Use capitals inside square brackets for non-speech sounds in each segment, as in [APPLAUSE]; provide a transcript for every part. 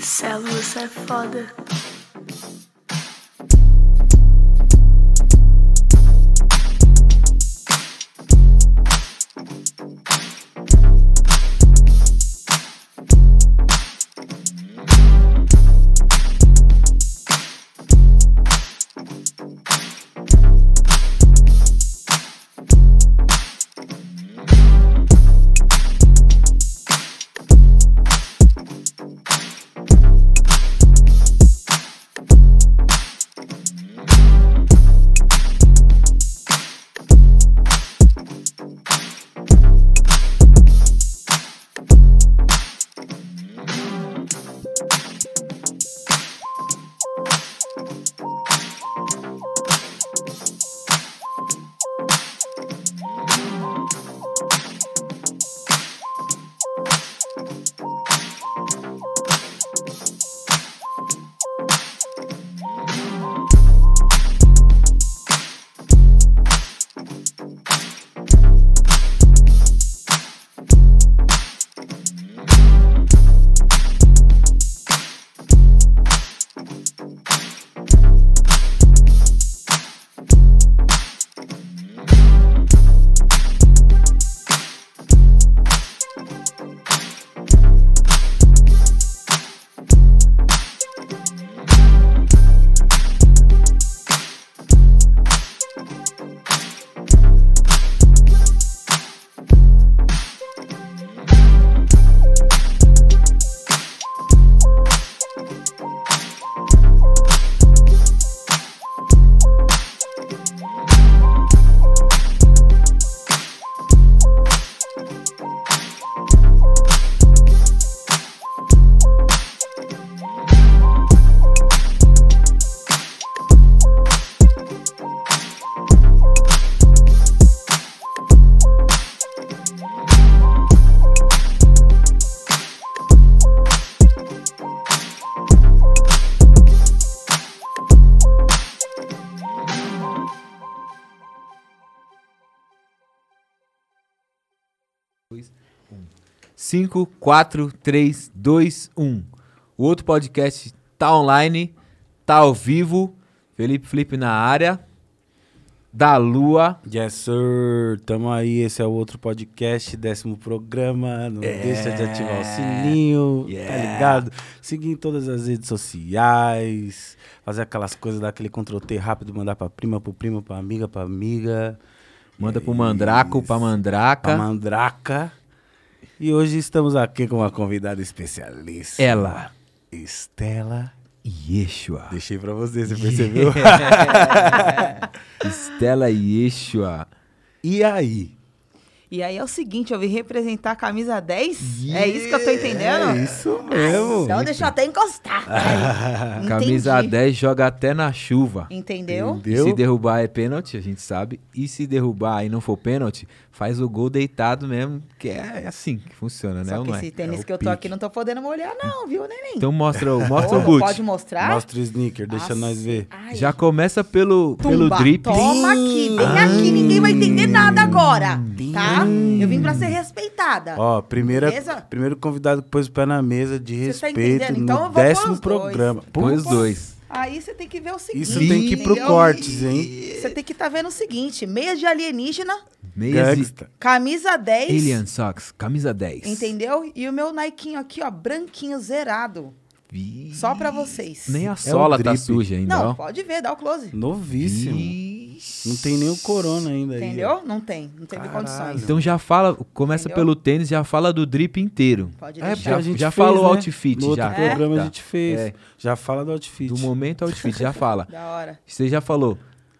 Células é foda. Cinco, quatro, três, dois, um. O outro podcast tá online, tá ao vivo. Felipe Flip na área. Da Lua. Yes, sir. Tamo aí. Esse é o outro podcast, décimo programa. Não É. deixa de ativar o sininho, tá Yeah. ligado? Seguir em todas as redes sociais. Fazer aquelas coisas, dar aquele Ctrl T rápido, mandar pra prima, pro primo, pra amiga, pra amiga. Manda pro Mandraco, pra isso. Mandraca. Pra mandraca. E hoje estamos aqui com uma convidada especialista. Ela. Estela. Yeshua. Deixei pra você, você [LAUGHS] percebeu? [LAUGHS] Estela Yeshua. e aí? E aí é o seguinte, eu vim representar a camisa 10? É isso que eu tô entendendo? É isso mesmo. Então deixa eu até encostar. [LAUGHS] Aí, Camisa entendi. 10 joga até na chuva. Entendeu? E se derrubar é pênalti, a gente sabe. E se derrubar e não for pênalti, faz o gol deitado mesmo, que é assim que funciona, né? Só que é? esse tênis É o que eu tô pique. aqui não tô podendo molhar não, viu, neném? Então mostra, o- mostra o Ô, boot. Pode mostrar? Mostra o sneaker, deixa Nossa. nós ver. Ai, Já começa pelo, pelo tumba. drip. Toma aqui, vem Ah. aqui, ninguém vai entender nada agora, tá? Eu vim pra ser respeitada. Ó, primeira, Beleza? primeiro convidado que pôs o pé na mesa de Você tá respeito entendendo? Então eu no vou pôr décimo os dois. programa. Põe os dois. Aí você tem que ver o seguinte. Isso tem que ir pro entendeu? cortes, hein? Você tem que estar vendo o seguinte, meia de alienígena, Meias Gangsta. camisa 10, Alien Socks, camisa 10. entendeu? E o meu Nikezinho aqui, ó, branquinho, zerado. Vi- Só pra vocês. Nem a sola o tá suja ainda, Não, ó. pode ver, dá o close. Novíssimo. Vixe. Não tem nem o corona ainda aí. Entendeu? Não tem, não teve Caralho. condições. Então já fala, começa Entendeu? pelo tênis, já fala do drip inteiro. Pode É, Já- a gente já fez, falou né? outfit, No outro já. programa É? a gente fez. É. Já fala do outfit. Do momento outfit, já [LAUGHS] fala. Da hora. Você já falou,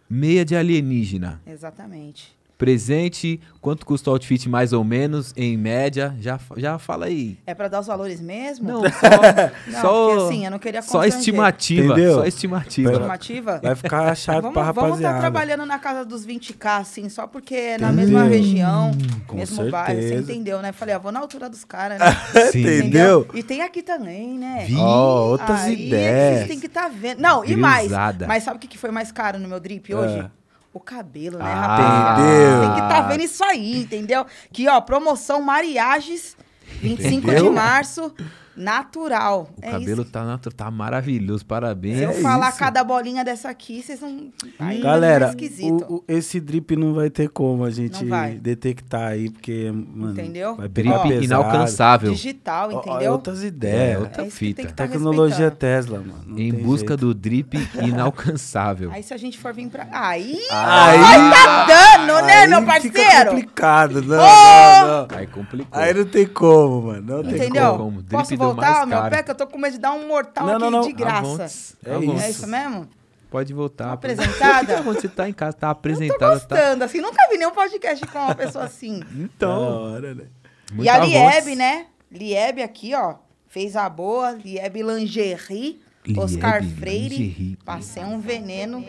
meia de alienígena. Exatamente. Presente, quanto custa o outfit mais ou menos, em média? Já, já fala aí. É pra dar os valores mesmo? Não, Não, só, só, porque assim, eu não queria só estimativa. Entendeu? Só estimativa. Estimativa? Vai ficar chato Vamos, pra vamos tá rapaziada. trabalhando na casa dos 20k, assim, só porque é na Entendeu? mesma região, com mesmo bairro, você certeza. entendeu, né? Falei, ó, vou na altura dos caras, né? [LAUGHS] Sim. Entendeu? E tem aqui também, né? Ó, outras Aí ideias. Vocês têm que estar vendo. Não, e mais. Grisada. Mas sabe o que que foi mais caro no meu drip hoje? Ah. O cabelo, né, Ah, rapaziada? entendeu? Tem que estar vendo isso aí, entendeu? Que, ó, promoção Mariages, 25 de Entendeu? março. Natural. O é cabelo isso. tá, natu- tá maravilhoso, parabéns. Se eu É falar isso. cada bolinha dessa aqui, vocês não. Aí Galera, é esquisito. o- o- esse drip não vai ter como a gente detectar aí, porque, mano. Entendeu? Vai Drip pesado. inalcançável. Digital, Ó, ó, entendeu? outras É, ideias. outra É isso que tem fita. que tá Tecnologia. Tesla, mano. não Em tem busca jeito. do drip [LAUGHS] inalcançável. Aí se a gente for vir pra. Aí. Aí, Tá dando, né, aí meu Fica parceiro? complicado. Não, Ô! não, não. Aí complicou. Aí não tem como, mano. Não tem Entendeu? como. Drip Voltar, meu pé? Que eu tô com medo de dar um mortal Não, aqui não, não. de graça. É à isso. É isso mesmo? Pode voltar. Tô [LAUGHS] apresentada? Quando você tá em casa, tá Eu tô apresentada. Tá... gostando, assim. Nunca vi nenhum podcast com uma pessoa assim. [LAUGHS] Da Então, hora, né? muito e a. Lieb, né? Lieb aqui, ó. Fez a boa. Lieb Lingerie. Lieb Oscar Freire. Lingerie. Passei um veneno.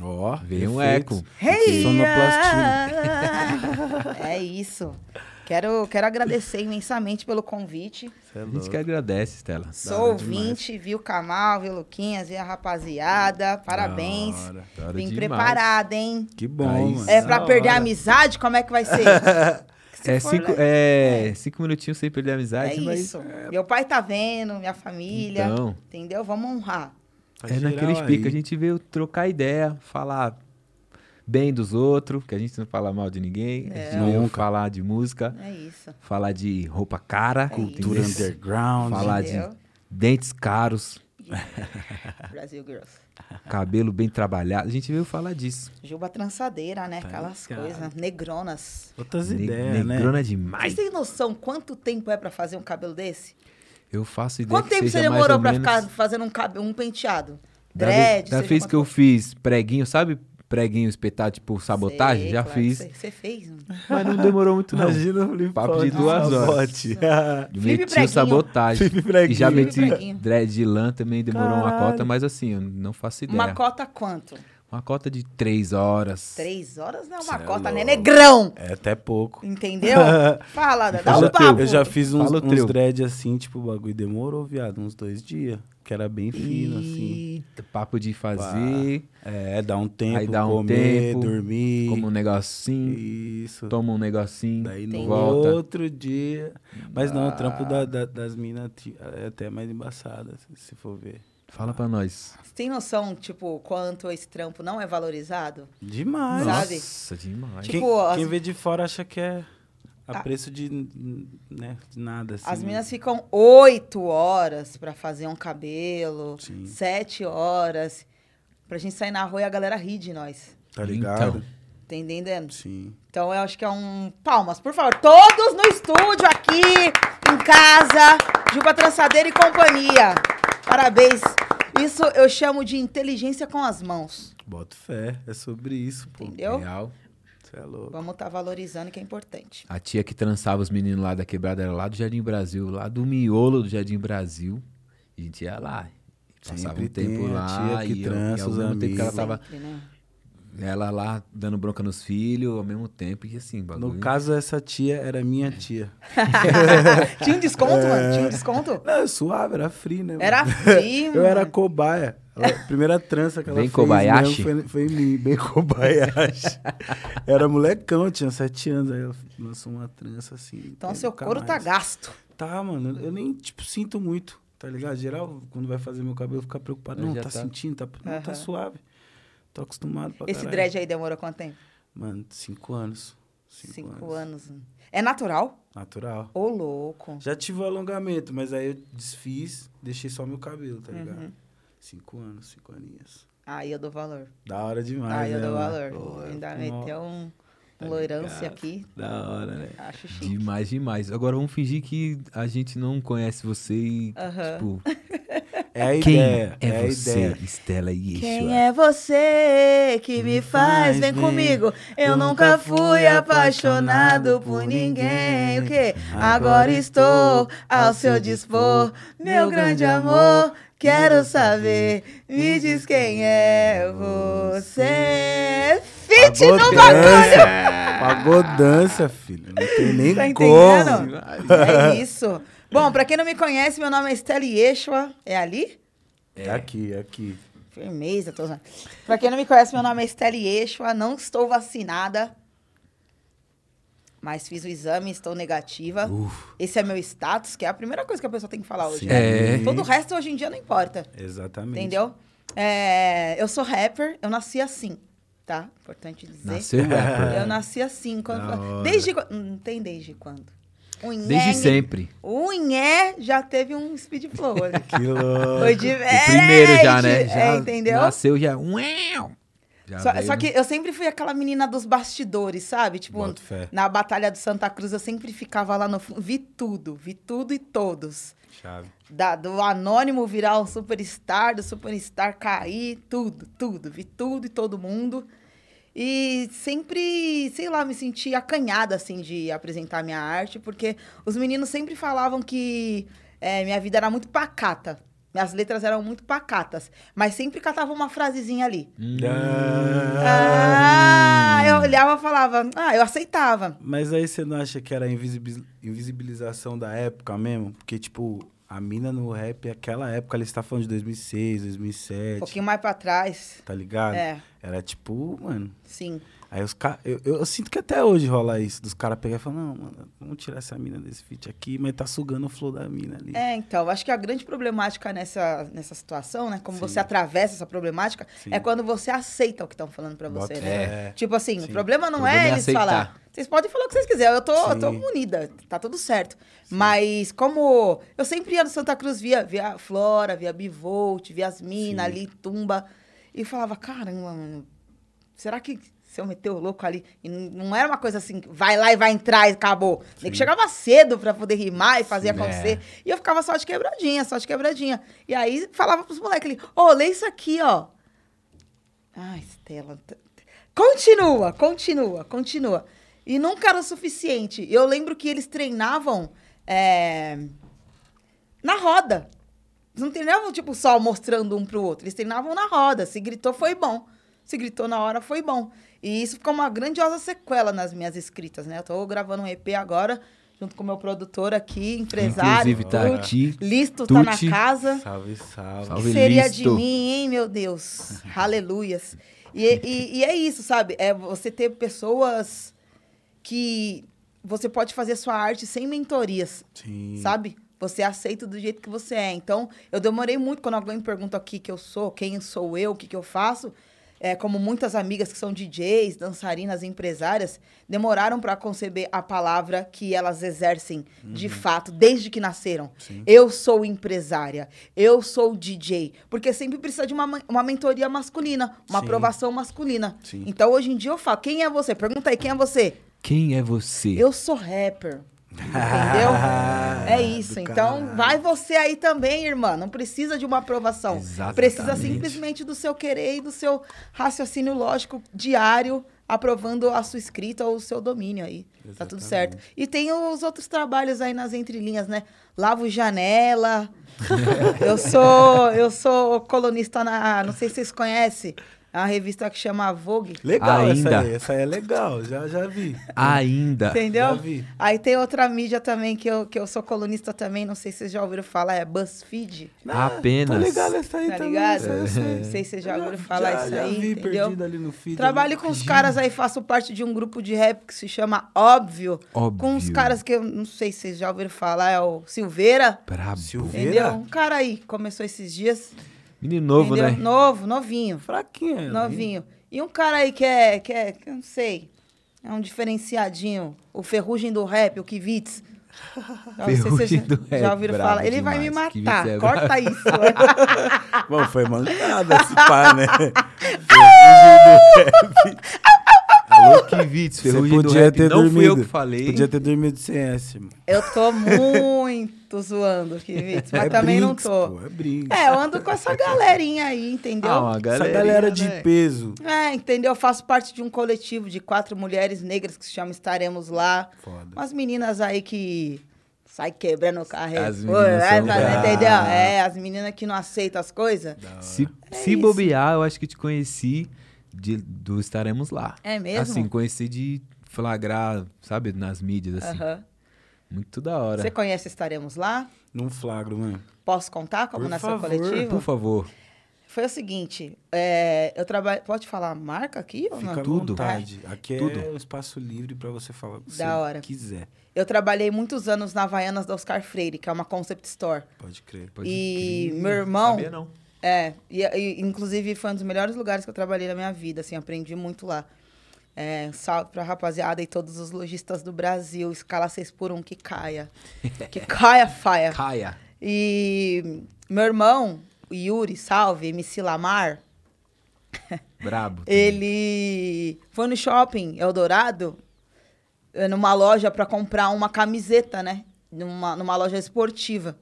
Ó, Veio um eco. Hey! Sonoplastia. [LAUGHS] É isso. Quero, quero agradecer imensamente pelo convite. É A gente que agradece, Stella. Sou ouvinte, vi o Kamal, vi o Luquinhas, vi a rapaziada. Parabéns. Da hora. Da hora Vim demais. preparada, hein? Que bom. É Da pra perder a amizade? Como é que vai ser? [LAUGHS] Se É for, cinco, né? é cinco minutinhos sem perder a É amizade, mas isso. Meu pai tá vendo, minha família. Então. Entendeu? Vamos honrar. É naqueles picos. A gente veio trocar ideia, falar bem dos outros, que a gente não fala mal de ninguém. A gente É. Nunca. falar de música, É isso. falar de roupa cara, Cultura entendeu? underground. falar de Entendeu? dentes caros, [LAUGHS] Brasil Girls. cabelo bem trabalhado. A gente veio falar disso. Juba trançadeira, né? Tá Aquelas coisas. Negronas. Outras Ne- ideias, né? negrona Vocês demais. têm noção quanto tempo é pra fazer um cabelo desse? Eu faço ideia Quanto tempo você demorou ou pra menos... ficar fazendo um, cabelo, um penteado? Da Dread? vez, da seja vez que eu fiz preguinho, sabe preguinho espetado, tipo sabotagem? Sei, Já claro fiz. Você fez. mano. Mas não demorou muito não. Imagina o flip Papo de duas horas. meti [LAUGHS] o sabotagem. Flip preguinho. E já meti preguinho. dread de lã também demorou uma Caralho. cota, mas assim, eu não faço ideia. Uma cota quanto? Uma cota de três horas. Três horas não é Cê uma é cota, né? louco. Negrão! É até pouco. Entendeu? [LAUGHS] Fala, dá um papo. Eu já fiz uns, uns dread assim, tipo, o bagulho demorou, viado, uns dois dias. Que era bem fino, assim. Eita, papo de fazer, É, dá um tempo, Aí dá um comer, tempo, dormir. como um negocinho, Isso. toma um negocinho, Daí no volta. outro dia. Mas não, o trampo da- da- das minas é até mais embaçado, se- se for ver. Fala pra nós. Você tem noção, tipo, quanto esse trampo não é valorizado? Demais. Sabe? Nossa, demais. Tipo, quem, as- quem vê de fora acha que é a Ah. preço de, né, de nada, assim. As meninas ficam oito horas pra fazer um cabelo, Sim. sete horas, pra gente sair na rua e a galera rir de nós. Tá ligado? Então. Tá entendendo? Sim. Então eu acho que é um. Palmas, por favor. Todos no estúdio aqui, em casa, Juba Trançadeira e companhia. Parabéns. Isso eu chamo de inteligência com as mãos. Boto fé. É sobre isso, pô. Entendeu? Real. Você é louco. Vamos estar valorizando que é importante. A tia que trançava os meninos lá da quebrada era lá do Jardim Brasil, lá do miolo do Jardim Brasil. E a gente ia lá. Passava Sempre um tempo tem a lá. tia que e, eu- trança e ao mesmo tempo que ela tava. Sempre, né? Ela lá dando bronca nos filhos, ao mesmo tempo. E assim, bagulho. No caso, essa tia era minha tia. [LAUGHS] Tinha um desconto, mano? Tinha um desconto? Não, suave, era free, né? mano? Era free, [LAUGHS] Eu era mano. cobaia. Ela- A primeira trança que ela Bem fez Kobayashi? mesmo foi, foi em mim, bem [LAUGHS] Kobayashi. era molecão, tinha sete anos. Aí ela lançou uma trança assim. Então seu couro tá mais. gasto. Tá, mano. Eu nem, tipo, sinto muito, tá ligado? Geral, quando vai fazer meu cabelo, fica preocupado. Mas Não, tá, tá. sentindo? Tá, não, tá suave. Tô acostumado pra Esse caralho. dread aí demorou quanto tempo? Mano, cinco anos. Cinco, Cinco, anos. anos. É natural? Natural. Ô, louco. Já tive o alongamento, mas aí eu desfiz, deixei só meu cabelo, tá ligado? Uhum. Cinco anos, cinco aninhos. Aí eu dou valor. Da hora demais, Aí eu né, dou valor. Pô, Ainda meteu um, um tá aqui. Da hora, né? Acho chique. Demais, demais. Agora vamos fingir que a gente não conhece você e, Aham. tipo, [LAUGHS] É a quem ideia. é, a você, ideia. Estela Yeshua? Quem é você que me faz? Vem comigo. Eu nunca fui apaixonado por ninguém. O quê? Agora estou ao seu dispor. Meu grande amor, quero saber. Me diz quem é você. Fit no dança. bagulho. Pagou dança, filho. Não tem nem Tá como. É isso. Bom, pra quem não me conhece, meu nome é Estela Yeshua. É ali? É aqui, é aqui. Firmeza, tô usando. Pra quem não me conhece, meu nome é Estelle Yeshua, não estou vacinada. Mas fiz o exame, estou negativa. Esse é meu status, que é a primeira coisa que a pessoa tem que falar hoje. Né? É. Todo o resto hoje em dia não importa. Exatamente. Entendeu? É, eu sou rapper, eu nasci assim, tá? Importante dizer. Nasceu rapper. [LAUGHS] Eu nasci assim. Quando, desde quando? Não tem desde quando. O Inhé, Desde sempre. O Inhé já teve um speed flow. ali. [LAUGHS] Que louco. Foi de O primeiro já, né? Já É, entendeu? Nasceu já. Uau! Só, só no- que eu sempre fui aquela menina dos bastidores, sabe? Tipo, na Batalha de Santa Cruz eu sempre ficava lá no fundo. Vi tudo, vi tudo e todos. Chave. Da- do anônimo virar um superstar, do superstar cair, tudo, tudo. Vi tudo e todo mundo. E sempre, sei lá, me senti acanhada, assim, de apresentar minha arte, porque os meninos sempre falavam que é, minha vida era muito pacata. Minhas letras eram muito pacatas. Mas sempre catava uma frasezinha ali. Hum. Ah, eu olhava e falava, ah, eu aceitava. Mas aí você não acha que era invisibilização da época mesmo? Porque, tipo, a mina no rap, aquela época, ela está falando de 2006, Um 2007, pouquinho mais pra trás. tá ligado? É, Era tipo, mano. sim. Aí os caras. Eu, eu, eu sinto que até hoje rola isso, dos caras pegar e falar, não, mano, vamos tirar essa mina desse feat aqui, mas tá sugando o flow da mina ali. É, então, acho que a grande problemática nessa, nessa situação, né? Como Sim. você atravessa essa problemática, Sim. é quando você aceita o que estão falando pra você, Bota né? fé. Tipo assim, Sim. o problema não O problema é é eles falar. Vocês podem falar o que vocês quiserem, eu tô, eu tô Sim. unida, tá tudo certo. Mas como eu sempre ia no Santa Cruz, via, via Flora, via Bivolt, via as minas Sim. ali, tumba, e falava, caramba, mano, será que se eu meter o louco ali, e não era uma coisa assim, vai lá e vai entrar e acabou. Nem que chegava cedo pra poder rimar e fazer Sim, acontecer. é. E eu ficava só de quebradinha, só de quebradinha. E aí falava pros moleques ali, ô, lê isso aqui, ó. Ai, Estela. Continua, continua, continua. E nunca era o suficiente. Eu lembro que eles treinavam é, na roda. Eles não treinavam, tipo, só mostrando um pro outro. Eles treinavam na roda. Se gritou, foi bom. Se gritou na hora, foi bom. E isso ficou uma grandiosa sequela nas minhas escritas, né? Eu tô gravando um EP agora, junto com o meu produtor aqui, empresário. Inclusive, tá Tuti. aqui. Listo, tá na casa. Salve, salve. Salve. que seria de Listo. mim, hein, meu Deus? [LAUGHS] Aleluias. E, e- e é isso, sabe? É você ter pessoas que você pode fazer sua arte sem mentorias, Sim. sabe? Você é aceito do jeito que você é. Então, eu demorei muito quando alguém me pergunta aqui que eu sou, quem sou eu, o que, que eu faço. É, como muitas amigas que são DJs, dançarinas, empresárias, demoraram para conceber a palavra que elas exercem de fato, desde que nasceram. Sim. Eu sou empresária, eu sou DJ. Porque sempre precisa de uma, ma- uma mentoria masculina, uma Sim. aprovação masculina. Sim. Então, hoje em dia, eu falo, quem é você? Pergunta aí, quem é você? Quem é você? Eu sou rapper. Entendeu? [LAUGHS] é isso. Então, caralho. vai você aí também, irmã. Não precisa de uma aprovação. Exatamente. Precisa simplesmente do seu querer e do seu raciocínio lógico diário, aprovando a sua escrita ou o seu domínio aí. Tá tudo Exatamente. certo. E tem os outros trabalhos aí nas entrelinhas, né? Lavo janela. [LAUGHS] eu sou eu sou colunista na, não sei se vocês conhecem, é uma revista que chama Vogue. Legal essa Ainda. aí. Essa aí é legal, já, já vi. Ainda. Entendeu? Já vi. Aí tem outra mídia também que eu, que eu sou colunista também, não sei se vocês já ouviram falar, é BuzzFeed. Apenas. Tá ligado essa aí Tá também. ligado? essa sei. Não sei se vocês já ouviram falar já, isso já aí, vi entendeu? perdido ali no feed. Trabalho ali. com os caras aí, faço parte de um grupo de rap que se chama Óbvio. Óbvio. Com os caras que eu não sei se vocês já ouviram falar, é o Silveira. Brabo. Silveira. Entendeu? Um cara aí, começou esses dias. Menino novo, entendeu? né? Novo, novinho. Hein? Novinho. E um cara aí que é, que é, que eu não sei, é um diferenciadinho. O ferrugem do rap, o Kivitz. Eu [LAUGHS] não sei se vocês Ferrugem já, do rap, já ouviram brabo falar. Ele vai me demais. Matar. é Corta isso. [LAUGHS] Bom, foi mancada esse pá, né? [LAUGHS] Ferrugem do rap. Alô, Kivitz, Você ferrugem do podia rap. ter Não dormido. fui eu que falei. Podia ter dormido sem essa, irmão. Eu tô muito zoando, Kivitz, mas é também não Brinks, tô. Pô, é Brinks. É, eu ando com essa galerinha aí, entendeu? Ah, uma Essa galera de né? peso. É, entendeu? Eu faço parte de um coletivo de quatro mulheres negras que se chama Estaremos Lá. Foda. Umas meninas aí que sai quebrando o carro. As Pô, meninas fazer, bravas. entendeu? É, as meninas que não aceitam as coisas. Se, É se bobear, eu acho que te conheci de- do Estaremos Lá. É mesmo? Assim, conheci de flagrar, sabe, nas mídias, assim. Aham. Muito da hora. Você conhece Estaremos Lá? Num flagro, mano. Posso contar como Por nasceu favor. o coletivo? Por favor. Foi o seguinte, é, eu trabalho. Pode falar marca aqui ou Fica não? à Tudo. vontade. Aqui Tudo. é um espaço livre pra você falar o que Da você hora. quiser. Eu trabalhei muitos anos na Havaianas da Oscar Freire, que é uma concept store. Pode crer. Pode e crer. meu irmão. Sabia não. É, e, e, inclusive foi um dos melhores lugares que eu trabalhei na minha vida, assim, aprendi muito lá. É, salve pra rapaziada e todos os lojistas do Brasil, escala 6 por 1 que caia. [LAUGHS] Que caia, faia. Caia. E meu irmão, Yuri, salve, MC Lamar, Brabo. [LAUGHS] ele foi no shopping Eldorado, numa loja pra comprar uma camiseta, né? Numa, numa loja esportiva.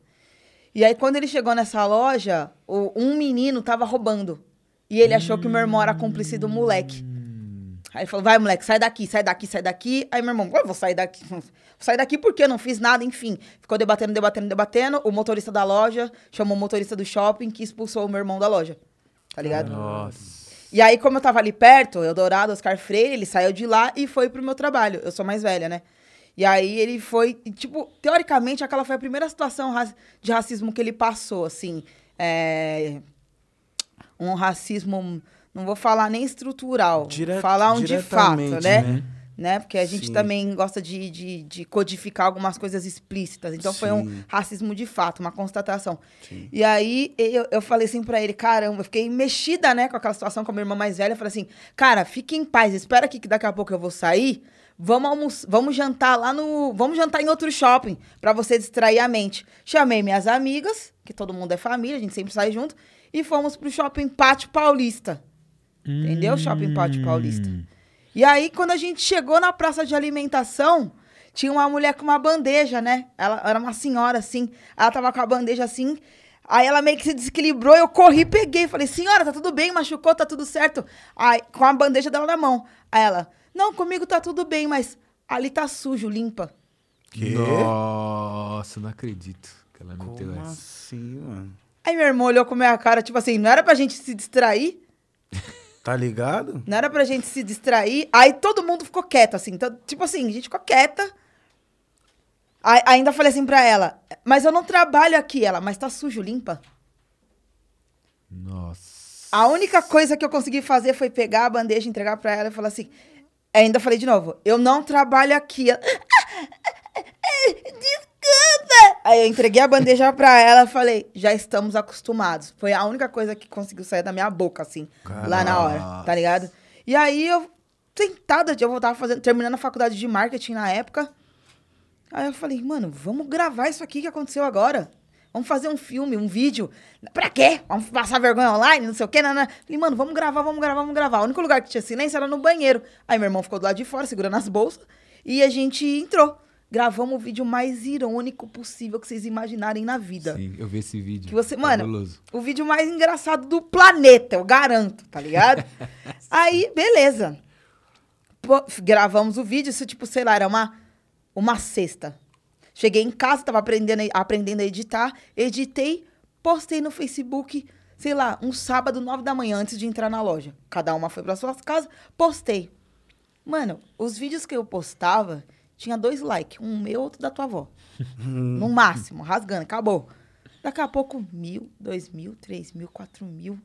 E aí, quando ele chegou nessa loja, o- um menino tava roubando. E ele achou que o meu irmão era cúmplice do moleque. Aí ele falou, vai, moleque, sai daqui, sai daqui, sai daqui. Aí meu irmão, eu vou sair daqui. Vou sair daqui porque eu não fiz nada, enfim. Ficou debatendo, debatendo, debatendo. O motorista da loja chamou o motorista do shopping que expulsou o meu irmão da loja. Tá ligado? Nossa. E aí, como eu tava ali perto, Eldorado, Oscar Freire, ele saiu de lá e foi pro meu trabalho. Eu sou mais velha, né? E aí ele foi, tipo, teoricamente, aquela foi a primeira situação de racismo que ele passou, assim. É... Um racismo, não vou falar nem estrutural, Dire- falar um de fato, né? né? né? Porque a gente Sim. também gosta de, de, de codificar algumas coisas explícitas. Então foi um Sim. racismo de fato, uma constatação. Sim. E aí eu, eu falei assim pra ele, caramba, eu fiquei mexida, né, com aquela situação com a minha irmã mais velha. Eu falei assim, cara, fique em paz, espera aqui que daqui a pouco eu vou sair. Vamos, almoç- vamos jantar lá no. Vamos jantar em outro shopping pra você distrair a mente. Chamei minhas amigas, que todo mundo é família, a gente sempre sai junto, e fomos pro shopping Pátio Paulista. Entendeu? Shopping Pátio Paulista. E aí, quando a gente chegou na praça de alimentação, tinha uma mulher com uma bandeja, né? Ela era uma senhora, assim. Ela tava com a bandeja assim. Aí ela meio que se desequilibrou, eu corri, peguei. Falei, senhora, tá tudo bem? Machucou, tá tudo certo? Aí, com a bandeja dela na mão. Aí ela, não, comigo tá tudo bem, mas ali tá sujo, limpa. Quê? Nossa, não acredito que ela meteu Como essa. assim, mano? Aí meu irmão olhou com a minha cara, tipo assim, não era pra gente se distrair? [LAUGHS] Tá ligado? Não era pra gente se distrair. Aí todo mundo ficou quieto, assim. Então, tipo assim, a gente ficou quieta. Aí, ainda falei assim pra ela, mas eu não trabalho aqui. Ela, mas tá sujo, limpa. Nossa. A única coisa que eu consegui fazer foi pegar a bandeja, entregar pra ela e falar assim. Ainda falei de novo, eu não trabalho aqui. Ela, Desculpa! Aí eu entreguei a bandeja pra ela e falei, já estamos acostumados. Foi a única coisa que conseguiu sair da minha boca, assim, lá na hora, tá ligado? E aí eu, sentada, eu tava fazendo, terminando a faculdade de marketing na época. Aí eu falei, mano, vamos gravar isso aqui que aconteceu agora. Vamos fazer um filme, um vídeo. Pra quê? Vamos passar vergonha online, não sei o quê. Não. Falei, mano, vamos gravar, vamos gravar, vamos gravar. O único lugar que tinha silêncio era no banheiro. Aí meu irmão ficou do lado de fora, segurando as bolsas. E a gente entrou. Gravamos o vídeo mais irônico possível que vocês imaginarem na vida. Sim, eu vi esse vídeo. Que você, mano, Fabuloso. o vídeo mais engraçado do planeta, eu garanto, tá ligado? [LAUGHS] Aí, beleza. Pô, gravamos o vídeo, isso, tipo, sei lá, era uma, uma sexta. Cheguei em casa, tava aprendendo, a- aprendendo a editar, editei, postei no Facebook, sei lá, um sábado, nove da manhã, antes de entrar na loja. Cada uma foi pra suas casas, postei. Mano, os vídeos que eu postava, tinha dois likes, um meu, outro da tua avó. [LAUGHS] no máximo, rasgando, acabou. Daqui a pouco, mil, dois mil, três mil, quatro mil,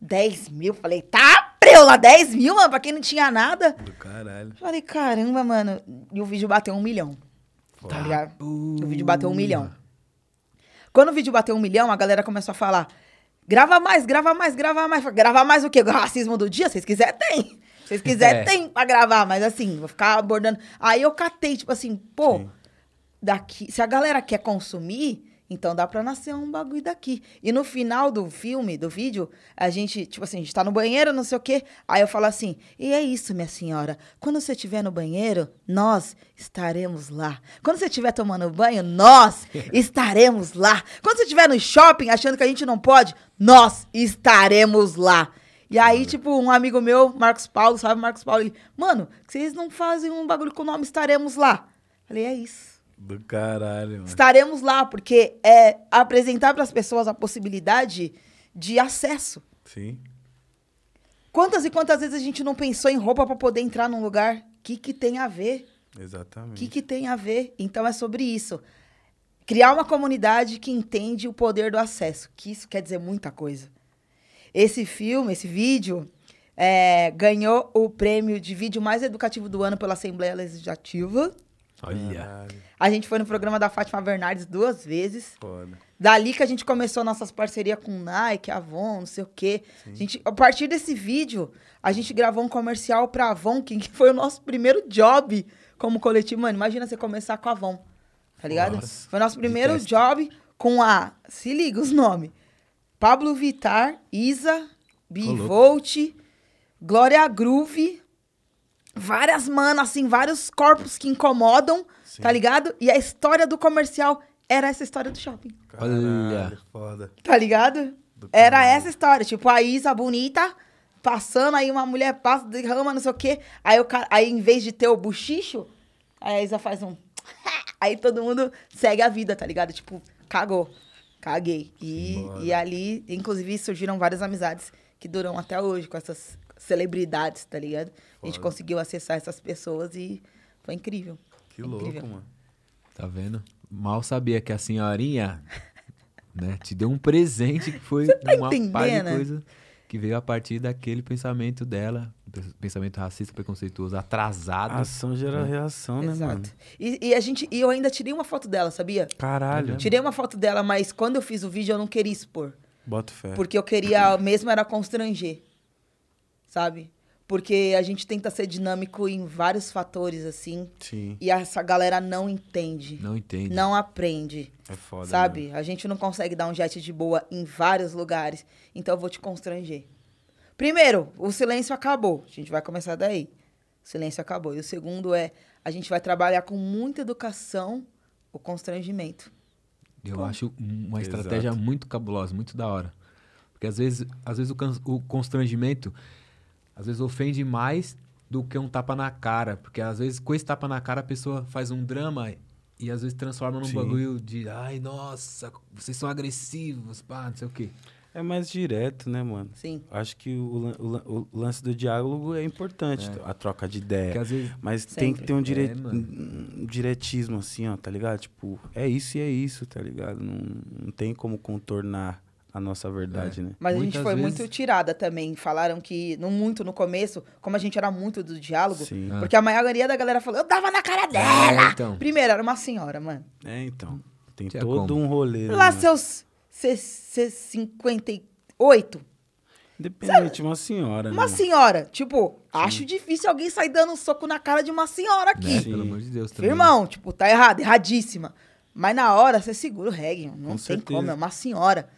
dez mil. Falei, tá, preula, dez mil, mano, pra quem não tinha nada. Do caralho. Falei, caramba, mano. E o vídeo bateu um milhão. Tá ligado? O vídeo bateu um milhão. Quando o vídeo bateu um milhão, a galera começou a falar: grava mais, grava mais, grava mais. Gravar mais o quê? O racismo do dia? Se vocês quiserem, tem. Se vocês quiserem, É. tem pra gravar. Mas assim, vou ficar abordando. Aí eu catei, tipo assim, pô, Sim. daqui. Se a galera quer consumir, então dá pra nascer um bagulho daqui. E no final do filme, do vídeo, a gente, tipo assim, a gente tá no banheiro, não sei o quê. Aí eu falo assim: e é isso, minha senhora. Quando você estiver no banheiro, nós estaremos lá. Quando você estiver tomando banho, nós [LAUGHS] estaremos lá. Quando você estiver no shopping achando que a gente não pode, nós estaremos lá. E aí, tipo, um amigo meu, Marcos Paulo, sabe, Marcos Paulo, ele, mano, vocês não fazem um bagulho com o nome Estaremos Lá. Falei, é isso. Do caralho, mano. Estaremos lá, porque é apresentar para as pessoas a possibilidade de acesso. Sim. Quantas e quantas vezes a gente não pensou em roupa para poder entrar num lugar? O que, que tem a ver? O Exatamente. que, que tem a ver? Então é sobre isso. Criar uma comunidade que entende o poder do acesso, que isso quer dizer muita coisa. Esse filme, esse vídeo, é, ganhou o prêmio de vídeo mais educativo do ano pela Assembleia Legislativa. Olha. A gente foi no programa da Fátima Bernardes duas vezes. foda. Dali que a gente começou nossas parcerias com Nike, Avon, não sei o quê. A, gente, a partir desse vídeo, a gente gravou um comercial pra Avon, que [LAUGHS] foi o nosso primeiro job como coletivo. Mano, imagina você começar com a Avon, tá ligado? Nossa, foi nosso primeiro job com a... Se liga os nomes. Pablo Vittar, Isa, Bivolt, Glória Groove, várias manas, assim, vários corpos que incomodam, Sim. tá ligado? E a história do comercial era essa história do shopping. Olha. Foda. Tá ligado? Do Era essa história. Tipo, a Isa bonita, passando, aí uma mulher passa, derrama, não sei o quê. Aí, o cara, aí em vez de ter o buchicho, aí a Isa faz um. [LAUGHS] Aí todo mundo segue a vida, tá ligado? Tipo, cagou. Caguei. E, Bora. e ali, inclusive, surgiram várias amizades que duram até hoje com essas celebridades, tá ligado? A gente Foda. conseguiu acessar essas pessoas e foi incrível. Que Foi louco, incrível. mano. Tá vendo? Mal sabia que a senhorinha, né, te deu um presente que foi Você tá uma par de entendendo? coisa que veio a partir daquele pensamento dela, pensamento racista, preconceituoso, atrasado. Ação gera reação, né, mano? Exato. E, e a gente, e eu ainda tirei uma foto dela, sabia? Caralho. Tirei uma foto dela, mas quando eu fiz o vídeo eu não queria expor. Bota fé. Porque eu queria mesmo era constranger. Sabe? Porque a gente tenta ser dinâmico em vários fatores, assim. Sim, E essa galera não entende. Não entende. Não aprende. é foda. sabe? né? A gente não consegue dar um jet de boa em vários lugares. Então eu vou te constranger. Primeiro, o silêncio acabou. A gente vai começar daí. O silêncio acabou. E o segundo é, a gente vai trabalhar com muita educação o constrangimento. Eu acho uma Exato. estratégia muito cabulosa, muito da hora. Porque às vezes, às vezes o, o constrangimento às vezes ofende mais do que um tapa na cara. Porque às vezes com esse tapa na cara a pessoa faz um drama e às vezes transforma num Sim. bagulho de ai, nossa, vocês são agressivos, pá, não sei o quê. É mais direto, né, mano? Sim. Acho que o, o o lance do diálogo é importante, a troca de ideia. Vezes. Mas tem que Sempre. ter um, dire... É, um diretismo, assim, ó, tá ligado? Tipo, é isso e é isso, tá ligado? Não, não tem como contornar a nossa verdade, né? Mas a Muitas gente foi vezes- muito tirada também. Falaram que, não muito no começo, como a gente era muito do diálogo, Sim. Ah. porque a maioria da galera falou, eu dava na cara dela. É, então. Primeiro, era uma senhora, mano. É, então. Tem Tinha todo como. um rolê. né, Lá mano? seus se- se- 58, Independente, uma senhora, Uma né? senhora, tipo, acho difícil alguém sair dando um soco na cara de uma senhora aqui. Né? Sim. Pelo amor de Deus também. Irmão, tipo, tá errado, erradíssima. Mas na hora você segura o reggae, não Com tem certeza. como, é uma senhora.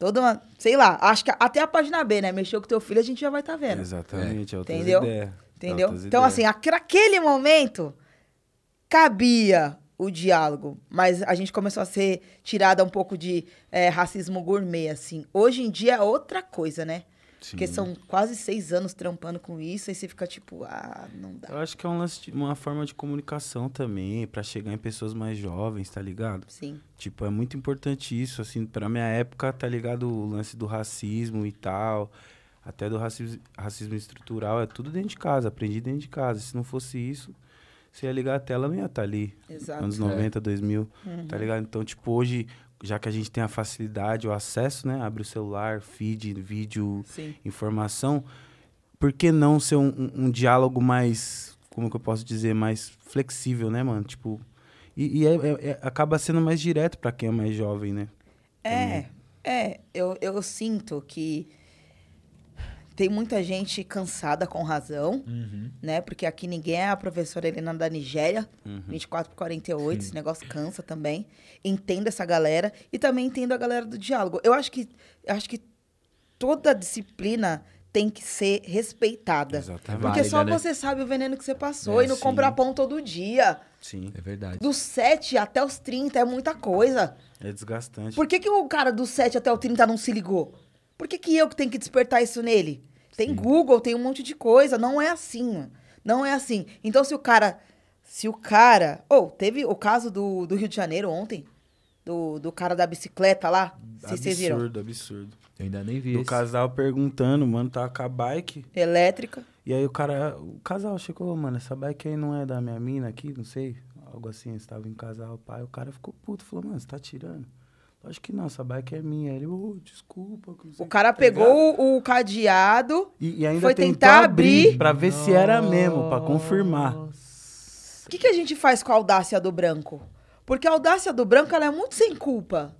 Toda uma, sei lá, acho que até a página B, né? Mexeu com teu filho, a gente já vai tá vendo. Exatamente, é Entendeu? ideias. Entendeu? Então, assim, aqu- naquele momento, cabia o diálogo, mas a gente começou a ser tirada um pouco de é, racismo gourmet, assim. Hoje em dia é outra coisa, né? Porque Sim. são quase seis anos trampando com isso, e você fica tipo, ah, não dá. Eu acho que é um lance de- uma forma de comunicação também, pra chegar em pessoas mais jovens, tá ligado? Sim. Tipo, é muito importante isso, assim, pra minha época, tá ligado? O lance do racismo e tal, até do racismo, racismo estrutural, é tudo dentro de casa, aprendi dentro de casa. Se não fosse isso, você ia ligar a tela, não ia estar ali. Exato. Anos É. 90, 2000, Uhum. tá ligado? Então, tipo, hoje, já que a gente tem a facilidade, o acesso, né? Abre o celular, feed, vídeo, Sim. informação, por que não ser um, um- um diálogo mais, como que eu posso dizer, mais flexível, né, mano? Tipo, e, e é- é- é- acaba sendo mais direto pra quem é mais jovem, né? É, é, eu, eu sinto que tem muita gente cansada com razão, Uhum. né? Porque aqui ninguém é a professora Helena da Nigéria, Uhum. 24 por 48, esse negócio cansa também. Entendo essa galera e também entendo a galera do diálogo. Eu acho que, eu acho que toda disciplina tem que ser respeitada. Exatamente. Porque Válida, só né? você sabe o veneno que você passou É, e não sim. comprar pão todo dia. Sim, É verdade. Dos 7 até os 30 é muita coisa. é desgastante. Por que, que o cara do 7 até o 30 não se ligou? Por que, que eu que tenho que despertar isso nele? Tem Google, tem um monte de coisa. Não é assim, mano. Não é assim. Então, se o cara. Se o cara. Ou, teve o caso do, do Rio de Janeiro ontem. Do, do cara da bicicleta lá. Se vocês viram. Absurdo, absurdo. Eu ainda nem vi Do esse. casal perguntando, mano, tava com a bike. Elétrica. E aí o cara, o casal chegou, mano, essa bike aí não é da minha mina aqui, não sei. Algo assim, eles estavam em casal, pai. O cara ficou puto, falou, mano, você tá tirando. Acho que não, essa bike é minha. Ele, ô, desculpa. O cara tá pegou o, o cadeado. E, e ainda foi tentar abrir abrir. pra ver se era mesmo, pra confirmar. O que, que a gente faz com a audácia do branco? Porque a audácia do branco ela é muito sem culpa.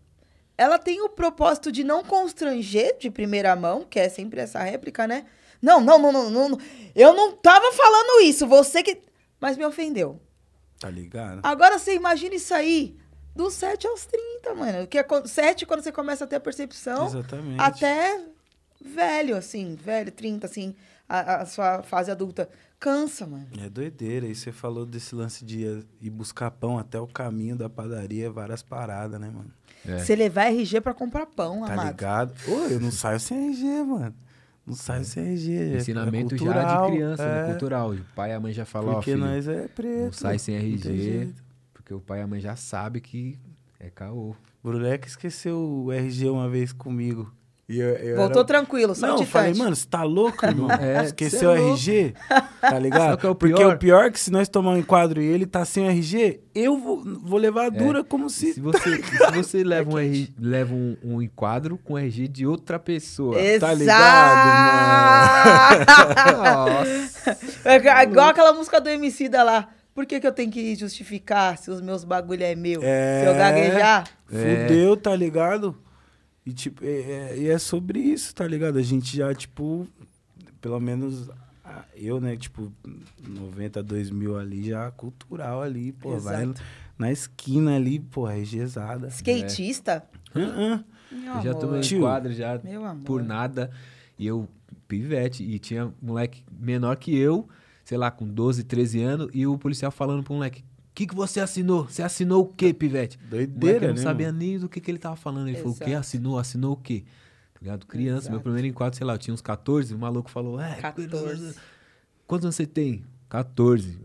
Ela tem o propósito de não constranger de primeira mão, que é sempre essa réplica, né? Não, não, não, não, não, não. Eu não tava falando isso, você que. Mas me ofendeu. Tá ligado? Agora você imagina isso aí dos 7 aos 30, mano. Que é 7 quando você começa a ter a percepção. Exatamente. Até velho, assim, velho, 30, assim, a, a sua fase adulta. Cansa, mano. É doideira. E você falou desse lance de ir buscar pão até o caminho da padaria, várias paradas, né, mano? É. Você levar RG pra comprar pão, Tá amado. ligado? Ô, eu não saio sem RG, mano. Não saio sem RG. é- Ensinamento é já cultural, de criança, né? é. cultural. O pai e a mãe já falam, ó, Porque filho, nós é preto. não sai sem não tem RG, jeito. Porque o pai e a mãe já sabem que é caô. Bruleca esqueceu o RG uma vez comigo. E eu, eu Voltou era- tranquilo, só Não, eu falei, mano, você tá louco, irmão? [LAUGHS] É, Esqueceu o é louco. RG? Tá ligado? O é o Porque pior? o pior é que se nós tomar um enquadro e ele tá sem RG, eu vou, vou levar a dura como se... se você, [LAUGHS] se você leva, um, RG, leva um, um enquadro com RG de outra pessoa. Tá Exato! [LAUGHS] Nossa. É igual aquela música do MC da lá. Por que, que eu tenho que justificar se os meus bagulho é meu? É. Se eu gaguejar? É. Fudeu, tá ligado? E, tipo, é, é- e é sobre isso, tá ligado? A gente já, tipo, pelo menos eu, né, tipo, 90, 2000 ali, já cultural ali, pô, vai Exato. na esquina ali, pô, regezada. Skatista? Hã, Meu Eu já amor. tomei Tio. enquadro já Meu amor. por nada. E eu, pivete, e tinha moleque menor que eu, sei lá, com 12, 13 anos, e o policial falando pro moleque, o que, que você assinou? Você assinou o quê, pivete? O moleque Doideira, não né? sabia mano? nem do que, que ele tava falando. Ele falou, o quê? Exato. Assinou? Assinou o quê? Tá ligado? Criança, meu Exato. primeiro enquadro, sei lá, eu tinha uns 14, o maluco falou, é, 14. quantos anos você tem? 14.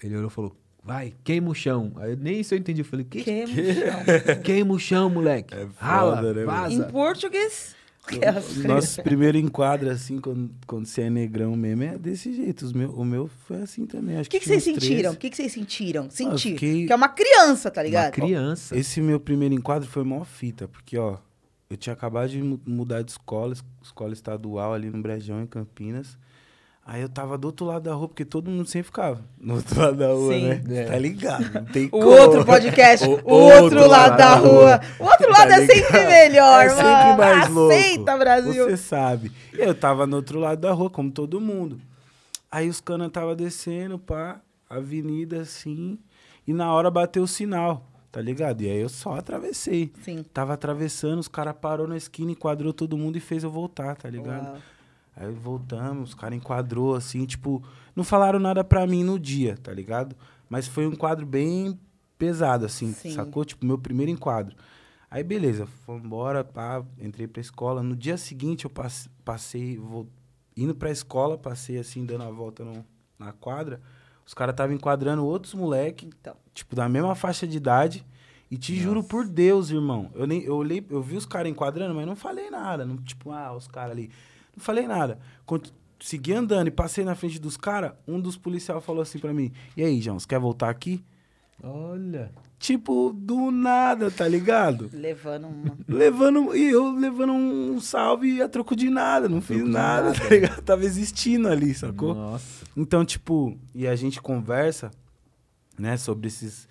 Ele olhou e falou, vai, queima o chão. Aí eu, nem isso eu entendi. Eu falei, que? Que [LAUGHS] chão. Queima o chão, moleque. É foda, Rala, né, vaza. Em português? [LAUGHS] O Nosso primeiro enquadro, assim, quando, quando você é negrão mesmo, é desse jeito. Os meu, o meu foi assim também. Acho O que, que tinha vocês sentiram? O 13. que, que vocês sentiram? Sentir. fiquei- Que é uma criança, tá Uma ligado? criança. Esse meu primeiro enquadro foi mó fita, porque, ó, eu tinha acabado de mu- mudar de escola, es- escola estadual ali no Brejão, em Campinas. Aí eu tava do outro lado da rua, porque todo mundo sempre ficava no outro lado da rua, Sim. né? É. Tá ligado? Não tem O como. outro podcast, O o, outro, lado da rua. O outro lado Tá é sempre melhor, é mano. sempre mais louco. Aceita, Brasil. Você sabe. Eu tava no outro lado da rua, como todo mundo. Aí os canas tava descendo, pá, avenida assim, e na hora bateu o sinal, tá ligado? E aí eu só atravessei. Sim. Tava atravessando, os caras parou na esquina, enquadrou todo mundo e fez eu voltar, tá ligado? Uau. Aí voltamos, os caras enquadrou assim, tipo, não falaram nada pra mim no dia, tá ligado? Mas foi um quadro bem pesado, assim, Sim. sacou? Tipo, meu primeiro enquadro. Aí, beleza, fomos embora, pá, entrei pra escola. No dia seguinte, eu passe- passei, vou, indo pra escola, passei assim, dando a volta no- na quadra. Os caras estavam enquadrando outros moleque, Então. tipo, da mesma faixa de idade. E te juro por Deus, irmão. Eu, nem, eu, olhei, eu vi os caras enquadrando, mas não falei nada. Não, tipo, ah, os caras ali. Não falei nada. Quando segui andando e passei na frente dos caras, um dos policiais falou assim pra mim: E aí, João, você quer voltar aqui? Olha. Tipo, do nada, tá ligado? Levando uma. Levando. E eu levando um salve a troco de nada. Não fiz Troco de nada, nada. [LAUGHS] tá ligado? Tava existindo ali, sacou? Nossa. Então, tipo, e a gente conversa, né, sobre esses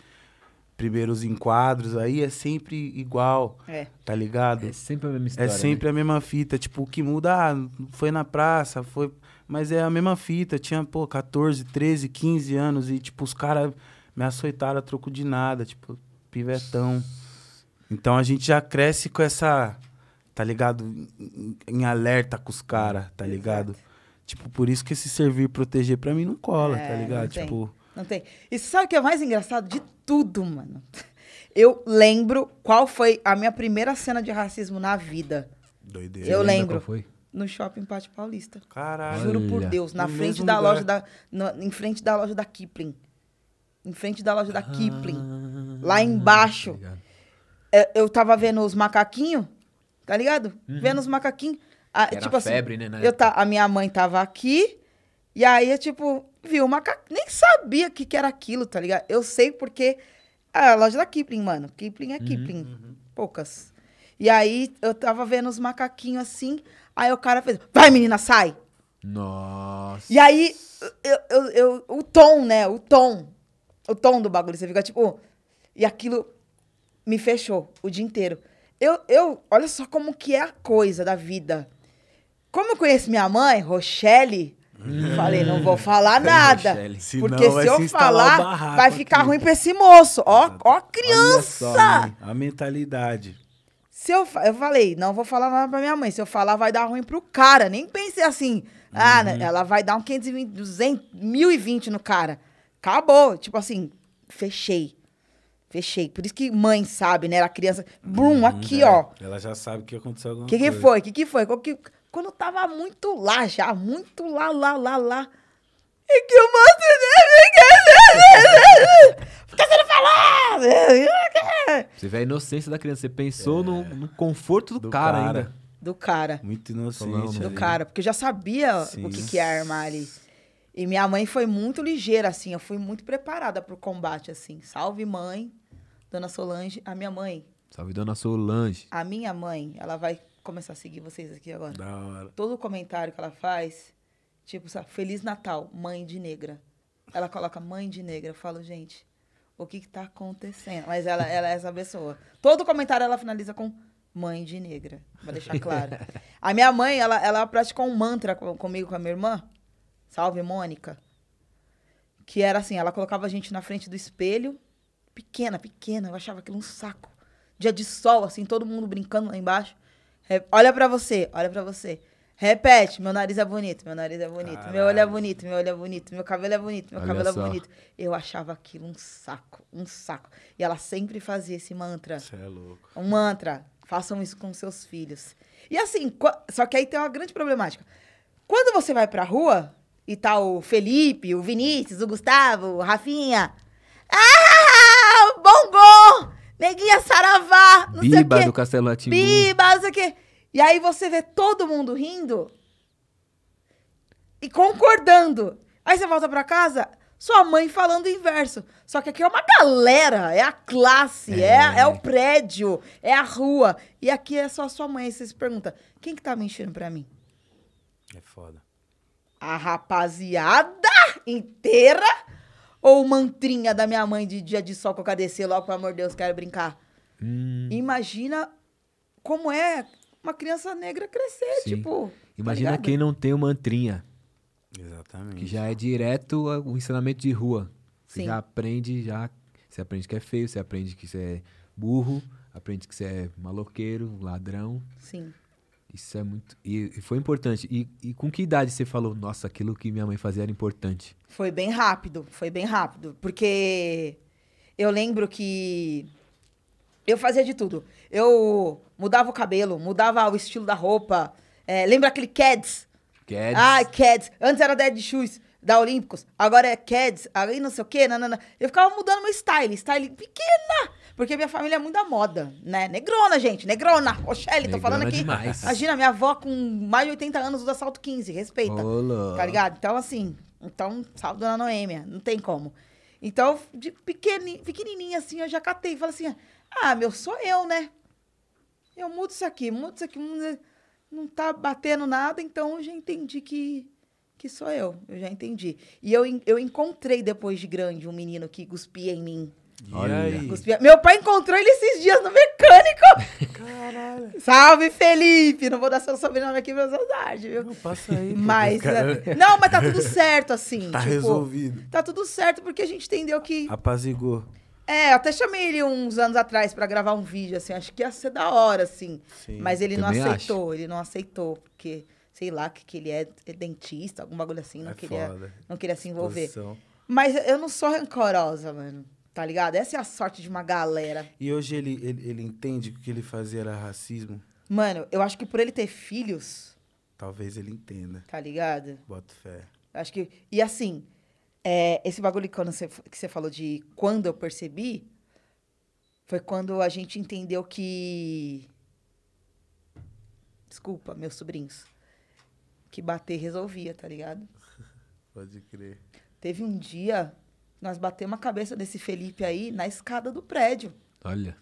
primeiros enquadros aí, é sempre igual, É. tá ligado? É sempre a mesma É história. sempre a mesma fita. Tipo, o que muda, ah, foi na praça, foi. Mas é a mesma fita. Tinha, pô, 14, 13, 15 anos e, tipo, os caras me açoitaram a troco de nada, tipo, pivetão. Então a gente já cresce com essa, tá ligado? Em, em alerta com os caras, tá ligado? Tipo, por isso que esse servir e proteger pra mim não cola, É, tá não ligado? tem. Não tem. E você sabe o que é mais engraçado de tudo, mano? Eu lembro qual foi a minha primeira cena de racismo na vida. doideira. Eu lembro. qual foi? No shopping Pátio Paulista. Caralho. Juro por. Deus, na No frente da lugar. loja da. no- em frente da loja da Kipling. Em frente da loja da Kipling. Lá embaixo. Tá? É, Eu tava vendo os macaquinhos, tá ligado? Vendo os macaquinhos. Ah, Era tipo assim, febre, né? na eu tá, a minha mãe tava aqui, e aí eu, tipo, vi o macaco. Nem sabia o que, que era aquilo, tá ligado? Eu sei porque a loja da Kipling, mano. Kipling é Kipling. Poucas. E aí eu tava vendo os macaquinhos assim. Aí o cara fez: Vai, menina, sai! Nossa. E aí, eu, eu, eu- o tom, né? O tom. O tom do bagulho. Você fica tipo. E aquilo me fechou o dia inteiro. Eu, eu, olha só como que é a coisa da vida. Como eu conheço minha mãe, Rochelle, falei, não vou falar nada. Senão porque se eu se o falar, barraco vai ficar aqui. ruim pra esse moço. Ó, ó criança. só, A mentalidade. Se eu, eu falei, não vou falar nada pra minha mãe. Se eu falar, vai dar ruim pro cara. Nem pensei assim. Ah, né, ela vai dar um 520, 200, 1020 no cara. Acabou. Tipo assim, fechei. Fechei. Por isso que mãe sabe, né? Era criança. Brum, aqui, É, ó. Ela já sabe que aconteceu alguma O que, que coisa. foi? O que, que foi? Qual que- Quando eu tava muito lá já, muito lá, lá, lá, lá. E que o moço dele. Por que você não falou? Você vê a inocência da criança. Você pensou no, no conforto do, Do cara, cara. ainda. Do cara. Muito inocente. Do cara, porque eu já sabia Sim. o que, que ia armar ali. E minha mãe foi muito ligeira, assim, eu fui muito preparada pro combate, assim. Salve, mãe, dona Solange. A minha mãe, Salve, dona Solange. a minha mãe, ela vai começar a seguir vocês aqui agora. Da hora. Todo comentário que ela faz, tipo, sabe, Feliz Natal, mãe de negra. Ela coloca mãe de negra. Eu falo, gente, o que que tá acontecendo? Mas ela, ela é essa pessoa. Todo comentário ela finaliza com mãe de negra, pra deixar claro. [LAUGHS] A minha mãe, ela, ela praticou um mantra com- comigo, com a minha irmã. Salve, Mônica. Que era assim, ela colocava a gente na frente do espelho, pequena, pequena, eu achava aquilo um saco. Dia de sol, assim, todo mundo brincando lá embaixo. Re- Olha pra você, olha pra você. Repete, meu nariz é bonito, meu nariz é bonito, meu olho é Caralho. bonito, meu olho é bonito, meu cabelo é bonito, meu Olha cabelo só. é bonito. Eu achava aquilo um saco, um saco. E ela sempre fazia esse mantra. Você é louco. Um mantra. Façam isso com seus filhos. E assim, só que aí tem uma grande problemática. Quando você vai pra rua e tá o Felipe, o Vinícius, o Gustavo, o Rafinha. Ah! Bongo! Neguinha Saravá! Não sei o Biba quê. do Castelo Ratimbu. Biba, não sei o quê. E aí você vê todo mundo rindo e concordando. Aí você volta pra casa, sua mãe falando o inverso. Só que aqui é uma galera, é a classe, é, é o prédio, é a rua. E aqui é só sua mãe. Aí você se pergunta, quem que tá mentindo pra mim? É foda. A rapaziada inteira ou o mantrinha da minha mãe de dia de sol que eu cadecei logo, pelo amor de Deus, quero brincar? Hum, Imagina como é uma criança negra crescer, Sim. tipo. imagina tá quem não tem o mantrinha, Exatamente. que já é direto o ensinamento de rua. Você Sim. já aprende, já. Você aprende que é feio, você aprende que você é burro, aprende que você é maloqueiro, ladrão. Sim. Isso é muito. E, e foi importante. E, e com que idade você falou, nossa, aquilo que minha mãe fazia era importante? Foi bem rápido, foi bem rápido. Porque eu lembro que eu fazia de tudo. Eu mudava o cabelo, mudava o estilo da roupa. É, lembra aquele Keds? Quer Ah, Keds. Antes era Dead Shoes, da Olímpicos. Agora é Keds, aí não sei o quê. Nanana. Eu ficava mudando meu style, style pequena. Porque minha família é muito da moda, né? Negrona, gente, negrona. Rochelle, tô falando aqui. demais. Imagina, minha avó com mais de 80 anos usa salto 15, respeita. Louco. Tá ligado? Então, assim, então, salve Dona Noêmia, não tem como. Então, de pequeni- pequenininha, assim, eu já catei. Falei assim, ah, meu, sou eu, né? Eu mudo isso aqui, mudo isso aqui, mudo... não tá batendo nada, então eu já entendi que, que sou eu. Eu já entendi. E eu, eu encontrei, depois de grande, um menino que cuspia em mim. Olha. aí? Cuspia- Meu pai encontrou ele esses dias no mecânico. Caralho. Salve, Felipe! Não vou dar seu sobrenome aqui pra saudade, viu? Não, passa aí. Mas. cara. é, Não, mas tá tudo certo, assim. [LAUGHS] Tá tipo, resolvido. Tá tudo certo, porque a gente entendeu que. Apazigou. É, eu até chamei ele uns anos atrás pra gravar um vídeo, assim. Acho que ia ser da hora, assim. Sim. Mas ele não aceitou, ele não aceitou, porque, sei lá, que, que ele é, é dentista, algum bagulho assim, não, É queria, foda. não queria se envolver. Posição. Mas eu não sou rancorosa, mano. Tá ligado? Essa é a sorte de uma galera. E hoje ele, ele, ele entende que o que ele fazia era racismo? Mano, eu acho que por ele ter filhos, Talvez ele entenda. tá ligado? Bota fé. Acho que. E assim, é, esse bagulho que, você, que você falou de quando eu percebi, foi quando a gente entendeu que. Desculpa, meus sobrinhos. Que bater resolvia, tá ligado? [LAUGHS] Pode crer. Teve um dia Nós batemos a cabeça desse Felipe aí na escada do prédio. Olha.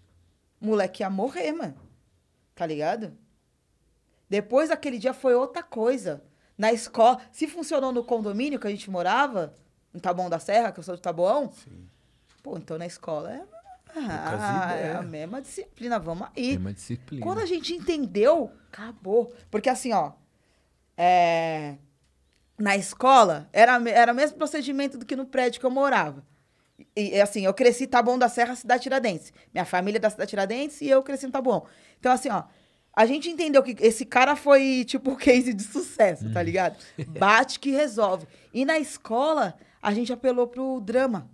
Moleque ia morrer, mano. Tá ligado? Depois daquele dia foi outra coisa. Na escola, se funcionou no condomínio que a gente morava, no Taboão da Serra, que eu sou de Taboão, Sim. pô, então na escola é, ah, é a mesma disciplina, vamos aí. Uma disciplina. Quando a gente entendeu, acabou. Porque assim, ó, é, na escola era, era o mesmo procedimento do que no prédio que eu morava. E, e, assim, eu cresci em Taboão da Serra, cidade Tiradentes. Minha família é da cidade Tiradentes e eu cresci em Taboão. Então, assim, ó, a gente entendeu que esse cara foi, tipo, [LAUGHS] o case de sucesso, tá ligado? Bate que resolve. E na escola, a gente apelou pro drama.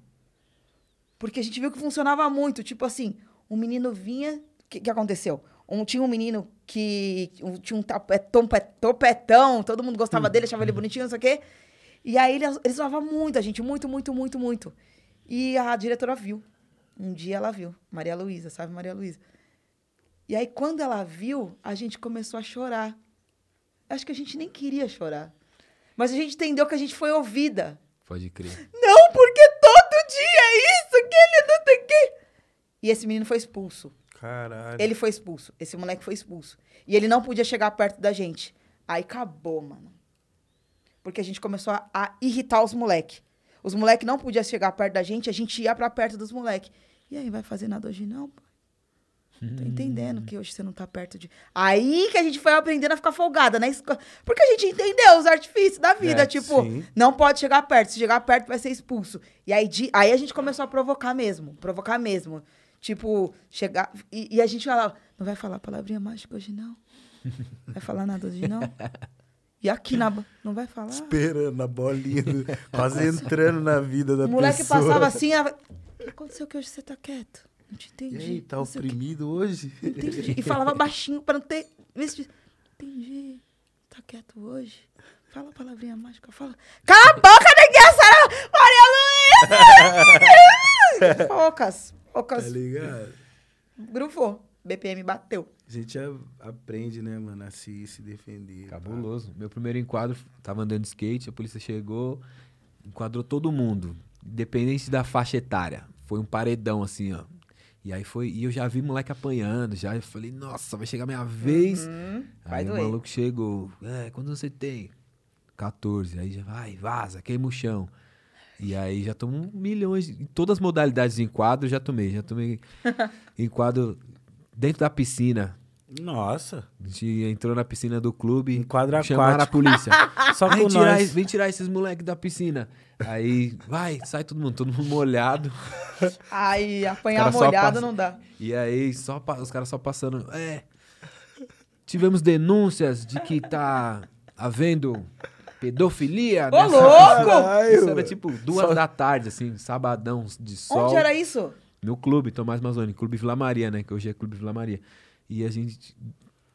Porque a gente viu que funcionava muito. Tipo assim, um menino vinha. O que, que aconteceu? Um, tinha um menino que tinha um pe- topetão, todo mundo gostava dele, achava ele bonitinho, não sei o quê. E aí ele, ele zoava muito a gente, muito, muito, muito, muito. E a diretora viu. Um dia ela viu. Maria Luísa, sabe Maria Luísa? E aí, quando ela viu, a gente começou a chorar. Acho que a gente nem queria chorar. Mas a gente entendeu que a gente foi ouvida. Pode crer. Não, porque todo dia é isso, que ele não tem que. E esse menino foi expulso. Caralho. Ele foi expulso. Esse moleque foi expulso. E ele não podia chegar perto da gente. Aí acabou, mano. Porque a gente começou a, a irritar os moleques. Os moleques não podiam chegar perto da gente, a gente ia pra perto dos moleques. E aí, vai fazer nada hoje não, pai? Tô entendendo que hoje você não tá perto de. Aí que a gente foi aprendendo a ficar folgada na escola. Porque a gente entendeu os artifícios da vida. É, tipo, sim. não pode chegar perto. Se chegar perto, vai ser expulso. E aí, de- aí a gente começou a provocar mesmo. Provocar mesmo. Tipo, chegar. E, e a gente falava, não vai falar palavrinha mágica hoje, não. Vai falar nada hoje, não. E aqui na. Não vai falar. Esperando a bolinha, quase entrando na vida da O moleque pessoa. passava assim. ela- O que aconteceu que hoje você tá quieto? Não te E entendi. aí, tá não sei o quê." oprimido hoje? Entendi. E falava baixinho pra não ter. Entendi. Tá quieto hoje. Fala a palavrinha mágica. Fala. Cala a boca, ninguém! Maria Luísa! [LAUGHS] poucas. Tá Poucas. ligado? Grufou. BPM bateu. A gente a- aprende, né, mano, a se, se defender. Cabuloso. Meu primeiro enquadro, tava andando de skate, a polícia chegou, enquadrou todo mundo, independente da faixa etária. Foi um paredão, assim, ó. E aí foi, e eu já vi moleque apanhando, já eu falei, nossa, vai chegar minha vez. Hum, vai aí o doer. maluco chegou, é, quando você tem? 14, aí já vai, vaza, queima o chão. E aí já tomou milhões, em todas as modalidades de enquadro, eu já tomei, já tomei [LAUGHS] enquadro dentro da piscina. Nossa. A gente entrou na piscina do clube. Enquadro chamaram a polícia. [LAUGHS] Só vem, com tirar, nós. vem tirar esses moleques da piscina. Aí, vai, sai todo mundo, todo mundo molhado. [LAUGHS] Ai, apanhar molhado não dá. E aí, só os caras só passando. É. Tivemos denúncias de que tá havendo pedofilia. Ô, nessa louco! piscina. Isso era tipo duas da tarde, assim, sabadão de sol. Onde era isso? No clube, Tomás Mazzoni, Clube Vila Maria, né? Que hoje é Clube Vila Maria. E a gente,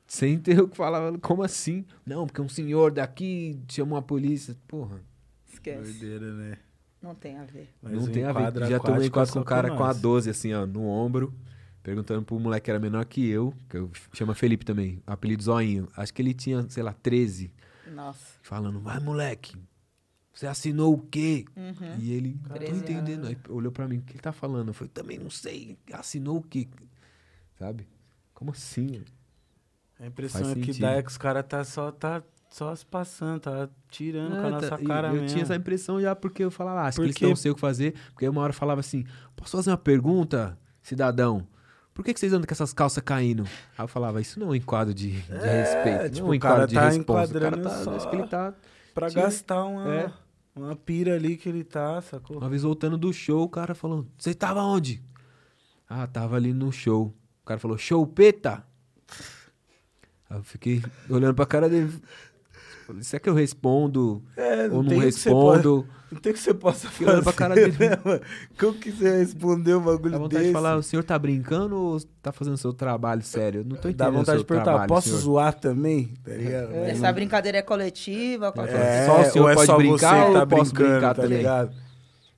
sem ter o que falar, como assim? Não, porque um senhor daqui chamou a polícia. Porra, Esquece. Doideira, né? Não tem a ver. Mas não o tem a ver. Já tomei só com um cara com a nós. 12, assim, ó, no ombro, perguntando pro moleque que era menor que eu, que eu chama Felipe também, apelido Zoinho. Acho que ele tinha, sei lá, 13. Nossa. Falando, vai moleque, você assinou o quê? Uhum. E ele, não tô 13 entendendo. Aí olhou pra mim, o que ele tá falando? Eu falei, também não sei, assinou o quê? Sabe? Como assim? A impressão Faz é que sentido. dá é que os caras tá só, tá só se passando, tá tirando com a Ah, nossa tá, e cara eu mesmo. tinha essa impressão já porque eu falava, ah, acho que eles Porque- não sei o que fazer. Porque aí uma hora eu falava assim, posso fazer uma pergunta, cidadão? Por que, que vocês andam com essas calças caindo? Aí eu falava, isso não é um enquadro de, de É, respeito. tipo, não é um enquadro de tá responsa. O cara tá, só- que ele tá Pra Tira- gastar uma, É. uma pira ali que ele tá, sacou? Uma vez voltando do show, o cara falou: Você tava onde? Ah, tava ali no show. O cara falou: Show peta? Aí eu fiquei olhando pra cara dele. Falei, Será que eu respondo? É, ou não o respondo? Não tem o que você possa fazer. olhando pra cara dele. né? Como que você respondeu um bagulho Dá vontade desse? de falar: O senhor tá brincando ou tá fazendo seu trabalho sério? Eu Não tô entendendo. Dá o vontade seu de perguntar, trabalho, posso senhor." zoar também? Tá ligado? Mas Essa brincadeira é coletiva? É? É, Só o senhor ou é pode brincar ou tá posso brincando, brincar tá também? ligado?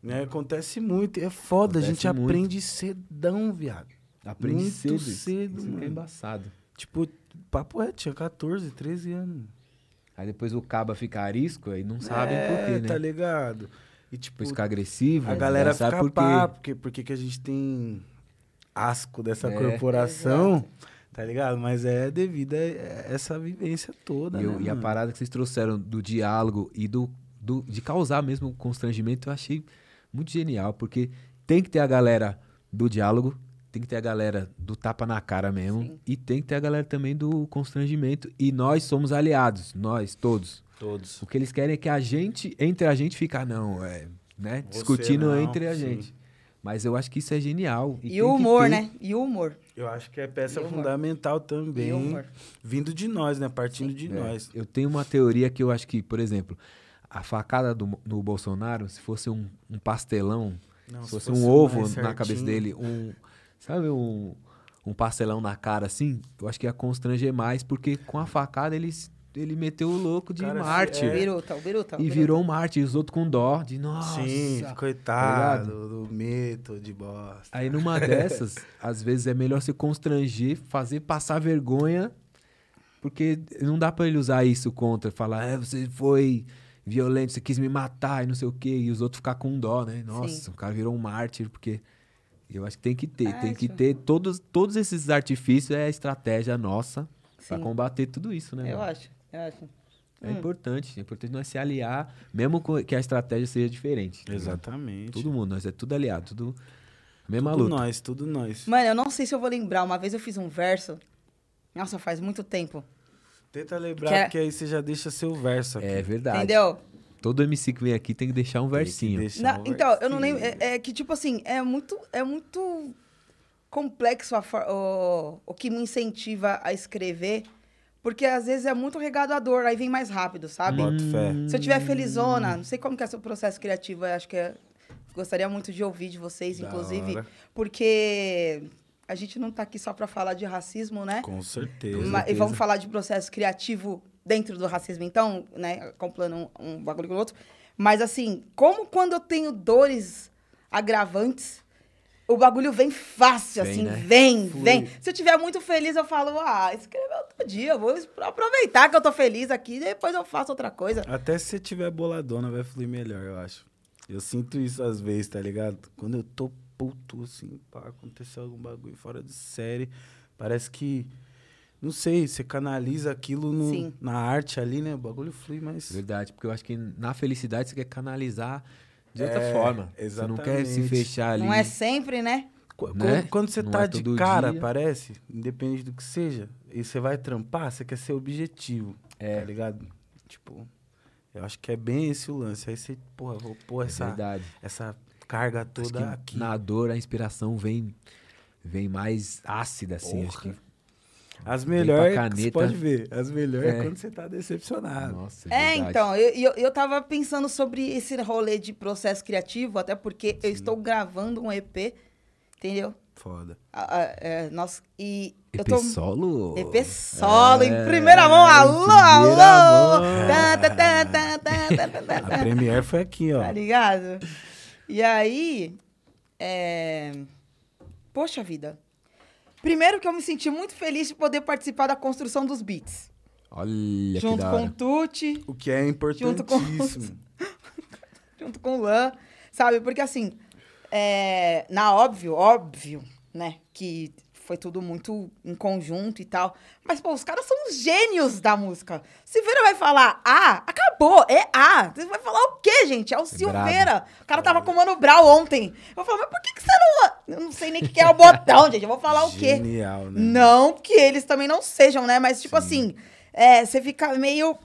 Né, acontece muito, é foda, a gente Acontece muito. aprende cedão, viado. Aprende Muito cedo. cedo, Isso é mano. embaçado. Tipo, papo é, tinha 14, 13 anos. Aí depois o caba fica arisco aí não sabem é, por quê, né? tá ligado? E, tipo, Depois ficar agressivo. a galera fica por quê. pá, porque, porque que a gente tem asco dessa É. corporação, tá ligado? Mas é devido a essa vivência toda, E, eu- né, e a parada que vocês trouxeram do diálogo e do, do- de causar mesmo constrangimento, eu achei muito genial, porque tem que ter a galera do diálogo, tem que ter a galera do tapa na cara mesmo, Sim. e tem que ter a galera também do constrangimento. E nós somos aliados, nós todos. Todos. O que eles querem é que a gente, entre a gente, fica, não, é, né? Você Discutindo não, entre a sim. gente. Mas eu acho que isso é genial. E, tem o que humor, ter- né? E o humor. Eu acho que é peça E fundamental E também, o humor. vindo de nós, né? Partindo de É, nós. Eu tenho uma teoria que eu acho que, por exemplo, a facada do, do Bolsonaro, se fosse um, um pastelão, Não, se se fosse fosse um ovo na cabeça dele, um, sabe, um, um pastelão na cara assim, eu acho que ia constranger mais, porque com a facada ele, ele meteu o louco de Cara, mártir. É. O biruta, o biruta. o E biruta. virou um mártir, e os outros com dó, de nossa. Sim, tá coitado ligado? do mito de bosta. Aí numa dessas, [LAUGHS] às vezes é melhor se constranger, fazer passar vergonha, porque não dá pra ele usar isso contra, falar, é, você foi violento, você quis me matar e não sei o quê, e os outros ficar com dó, né? Nossa, Sim. o cara virou um mártir, porque eu acho que tem que ter, É, tem que ter todos, todos esses artifícios, é a estratégia nossa pra Sim. combater tudo isso, né? Eu mano? acho, eu acho. É Hum. importante, é importante nós se aliar, mesmo que a estratégia seja diferente. tá? Exatamente. Todo mundo, nós é tudo aliado, tudo mesma tudo luta. nós, tudo nós. Mano, eu não sei se eu vou lembrar. Uma vez eu fiz um verso. Nossa, faz muito tempo. Tenta lembrar, Que é- porque aí você já deixa seu verso aqui. É verdade. Entendeu? Todo MC que vem aqui tem que deixar um Tem que versinho. deixar Na- um então, eu não versinho. lembro. É, é que, tipo assim, é muito, é muito complexo a for- o, o que me incentiva a escrever. Porque às vezes é muito regado à dor, aí vem mais rápido, sabe? Fé. Se eu tiver felizona, não sei como que é o seu processo criativo, eu acho que é, gostaria muito de ouvir de vocês, Da inclusive, hora. porque a gente não tá aqui só pra falar de racismo, né? Com certeza. E certeza. vamos falar de processo criativo dentro do racismo, então, né? Acoplando um, um bagulho com o outro. Mas assim, como quando eu tenho dores agravantes, o bagulho vem fácil, Vem, assim, né? vem, Flui. vem. Se eu estiver muito feliz, eu falo, ah, escreveu outro dia, vou aproveitar que eu tô feliz aqui, depois eu faço outra coisa. Até se você tiver boladona, vai fluir melhor, eu acho. Eu sinto isso às vezes, tá ligado? Quando eu tô puto, assim, pá, aconteceu algum bagulho fora de série, parece que, não sei, você canaliza aquilo no- na arte ali, né? O bagulho flui, mas... Verdade, porque eu acho que na felicidade você quer canalizar de outra É, forma. Você não quer se exatamente. fechar ali. Não é sempre, né? Qu- Né? Quando, você Não tá é de cara, dia. parece, independente do que seja, e você vai trampar, você quer ser objetivo, É. tá ligado? Tipo, eu acho que é bem esse o lance. Aí você, porra, vou pôr É essa, verdade. essa carga Acho toda que aqui. na dor a inspiração vem, vem mais ácida, assim. Acho Porra. que, As melhores, pra você pode ver, as melhores é. É. quando você tá decepcionado. nossa, É, verdade. então, eu, eu, eu tava pensando sobre esse rolê de processo criativo, até porque eu estou gravando um EP, entendeu? Foda. Ah, é, nós, e eu EP tô... solo? EP solo, em É, primeira mão, em alô, primeira alô! mão. Tá, tá, tá, tá, tá, A. Premiere foi aqui, ó. Tá ligado? E aí, é... Poxa vida. Primeiro que eu me senti muito feliz de poder participar da construção dos beats. Olha que junto da com o Tuti, O que é Junto com- importantíssimo. [LAUGHS] junto com o Lan, sabe? Porque assim, é, na óbvio, óbvio, né? Que foi tudo muito em conjunto e tal. Mas, pô, os caras são os gênios da música. Silveira vai falar A, acabou, é A. Você vai falar o quê, gente? É o Silveira. O cara tava com o Mano Brown ontem. Eu falo, mas por que, que você não... Eu não sei nem o que é o botão, gente. Eu vou falar o quê? Genial, né? Não que eles também não sejam, né? Mas, tipo assim, é, você fica meio.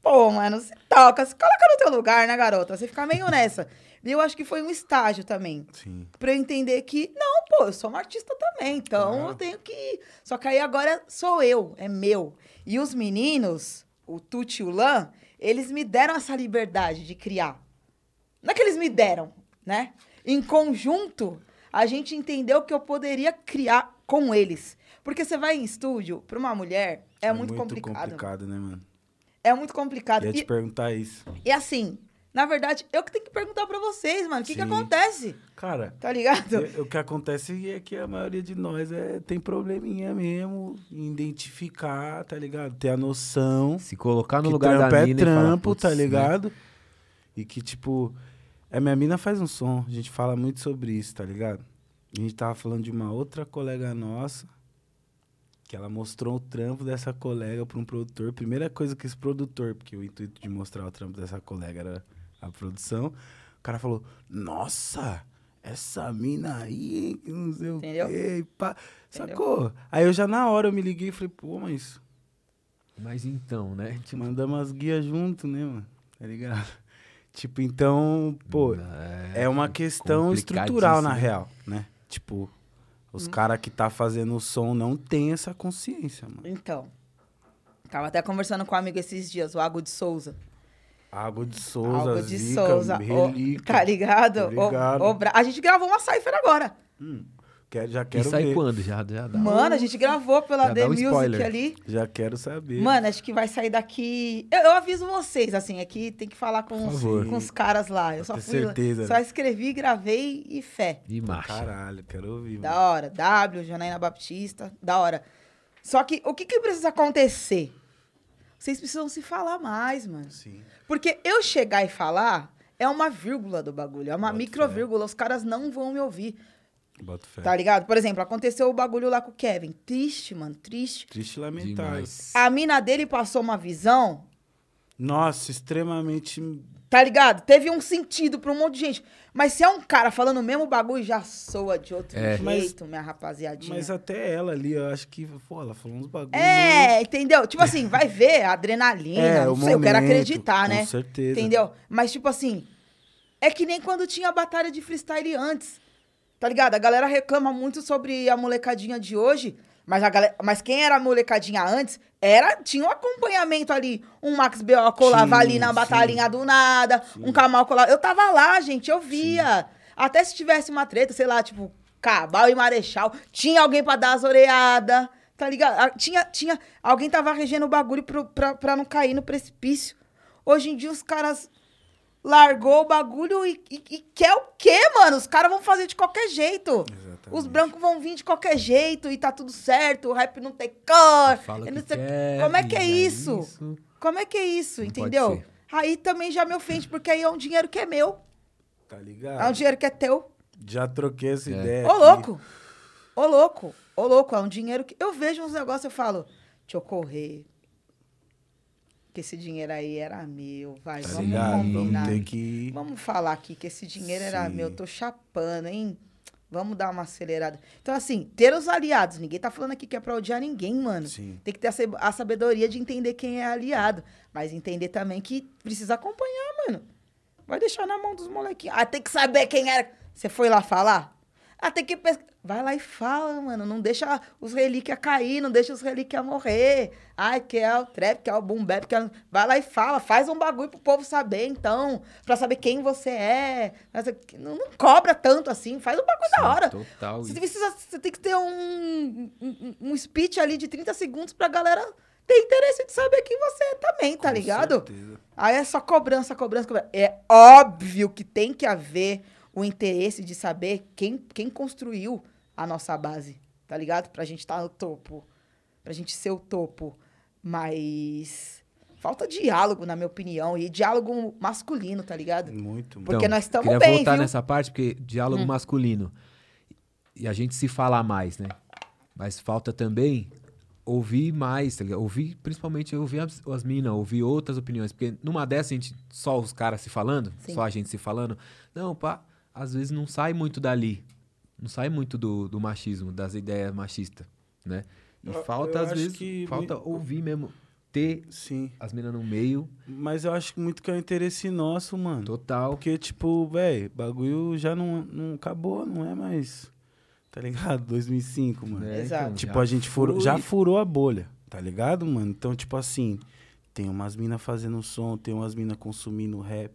Pô, mano, você toca, se coloca no teu lugar, né, garota? Você fica meio nessa. E eu acho que foi um estágio também. Sim. Pra eu entender que, não, pô, eu sou uma artista também. Então Claro. eu tenho que. Só que aí agora sou eu, é meu. E os meninos, o Tuti e o Lan, eles me deram essa liberdade de criar. Não é que eles me deram, né? Em conjunto, a gente entendeu que eu poderia criar com eles. Porque você vai em estúdio, pra uma mulher, é, muito, complicado. complicado, né, mano? É muito complicado. Ia E, te perguntar isso. e assim, na verdade, eu que tenho que perguntar pra vocês, mano, o que, que acontece? Cara, Tá ligado? É, O que acontece é que a maioria de nós é, tem probleminha mesmo em identificar, tá ligado? Ter a noção Se colocar no que lugar trampo da é mina e falar, trampo, "Putz, tá né?" ligado? E que, tipo, É, minha mina faz um som, a gente fala muito sobre isso, tá ligado? A gente tava falando de uma outra colega nossa, que ela mostrou o trampo dessa colega pra um produtor. Primeira coisa que esse produtor, porque o intuito de mostrar o trampo dessa colega era a produção, o cara falou, nossa, essa mina aí, hein, que não sei Entendeu? o quê, pá. Entendeu? Sacou? Aí eu já na hora eu me liguei e falei, pô, mas Mas então, né? [LAUGHS] Tipo, mandamos as guias junto, né, mano? Tá ligado? Tipo, então, pô, é uma questão estrutural, na real, né? Tipo, os Hum. caras que tá fazendo o som não tem essa consciência, mano. Então. Tava até conversando com um amigo esses dias, o Água de Souza. Água de Souza, Água de Zica, Souza. Relíquia. tá ligado? Ô, ô, Bra- a gente gravou uma cipher agora. Hum, quero, já E quero sai ver. quando? Já, já dá. Mano, a gente gravou pela Já The um Music spoiler. ali. Já quero saber. Mano, acho que vai sair daqui. Eu, eu aviso vocês, assim, aqui tem que falar com, os, com os caras lá. Eu só fui. certeza, Só escrevi, gravei e fé. E marcha. Caralho, quero ouvir, Da mano. hora. W, Janaína Baptista, da hora. Só que o que, que precisa acontecer? Vocês precisam se falar mais, mano. Sim. Porque eu chegar e falar é uma vírgula do bagulho, é uma microvírgula. Os caras não vão me ouvir, Bota fé. tá ligado? Por exemplo, aconteceu o bagulho lá com o Kevin. Triste, mano, triste. Triste lamentável. A mina dele passou uma visão, Nossa, extremamente. Tá ligado? Teve um sentido pra um monte de gente. Mas se é um cara falando o mesmo bagulho, já soa de outro É. jeito, minha rapaziadinha. Mas até ela ali, eu acho que, pô, ela falou uns bagulhos. É, entendeu? Tipo assim, vai ver a adrenalina, [LAUGHS] É, não o sei, eu quero momento, acreditar, com né? certeza. Entendeu? Mas, tipo assim, é que nem quando tinha a batalha de freestyle antes. Tá ligado? A galera reclama muito sobre a molecadinha de hoje, mas, a galera, mas quem era a molecadinha antes era tinha um acompanhamento ali. Um Max B.O. colava Tinha, ali na sim. batalhinha do nada, um Kamal colava. Eu tava lá, gente, eu via. Até se tivesse uma treta, sei lá, tipo, Cabal e Marechal, tinha alguém pra dar as oreadas, tá ligado? Tinha, tinha, alguém tava regendo o bagulho pro, pra, pra não cair no precipício. Hoje em dia os caras largou o bagulho e, e- e quer o quê, mano? Os caras vão fazer de qualquer jeito. Exatamente. Os brancos vão vir de qualquer jeito e tá tudo certo. O rap não tem cor. Fala eu que não sei- quer, Como é que e é isso? isso. Como é que é isso, Não entendeu? Aí também já me ofende, porque aí é um dinheiro que é meu. Tá É um ligado? dinheiro que é teu. Já troquei essa É. ideia. Ô, aqui. louco! Ô, louco! Ô, louco, é um dinheiro que. Eu vejo uns negócios e eu falo, deixa eu correr. Que esse dinheiro aí era meu, vai, Tá vamos ligado? combinar. Vamos ter que. Vamos falar aqui que esse dinheiro era Sim. meu, tô chapando, hein? Vamos dar uma acelerada. Então, assim, ter os aliados. Ninguém tá falando aqui que é pra odiar ninguém, mano. Sim. Tem que ter a, sabedoria de entender quem é aliado. Mas entender também que precisa acompanhar, mano. Vai deixar na mão dos molequinhos. Ah, tem que saber quem era. Você foi lá falar? Ah, tem que pesquisar. Vai lá e fala, mano. Não deixa os relíquias cair, não deixa os relíquias morrer. Ai, que é o trap, que é o boom bap, que é... Vai lá e fala. Faz um bagulho pro povo saber, então. Pra saber quem você é. Mas Não, não cobra tanto assim. Faz um bagulho da hora. Total. Você, precisa, você tem que ter um, um, um speech ali de 30 segundos pra galera ter interesse de saber quem você é também, tá Com ligado? certeza. Aí é só cobrança, cobrança, cobrança. É óbvio que tem que haver o interesse de saber quem, quem construiu a nossa base, tá ligado? Pra gente estar no topo. Pra gente ser o topo. Mas falta diálogo, na minha opinião. E diálogo masculino, tá ligado? Muito, muito. Porque nós tamo queria bem, voltar viu? Hum. nessa parte, porque diálogo masculino. E a gente se fala mais, né? Mas falta também ouvir mais, tá ligado? Ouvir, principalmente, ouvir as, as minas, ouvir outras opiniões. Porque numa dessa, a gente, só os caras se falando, Sim. só a gente se falando. Não, pá, às vezes não sai muito dali. Não sai muito do, do machismo, das ideias machistas, né? E Eu- falta, eu às vezes, que falta mui- ouvir mesmo, ter Sim. as minas no meio, Mas eu acho muito que é um interesse nosso, mano. total. Porque, tipo, velho, bagulho já não, não acabou, não é mais. Tá ligado? [LAUGHS] 2005, mano. né? Exato. Tipo, já a gente furou, já furou a bolha, tá ligado, mano? Então, tipo assim, tem umas minas fazendo som, tem umas minas consumindo rap,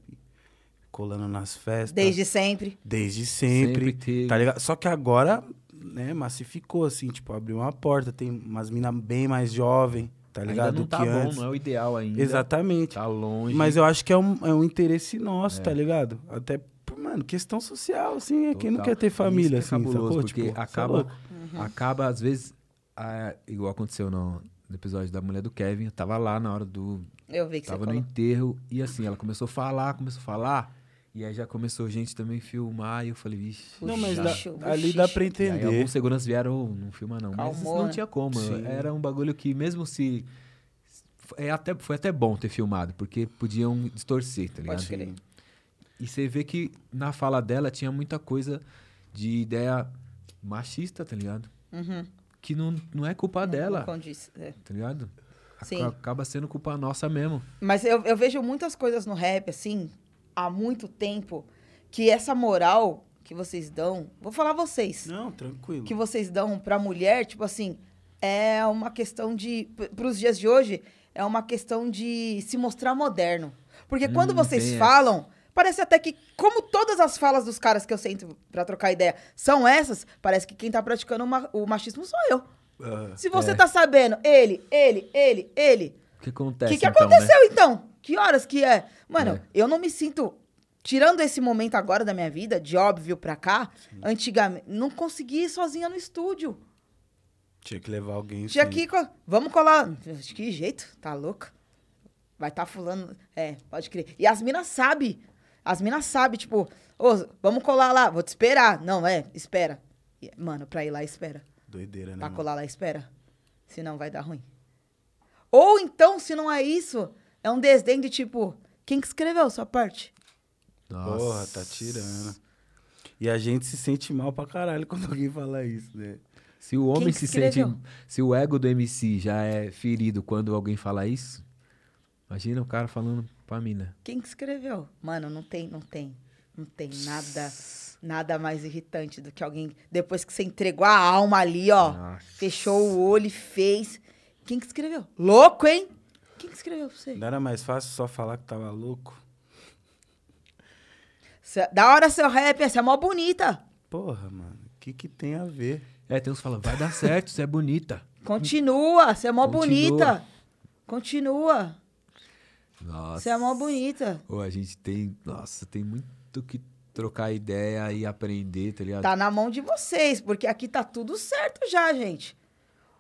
colando nas festas. Desde sempre. Desde sempre, Sempre tá ligado? Só que agora, né, massificou, assim, tipo, abriu uma porta, tem umas minas bem mais jovem, tá ligado? Ainda não do tá que bom, antes. não é o ideal ainda. Exatamente. Tá longe. Mas eu acho que é um, é um interesse nosso, tá ligado? Até, mano, questão social, assim, é quem não quer ter família, Isso que é assim, cabuloso, sacou? porque Tipo, é acaba, louco. acaba às vezes, ah, igual aconteceu no, no episódio da mulher do Kevin, eu tava lá na hora do, Eu vi que tava você no falou. enterro, e assim, ela começou a falar, começou a falar, E aí já começou gente também filmar e eu falei, vixe. Não, mas dá- ali dá pra buchicho. E aí entender. alguns seguranças vieram, "Ô, não filma não. Mas não né? tinha como. Sim. Era um bagulho que mesmo se... É até, foi até bom ter filmado, porque podiam distorcer, tá ligado? Pode crer. E você vê que na fala dela tinha muita coisa de ideia machista, tá ligado? Uhum. Que não, não é culpa dela, Não condiz, é. tá ligado? Sim. Acaba sendo culpa nossa mesmo. Mas eu, eu vejo muitas coisas no rap, assim, há muito tempo, que essa moral que vocês dão, vou falar vocês, Não, tranquilo. que vocês dão pra mulher, tipo assim, é uma questão de, pros dias de hoje, é uma questão de se mostrar moderno. Porque quando Hum, vocês falam, parece até que, como todas as falas dos caras que eu sento pra trocar ideia são essas, parece que quem tá praticando o ma- o machismo sou eu. Ah, Se você É. tá sabendo, ele, ele, ele, ele, O que o acontece que, que então, aconteceu, né? então? Que horas que é? Mano, É. eu não me sinto. Tirando esse momento agora da minha vida, de óbvio pra cá, antigamente, não consegui ir sozinha no estúdio. tinha que levar alguém. Tinha sim. que. co- Vamos colar. Que jeito? Tá louca? Vai tá fulano. É, pode crer. E as minas sabem. As minas sabem, tipo, ô, vamos colar lá, vou te esperar. Não, é, espera. Mano, pra ir lá, espera. Doideira, né? Pra mano? colar lá, espera. Senão vai dar ruim. Ou então, se não é isso, é um desdém de tipo, quem que escreveu sua parte? Nossa. Porra, tá tirando. E a gente se sente mal pra caralho quando alguém fala isso, né? Se o homem que se sente. Se o ego do MC já é ferido quando alguém fala isso, imagina o cara falando pra mina. Quem que escreveu? Mano, não tem, não tem. Não tem nada, nada mais irritante do que alguém, depois que você entregou a alma ali, ó, Nossa. fechou o olho e fez. Quem que escreveu? Louco, hein? Quem que escreveu pra você? Não era mais fácil só falar que tava louco? Cê- Da hora seu rap, essa é mó bonita. Porra, mano. O que que tem a ver? É, tem uns que falam, vai dar certo, você é bonita. Continua, você é mó Continua. bonita. Continua. Nossa. Você é mó bonita. Ô, a gente tem. Nossa, tem muito que trocar ideia e aprender, tá ligado? Tá na mão de vocês, porque aqui tá tudo certo já, gente.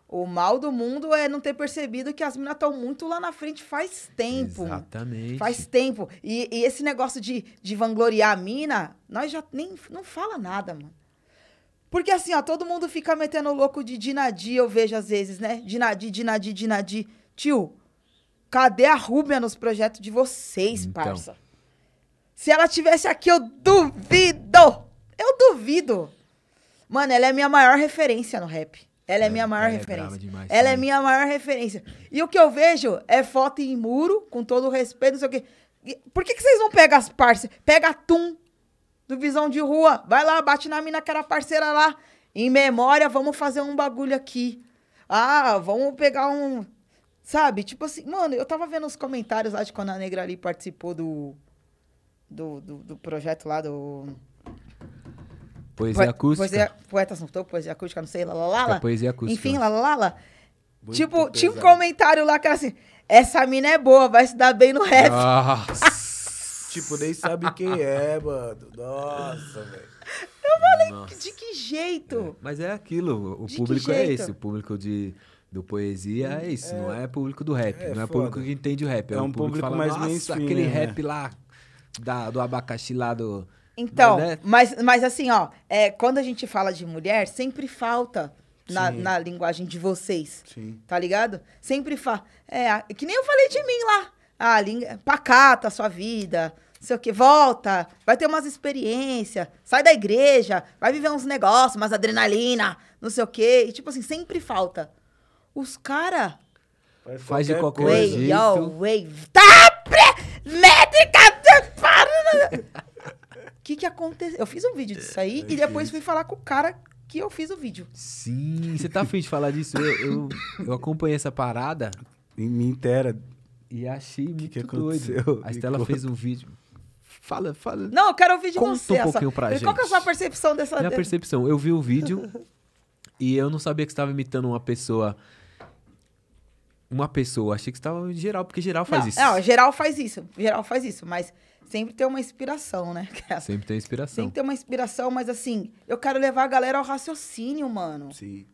O mal do mundo é não ter percebido que as minas estão muito lá na frente faz tempo. Exatamente. Faz tempo. E, e esse negócio de, de vangloriar a mina, nós já nem não fala nada, mano. Porque assim, ó, todo mundo fica metendo louco de Dinadi, eu vejo às vezes, né? Dinadi, Dinadi, Dinadi. Tio, cadê a Rúbia nos projetos de vocês, Então. parça? Se ela tivesse aqui, eu duvido! Eu duvido! Mano, ela é minha maior referência no rap. Ela é, É, minha maior ela é referência. demais ela é também. minha maior referência. E o que eu vejo é foto em muro, com todo o respeito, não sei o quê. E Por que, que vocês não pegam as parceiras? Pega a Tum do Visão de Rua. Vai lá, bate na mina que era parceira lá. Em memória, vamos fazer um bagulho aqui. Ah, vamos pegar um. Sabe? Tipo assim, mano, eu tava vendo os comentários lá de quando a Negra ali participou do. Do, do, do projeto lá do. Poesia Poe- acústica. Poesia, poetas não tô, poesia acústica, não sei, lá, lá, lá, lá. É poesia acústica. Enfim, lá, lá, lá. Muito Tipo, tinha um pesado. comentário lá que era assim: essa mina é boa, vai se dar bem no rap. Nossa. [LAUGHS] Tipo, nem sabe quem é, mano. Nossa, velho. Nossa. De que jeito? Mas é aquilo, o De público é esse, o público de, do poesia é isso, não é público do rap, é não é foda. público que entende o rap, é, É um um público que público fala, mais nossa, mainstream, aquele né? rap lá da, do abacaxi lá do... Então, Mas, né? mas, mas assim, ó, é, quando a gente fala de mulher, sempre falta na, na linguagem de vocês. Sim. Tá ligado? Sempre fa. É, que nem eu falei de mim lá. Ah, língua, pacata a sua vida. Não sei o que, volta, vai ter umas experiências, sai da igreja, vai viver uns negócios, umas adrenalina, não sei o quê. E tipo assim, sempre falta. Os cara. Faz de qualquer coisa. Way, jeito. yo, way. Tá pre... Métrica. [LAUGHS] [LAUGHS] O que que aconteceu? Eu fiz um vídeo disso aí e depois fui falar com o cara que eu fiz o vídeo. Sim, [LAUGHS] você tá afim de falar disso? Eu, eu, eu acompanhei essa parada Em mim inteira. e achei muito que doido. aconteceu? A Me Estela conta. fez um vídeo. Fala, fala. Não, eu quero ouvir de Conta você. um essa- pouquinho pra Qual que é a gente. sua percepção dessa... Minha percepção, eu vi o vídeo [LAUGHS] e eu não sabia que você estava imitando uma pessoa. Uma pessoa, achei que estava em geral, porque geral faz não, isso. Não, geral faz isso. Geral faz isso, mas sempre tem uma inspiração, né? [LAUGHS] Sempre tem inspiração. Sempre tem uma inspiração, mas assim, eu quero levar a galera ao raciocínio, mano. Sim.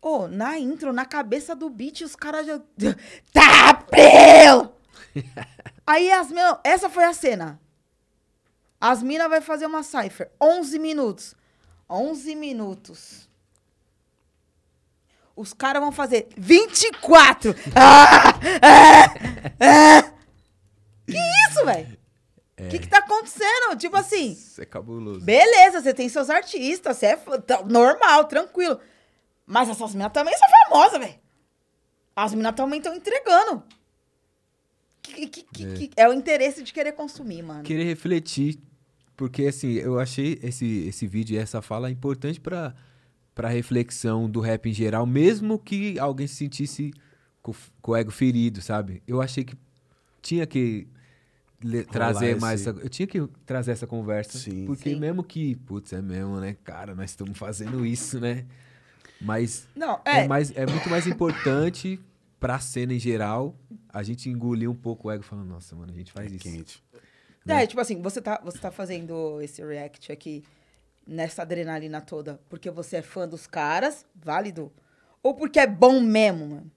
Ô, na intro, na cabeça do beat, os caras já. [LAUGHS] Tá! [LAUGHS] Aí as meu. Essa foi a cena. As minas vai fazer uma cipher. 11 minutos. 11 minutos. Os caras vão fazer 24. Ah! É! É! Que isso, velho? O que que tá acontecendo? Tipo assim, Isso é cabuloso. beleza, você tem seus artistas, você é f- tá normal, tranquilo. Mas essas minas também são famosas, velho. As minas também estão entregando. Que, que- que- que- é o interesse de querer consumir, mano. Querer refletir, porque assim, eu achei esse, esse vídeo e essa fala importante pra, pra reflexão do rap em geral, mesmo que alguém se sentisse com, com o ego ferido, sabe? Eu achei que tinha que le- trazer esse- mais essa, eu tinha que trazer essa conversa, Sim. porque Sim. mesmo que, putz, é mesmo, né, cara, nós estamos fazendo isso, né? Mas Não, é, é. mais, é muito mais importante pra cena em geral a gente engolir um pouco o ego falando, nossa, mano, a gente faz É isso. quente. né? É, tipo assim, você tá, você tá fazendo esse react aqui nessa adrenalina toda porque você é fã dos caras, válido. Ou porque é bom mesmo, mano.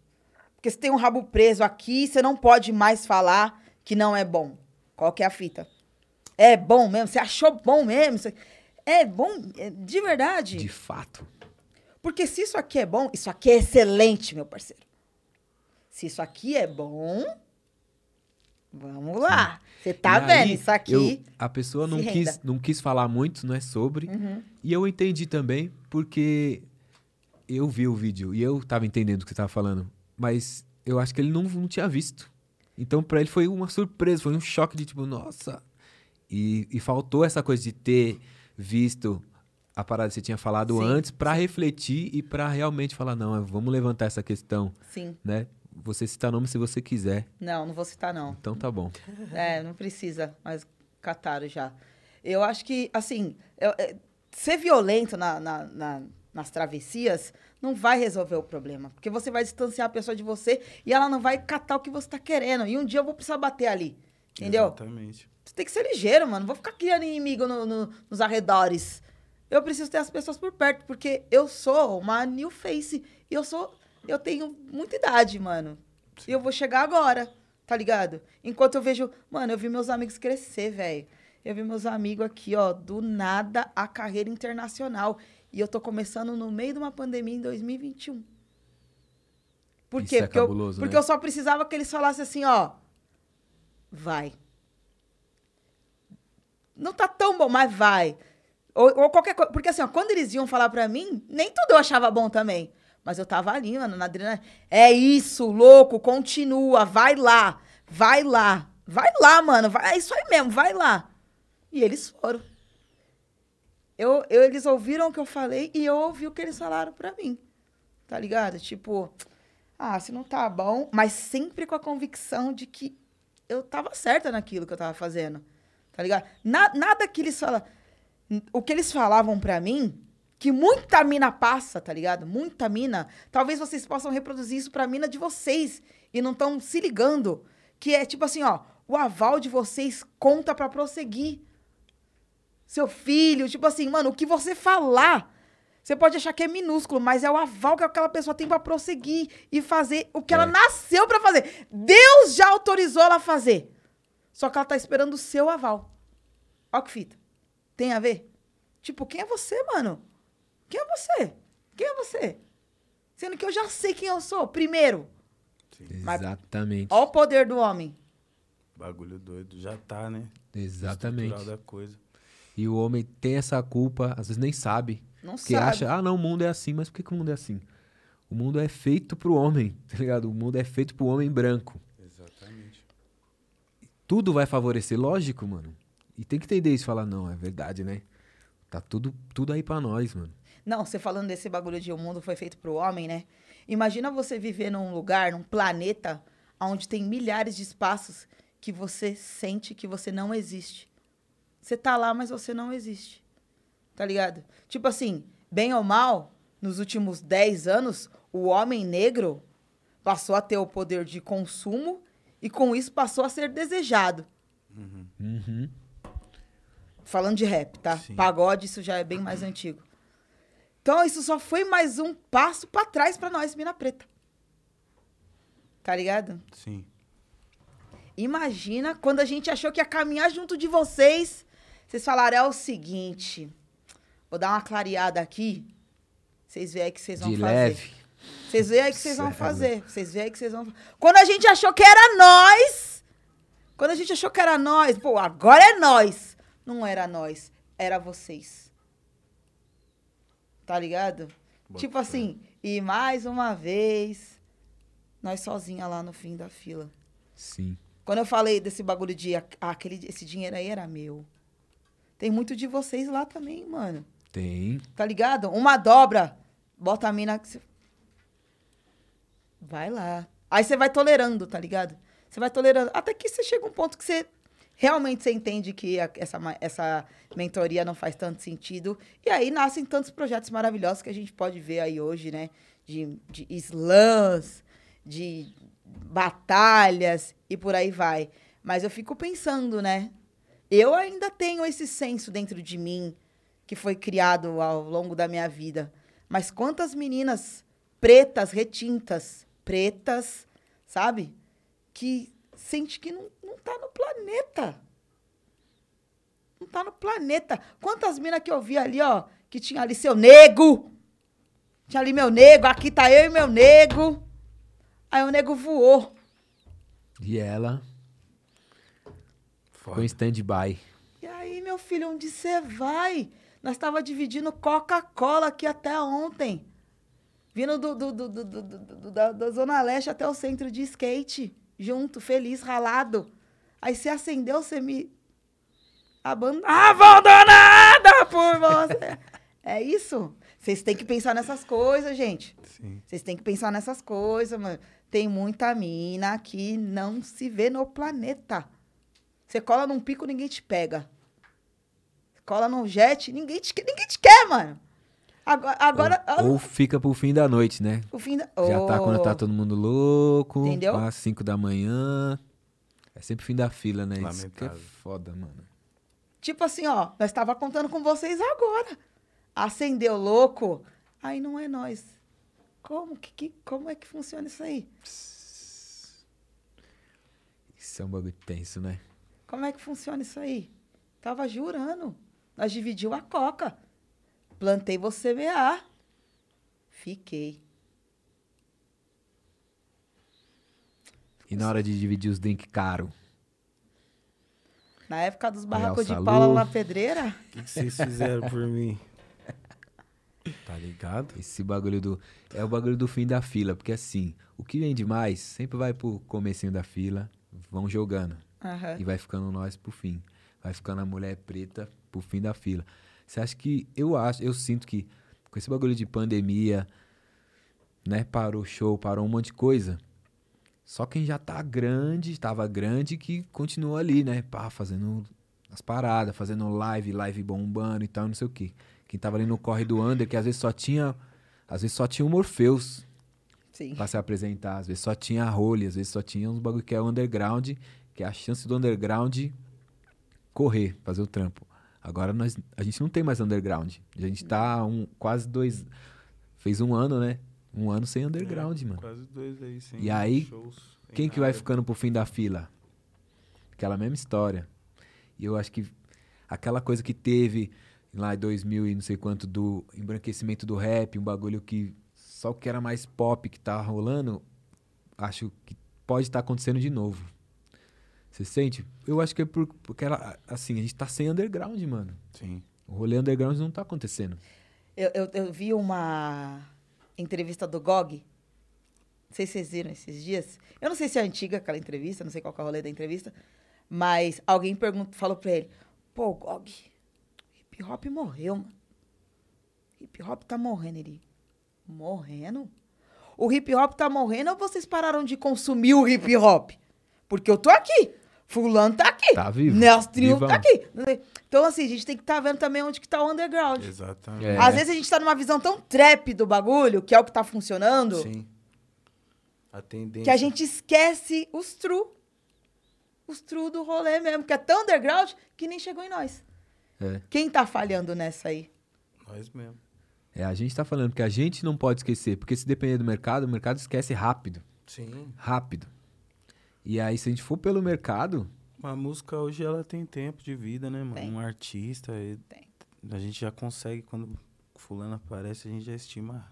Porque você tem um rabo preso aqui, você não pode mais falar que não é bom. Qual que é a fita? É bom mesmo? Você achou bom mesmo? É bom é de verdade? De fato. Porque se isso aqui é bom, isso aqui é excelente, meu parceiro. Se isso aqui é bom, vamos lá. Você tá E vendo aí, isso aqui? eu- a pessoa não quis, não quis falar muito, né, sobre. Uhum. E eu entendi também, porque eu vi o vídeo e eu tava entendendo o que você tava falando. Mas eu acho que ele não, não tinha visto. Então, pra ele foi uma surpresa, foi um choque de tipo, nossa. E, e faltou essa coisa de ter visto a parada que você tinha falado Sim, antes pra refletir e pra realmente falar, não, vamos levantar essa questão, Sim. né? Você citar nome se você quiser. Não, não vou citar, não. Então tá bom. É, não precisa, mas cataram já. Eu acho que, assim, eu- é, ser violento na, na- na- nas travessias não vai resolver o problema. Porque você vai distanciar a pessoa de você e ela não vai catar o que você tá querendo. E um dia eu vou precisar bater ali. Entendeu? Exatamente. Você tem que ser ligeiro, mano. Não vou ficar criando inimigo no- no- nos arredores. Eu preciso ter as pessoas por perto, porque eu sou uma new face. E eu sou. Eu tenho muita idade, mano. E eu vou chegar agora, tá ligado? Enquanto eu vejo. Mano, eu vi meus amigos crescer, velho. Eu vi meus amigos aqui, ó, do nada a carreira internacional. E eu tô começando no meio de uma pandemia em 2021. Por Isso quê? é porque eu, cabuloso, porque né? eu só precisava que eles falassem assim, ó. Vai. Não tá tão bom, mas vai. Ou, ou qualquer coisa. Porque assim, ó, quando eles iam falar pra mim, nem tudo eu achava bom também. Mas eu tava ali, mano, na adrenalina. É isso, louco, continua, vai lá, vai lá. Vai lá, mano, vai, é isso aí mesmo, vai lá. E eles foram. Eu, eu- eles ouviram o que eu falei e eu ouvi o que eles falaram pra mim. Tá ligado? Tipo, ah, se não tá bom, mas sempre com a convicção de que eu tava certa naquilo que eu tava fazendo. Tá ligado? Na- nada que eles falam. O que eles falavam pra mim, que muita mina passa, tá ligado? Muita mina. Talvez vocês possam reproduzir isso pra mina de vocês e não estão se ligando. Que é tipo assim, ó, o aval de vocês conta pra prosseguir. Seu filho, tipo assim, mano, o que você falar, você pode achar que é minúsculo, mas é o aval que aquela pessoa tem pra prosseguir e fazer o que ela nasceu pra fazer. Deus já autorizou ela a fazer. Só que ela tá esperando o seu aval. Ó que fita. Tem a ver? Tipo, quem é você, mano? Quem é você? Quem é você? Sendo que eu já sei quem eu sou, primeiro. Mas- Exatamente. Ó o poder do homem. Bagulho doido. Já tá, né? Exatamente. Da coisa. E o homem tem essa culpa, às vezes nem sabe. Não Porque sabe. acha, ah, não, o mundo é assim, mas por que, que o mundo é assim? O mundo é feito pro homem, [LAUGHS] tá ligado? O mundo é feito pro homem branco. Exatamente. Tudo vai favorecer, lógico, mano. E tem que entender isso e falar, não, é verdade, né? Tá tudo, tudo aí pra nós, mano. Não, você falando desse bagulho de o mundo foi feito pro homem, né? Imagina você viver num lugar, num planeta, onde tem milhares de espaços que você sente que você não existe. Você tá lá, mas você não existe. Tá ligado? Tipo assim, bem ou mal, nos últimos 10 anos, o homem negro passou a ter o poder de consumo e com isso passou a ser desejado. Uhum. Falando de rap, tá? Sim. Pagode, isso já é bem mais antigo. Então, isso só foi mais um passo pra trás pra nós, Mina Preta. Tá ligado? Sim. Imagina quando a gente achou que ia caminhar junto de vocês, Vocês falaram, é o seguinte. Vou dar uma clareada aqui. Vocês veem aí que vocês vão De fazer. leve. Vocês veem aí que vocês vão Cego. fazer. Vocês veem aí que vocês vão Quando a gente achou que era nós. Quando a gente achou que era nós. Pô, agora é nós. Não era nós. Era vocês. Tá ligado? Bota tipo assim. E mais uma vez. Nós sozinha lá no fim da fila. Sim. Quando eu falei desse bagulho de ah, aquele, esse dinheiro aí era meu. Tem muito de vocês lá também, mano. Tem. Tá ligado? Uma dobra. Bota a mina. Vai lá. Aí você vai tolerando, tá ligado? Você vai tolerando. Até que você chega um ponto que você realmente você entende que a- essa, essa mentoria não faz tanto sentido. E aí nascem tantos projetos maravilhosos que a gente pode ver aí hoje, né? De, de slams, de batalhas e por aí vai. Mas eu fico pensando, né? Eu ainda tenho esse senso dentro de mim que foi criado ao longo da minha vida. Mas quantas meninas pretas, retintas, pretas, sabe? Que sente que não, não tá no planeta. Não tá no planeta. Quantas minas que eu vi ali, ó, que tinha ali seu nego. Tinha ali meu nego, aqui tá eu e meu nego. Aí o nego voou. E ela ficou em stand-by. E aí, meu filho, onde você vai? Nós tava dividindo Coca-Cola aqui até ontem. Vindo do, do- do- do- do- do- do- da, da Zona Leste até o centro de skate. Junto, feliz, ralado. Aí você acendeu, você me... Aban... Abandonada por você. é isso? Vocês têm que pensar nessas coisas, gente. Sim. Vocês têm que pensar nessas coisas, mano. Tem muita mina que não se vê no planeta. Você cola num pico, ninguém te pega. Você cola num jet, ninguém te, ninguém te quer, mano. Agora, agora Ou, ou fica pro fim da noite, né? o fim da... Já tá quando tá Oh, todo mundo louco. Entendeu? Às 5 da manhã. É sempre fim da fila, né? Isso que é Lamentável. foda, mano. Tipo assim, ó, nós tava contando com vocês agora. Acendeu louco, aí não é nós. Como que, que- como é que funciona isso aí? Isso é um bagulho tenso, né? Como é que funciona isso aí? Tava jurando. Nós dividiu a coca. Plantei você semear. Fiquei. E na hora de dividir os drinks caro? Na época dos barracos de. Paula na pedreira. O que, que vocês fizeram por mim? [LAUGHS] Tá ligado? Esse bagulho do. É o bagulho do fim da fila. Porque assim, o que vem demais sempre vai pro comecinho da fila, vão jogando. Aham. E vai ficando nós pro fim. Vai ficando a mulher preta pro fim da fila. Você acha que. Eu acho, eu sinto que com esse bagulho de pandemia, né? Parou show, parou um monte de coisa. Só quem já tá grande, tava grande, que continua ali, né? Pá, fazendo as paradas, fazendo live, live bombando e tal, não sei o quê. Quem tava ali no corre do under, que às vezes só tinha. Às vezes só tinha o Morpheus Sim. pra se apresentar. Às vezes só tinha a role, às vezes só tinha uns bagulho que é underground, que é a chance do underground correr, fazer o trampo. Agora nós, a gente não tem mais underground. A gente tá um, quase dois. Fez um ano, né? Um ano sem underground, mano. Quase dois aí, sim. E aí, Quem que vai nada. ficando pro fim da fila? Aquela mesma história. E eu acho que aquela coisa que teve lá em 2000 e não sei quanto do embranquecimento do rap, um bagulho que só o que era mais pop que tá rolando, acho que pode estar acontecendo de novo. Você sente? Eu acho que é por, porque ela, assim, a gente tá sem underground, mano. Sim. O rolê underground não tá acontecendo. Eu, eu, eu vi uma entrevista do Gog. Não sei se vocês viram esses dias. Eu não sei se é antiga aquela entrevista, não sei qual que é o rolê da entrevista. Mas alguém perguntou, falou pra ele: Pô, Gog, hip hop morreu, mano. Hip hop tá morrendo. Ele: Morrendo? O hip hop tá morrendo ou vocês pararam de consumir o hip hop? Porque eu tô aqui. Fulano tá aqui. Tá vivo. Nelson Triunfo tá aqui. Então, assim, a gente tem que estar vendo também onde que tá o underground. Exatamente. É. Às vezes a gente tá numa visão tão trap do bagulho, que é o que tá funcionando, Sim. A tendência. que a gente esquece os true. Os true do rolê mesmo, que é tão underground que nem chegou em nós. É. Quem tá falhando nessa aí? Nós mesmo. É, a gente tá falando que a gente não pode esquecer, porque se depender do mercado, o mercado esquece rápido. Sim. rápido. E aí, se a gente for pelo mercado, A música hoje ela tem tempo de vida, né, mano? Tem. Um artista. e- Tem. A gente já consegue, quando fulano aparece, a gente já estima.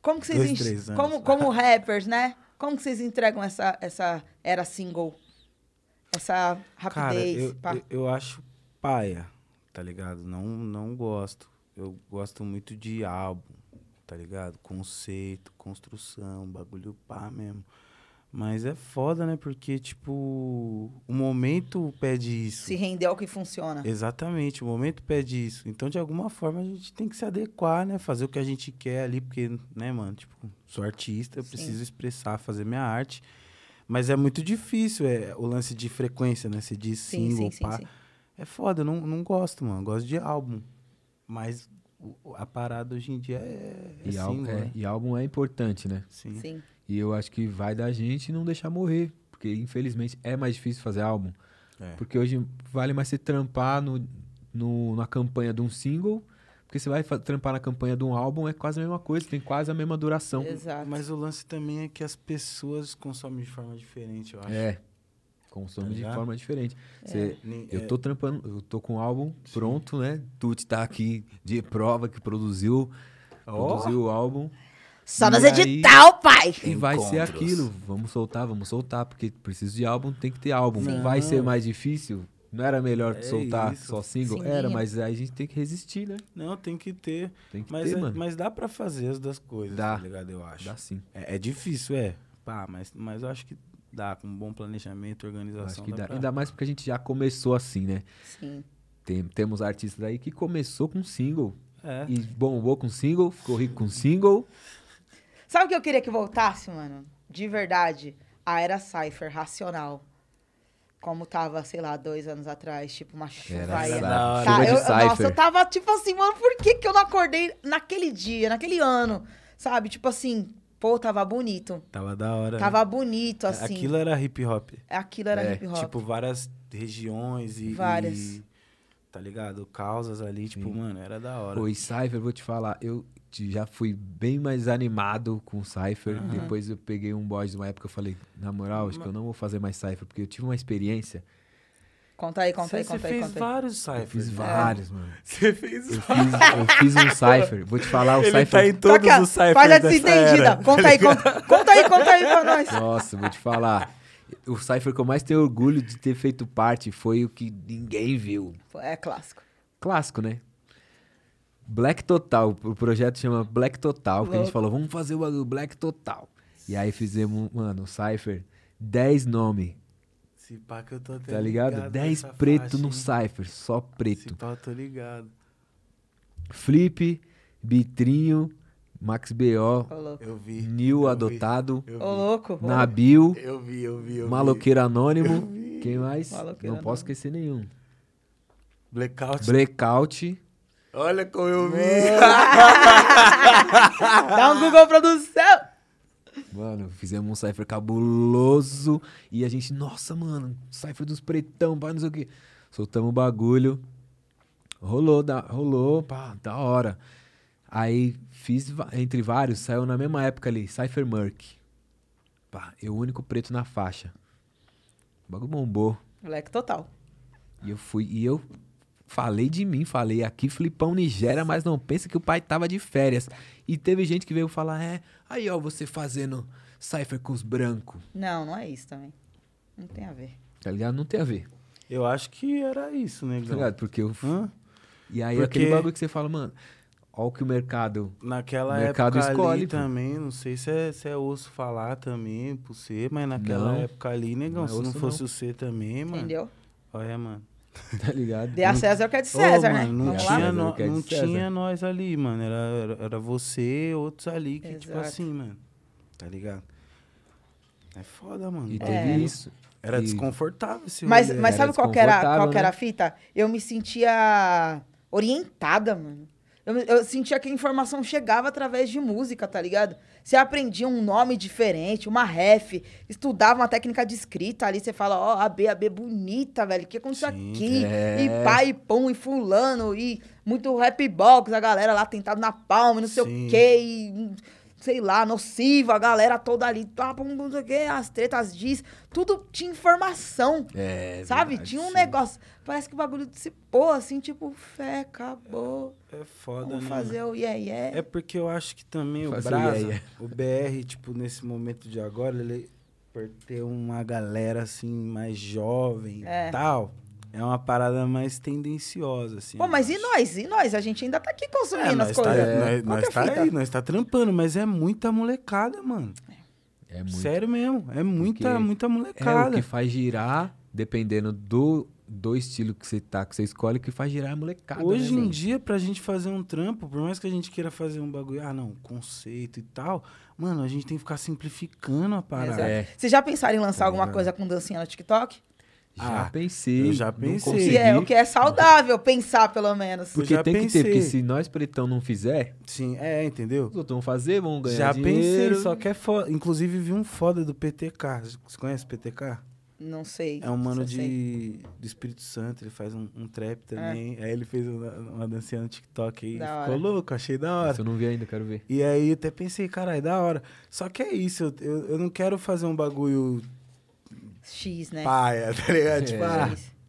Como que vocês Dois, en- três anos. como como rappers, né? Como que vocês entregam essa essa era single? Essa Cara, rapidez, eu, pá. eu, eu acho paia, tá ligado? Não, não gosto. Eu gosto muito de álbum, tá ligado? Conceito, construção, bagulho pá mesmo. Mas é foda, né? Porque, tipo, o momento pede isso. se render ao que funciona. Exatamente, o momento pede isso. Então, de alguma forma, a gente tem que se adequar, né? Fazer o que a gente quer ali, porque, né, mano? Tipo, sou artista, eu Sim. preciso expressar, fazer minha arte. Mas é muito difícil, é o lance de frequência, né? Você diz Sim, single, sim, sim, pá. sim. É foda, eu não, não gosto, mano. Eu Gosto de álbum. Mas o- a parada hoje em dia é, é E, álbum, single, é, né? e álbum é importante, né? Sim. Sim. E eu acho que vai da gente não deixar morrer. Porque, infelizmente, é mais difícil fazer álbum. É. Porque hoje vale mais você trampar no, no- na campanha de um single. Porque você vai trampar na campanha de um álbum, é quase a mesma coisa, tem quase a mesma duração. Exato. Mas o lance também é que as pessoas consomem de forma diferente, eu acho. É. Consome Tá de forma diferente. Você- Nem- eu é, tô trampando, eu tô com o álbum pronto, né? Tuti tá aqui de prova que produziu, produziu o álbum. Só E nos aí- edital, pai. E vai ser aquilo. Vamos soltar, vamos soltar, porque preciso de álbum, tem que ter álbum. Sim. Vai ser mais difícil? Não era melhor É soltar isso. só single? Sim. Era, mas aí a gente tem que resistir, né? Não, tem que ter. Tem que Mas, ter, é- mano. mas dá pra fazer as duas coisas, Dá. tá ligado? Eu acho. Dá sim. É, é difícil, é. Pá, mas, mas eu acho que dá. Com um bom planejamento, organização. acho que dá dá. pra- Ainda mais porque a gente já começou assim, né? Sim. Tem- temos artistas aí que começou com single. É. E bombou com single, ficou rico com single. Sabe o que eu queria que voltasse, mano? De verdade. A era Cypher, racional. Como tava, sei lá, dois anos atrás, tipo uma chuva Era aí. essa- da hora. Tá, eu, nossa, eu tava tipo assim, mano, por que, que eu não acordei naquele dia, naquele ano? Sabe? Tipo assim, pô, tava bonito. Tava da hora. Tava bonito, né? assim. Aquilo era hip hop. Aquilo era É, hip hop. Tipo, várias regiões e. Várias. e, tá ligado? Causas ali, tipo, Sim. mano, era da hora. Pô, e Cypher, vou te falar, eu já fui bem mais animado com Cypher. Aham. Depois eu peguei um boys de uma época, eu falei, na moral, acho que eu não vou fazer mais Cypher, porque eu tive uma experiência. Conta aí, conta Você aí, conta aí, fez conta aí. vários Eu cyphers. fiz né? vários, mano. [LAUGHS] Você fez Eu fiz, eu fiz um Cypher. Vou te falar, o Ele Cypher. tá em todos ó, os cyphers Faz a desentendida. Conta aí, conta, conta aí, conta aí pra nós. Nossa, vou te falar. O Cypher que eu mais tenho orgulho de ter feito parte foi o que ninguém viu. É clássico. Clássico, né? Black Total. O projeto chama Black Total. Que a gente falou, vamos fazer o bagulho Black Total. E aí fizemos, mano, o Cypher, 10 nomes, Se pá que eu tô até tá ligado? 10 nessa preto faixa, no hein? Cypher, só Se preto. pá, eu tô ligado. Flip, Bitrinho, Max B.O.. Eu vi. Nil eu Adotado, Vi, eu, Ô, vi. louco. Nabil, eu vi, eu vi, eu Maloqueiro vi. Anônimo. Quem mais? Maloqueiro Não posso esquecer nenhum. Blackout. Blackout. Olha como eu vi. [LAUGHS] Dá um Google Produção. Mano, fizemos um cypher cabuloso. E a gente, nossa, mano, cypher dos pretão, pá, não sei o quê. Soltamos o bagulho. Rolou, da, rolou, pá, da hora. Aí fiz, entre vários, saiu na mesma época ali, Cypher Merc. Pá, eu o único preto na faixa. O bagulho bombou. Moleque total. E eu fui, e eu falei de mim, falei aqui Flipão Nigéria, mas não pensa que o pai tava de férias. E teve gente que veio falar, é, aí ó, você fazendo cypher com os brancos. Não, não é isso também. Não tem a ver. Tá ligado? Não tem a ver, Eu acho que era isso, né, tá ligado? Porque eu... Hã? E aí Porque- aquele bagulho que você fala, mano, ó o que o mercado... Naquela Mercado época escolhe, ali pô. também, não sei se é, se é osso falar também por ser, mas naquela Não, época ali, negão, não é se não fosse não. o C também, mano. Entendeu? Olha, mano. [LAUGHS] Tá ligado? Dê a César o que é de César, né? mano, não Vamos tinha, lá? É de não tinha nós ali, mano. Era, era, era você, outros ali, que tipo Exato. assim, mano. Tá ligado? É foda, mano. E Tá teve vendo? isso. Era E- desconfortável esse Mas, mas Era sabe qual que era, qual que era a né? fita? Eu me sentia orientada, mano. Eu, eu sentia que a informação chegava através de música, tá ligado? Você aprendia um nome diferente, uma ref, estudava uma técnica de escrita ali, você fala, ó, a B, a B bonita, velho, o que aconteceu Sim, aqui? é. E pai, e pum, e fulano, e muito rap box, a galera lá tentado na palma, e não sei Sim. o quê, e sei lá, nociva, a galera toda ali, tá, não sei o quê, as tretas diz, tudo tinha informação. É, Sabe? verdade, Tinha um sim. negócio. Parece que o bagulho dissipou, assim, tipo, fé, acabou. É foda, Vamos né? fazer o yeah, yeah. É porque eu acho que também o Faça o Brasa, iaia. o BR, tipo, nesse momento de agora, ele por ter uma galera assim mais jovem É. e tal, é uma parada mais tendenciosa assim. Pô, mas e nós? E nós? A gente ainda tá aqui consumindo É, as nós tá, coisas. nós, Qual nós é a tá aí, nós tá trampando, mas é muita molecada, mano. É muito. Sério mesmo, é muita, Porque muita É o molecada. que faz girar, dependendo do, do estilo que você tá, que você escolhe, o que faz girar é molecada. Hoje né, em mano? dia, pra gente fazer um trampo, por mais que a gente queira fazer um bagulho, ah, não, conceito e tal, mano, a gente tem que ficar simplificando a parada. É. Vocês já pensaram em lançar Tá alguma coisa com dancinha no TikTok? Já Ah, pensei. eu já pensei. consegui, Que é o que é saudável pensar, pelo menos. Por- Porque já tem que ter, pensei. porque se nós pretão não fizer, Sim, é, entendeu? os outros vão fazer, vão ganhar Já dinheiro. pensei, só que é foda. Inclusive, vi um foda do PTK. Você conhece o PTK? Não sei. É um mano sei. de, do Espírito Santo, ele faz um, um trap também. Aí ele fez uma, uma dancinha no TikTok aí. Da Ficou hora. louco, achei da hora. Isso eu não vi ainda, quero ver. E aí eu até pensei, caralho, da hora. Só que é isso, eu, eu, eu não quero fazer um bagulho X, né? paia, tá ligado? Tipo, É. ah,